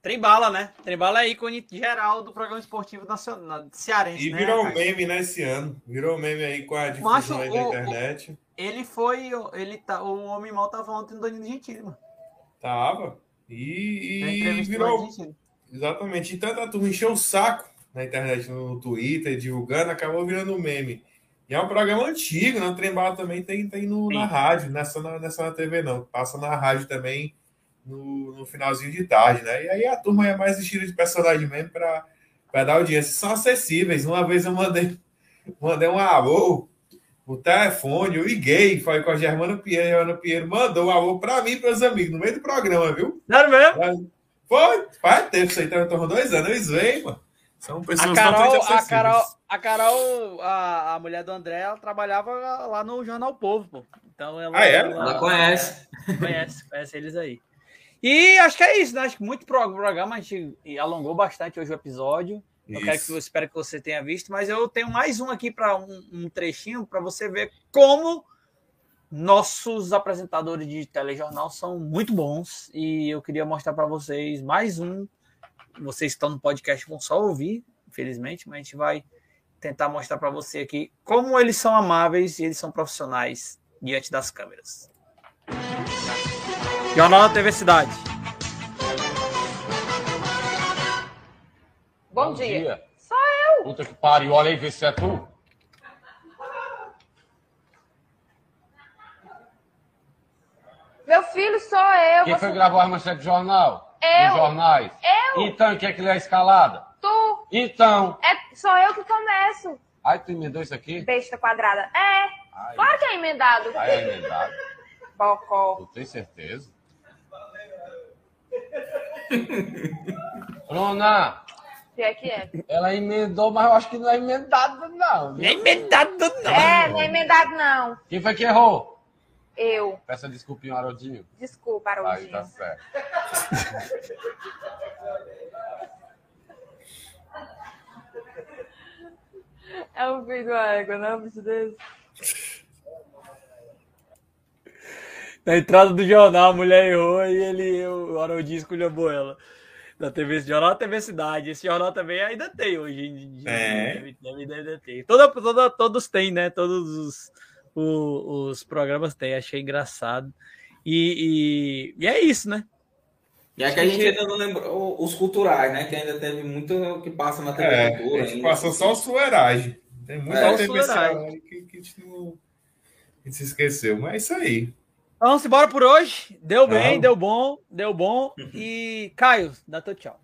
Trembala, né? Trembala é ícone geral do programa esportivo nacional cearense, E né? virou cara? meme nesse ano. Virou meme aí com a difusão Macho, aí o- da o- internet. Ele foi. Ele tá, o Homem Mal tava ontem no Danilo Gentili, mano. Tava. E, e virou. Exatamente. E tanta turma encheu o saco na internet, no Twitter, divulgando, acabou virando um meme. E é um programa antigo, né? O Trembala também tem, tem no, na rádio, não é só na, não é na TV, não. Passa na rádio também no, no finalzinho de tarde, né? E aí a turma é mais estilo de personagem mesmo para dar audiência. São acessíveis. Uma vez eu mandei, mandei um alô, o telefone, eu liguei, falei com a Germana Pinheiro, a Germana Pinheiro mandou um alô para mim e para os amigos, no meio do programa, viu? Sério mesmo? Foi, faz tempo isso aí, então, então dois anos, eles veem, mano. São pessoas A Carol, totalmente a. Carol, a Carol, a, a mulher do André, ela trabalhava lá no Jornal Povo, pô. Então ela, Ah, é? Ela conhece. Conhece, conhece eles aí. E acho que é isso, né? Acho que muito pro- programa, a gente alongou bastante hoje o episódio. Eu quero que eu espero que você tenha visto, mas eu tenho mais um aqui para um, um trechinho para você ver como nossos apresentadores de telejornal são muito bons e eu queria mostrar para vocês mais um. Vocês estão no podcast vão só ouvir, infelizmente, mas a gente vai tentar mostrar para você aqui como eles são amáveis e eles são profissionais diante das câmeras. Jornal da TV Cidade. Bom, dia. Só eu. Puta que pariu, olha aí, vê se é tu. Meu filho sou eu. Quem você- foi gravar a manchete do jornal? Nos Eu? jornais. Eu? Então, quem é que lê a escalada? Tu? Então. É, sou eu que começo. Ai, tu emendou isso aqui? Besta quadrada. É. Claro que é emendado. Ai, é emendado. Bocó. Tu tem certeza? Bruna, que é que é? ela emendou, mas eu acho que não é emendado, não. Não é emendado, não. É, não é emendado, não. Quem foi que errou? Eu. Peça desculpinha, Haroldinho. Desculpa, Aí Haroldinho. tá certo. É um filho da égua, não, bicho desse. Na entrada do jornal, a mulher errou e ele, o Haroldinho esculhambou ela. Da TV Jornal TV Cidade. Esse jornal também ainda tem hoje em dia. É. Deve, deve, deve ter. Toda, toda, todos têm, né? Todos os, o- os programas têm. Achei engraçado. E, e, e é isso, né? E é que a gente ainda não lembrou os culturais, né? Que ainda teve muito que passa na TV É, Cultura. a gente ainda. passou só o sueragem. Tem muita É, TV que, que a gente não a gente se esqueceu. Mas é isso aí. Então, Vamos embora por hoje. Deu bem, Vamos. deu bom, deu bom. E Caio, dá teu tchau.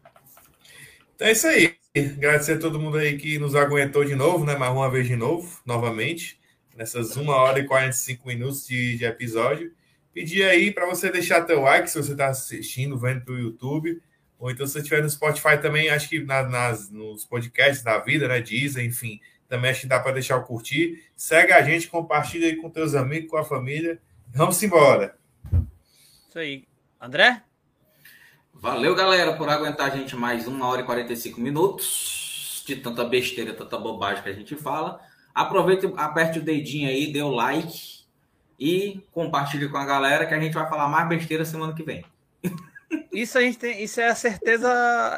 Então é isso aí. Agradecer a todo mundo aí que nos aguentou de novo, né? Mais uma vez de novo, novamente. Nessas 1 hora e 45 minutos de, de episódio. Pedir aí para você deixar teu like se você está assistindo, vendo pelo YouTube. Ou então se você estiver no Spotify também, acho que na- nas, nos podcasts da vida, né? Deezer, enfim. Também acho que dá para deixar o curtir. Segue a gente, compartilha aí com teus amigos, com a família. Vamos embora. Isso aí. André? Valeu, galera, por aguentar a gente mais 1 hora e 45 minutos de tanta besteira, tanta bobagem que a gente fala. Aproveite, aperte o dedinho aí, dê o like e compartilhe com a galera que a gente vai falar mais besteira semana que vem. Isso a gente tem, isso é a certeza,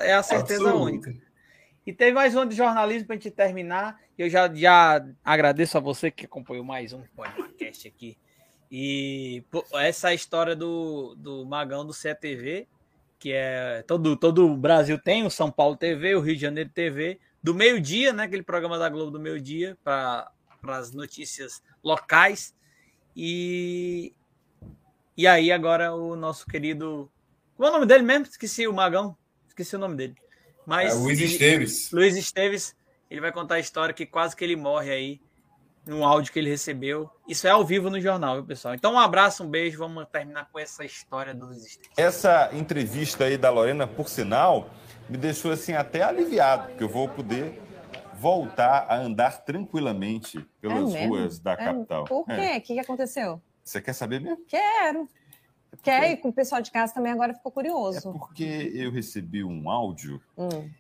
é a certeza Absoluta. única. E teve mais um de jornalismo para a gente terminar. Eu já, já agradeço a você que acompanhou mais um podcast aqui. E essa história do, do Magão do CETV, que é todo, todo o Brasil tem, o São Paulo TV, o Rio de Janeiro TV, do meio-dia, né? Aquele programa da Globo do meio-dia, para as notícias locais. E, e aí, agora o nosso querido. Qual é o nome dele mesmo? Esqueci o Magão. Esqueci o nome dele. Mas, É, Luiz ele- Esteves. Luiz Esteves. Ele vai contar a história que quase que ele morre aí. Num áudio que ele recebeu. Isso é ao vivo no jornal, viu, pessoal? Então, um abraço, um beijo. Vamos terminar com essa história do Luiz Esteves. Essa entrevista aí da Lorena, por sinal, me deixou assim até aliviado, porque eu vou poder voltar a andar tranquilamente pelas É ruas da É, capital. Por quê? É. O que que aconteceu? Você quer saber mesmo? Quero. Quer ir com o pessoal de casa também agora ficou curioso. Porque eu recebi um áudio, Hum.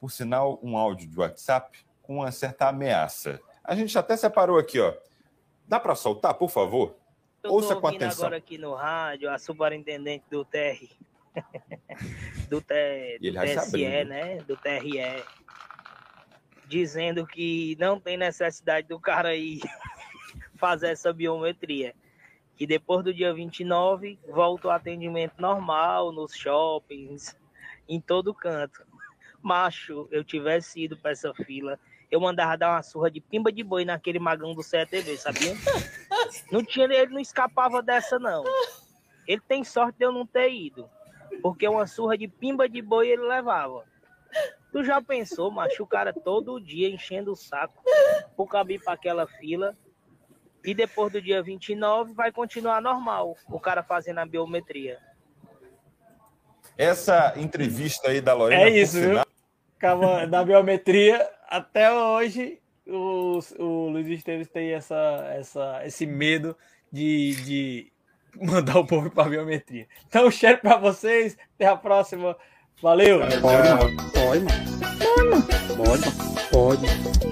por sinal, um áudio de WhatsApp com uma certa ameaça. A gente até separou aqui, ó. Dá para soltar, por favor? Eu Ouça com atenção. agora aqui no rádio a superintendente do TR. do, T, do TSE, né? Do TRE. Dizendo que não tem necessidade do cara ir fazer essa biometria. Que depois do dia 29 volta o atendimento normal nos shoppings, em todo canto. Macho, eu tivesse ido para essa fila, eu mandava dar uma surra de pimba de boi naquele magão do CETV, sabia? Não tinha, ele não escapava dessa, não. Ele tem sorte de eu não ter ido. Porque uma surra de pimba de boi ele levava. Tu já pensou, macho, o cara todo dia enchendo o saco por caber para aquela fila. E depois do dia 29 vai continuar normal o cara fazendo a biometria. Essa entrevista aí da Lorena, É isso, viu? Da biometria, até hoje, o, o Luiz Esteves tem essa, essa, esse medo de, de mandar o povo para biometria. Então, cheiro para vocês. Até a próxima. Valeu. Pode, pode. Pode, pode.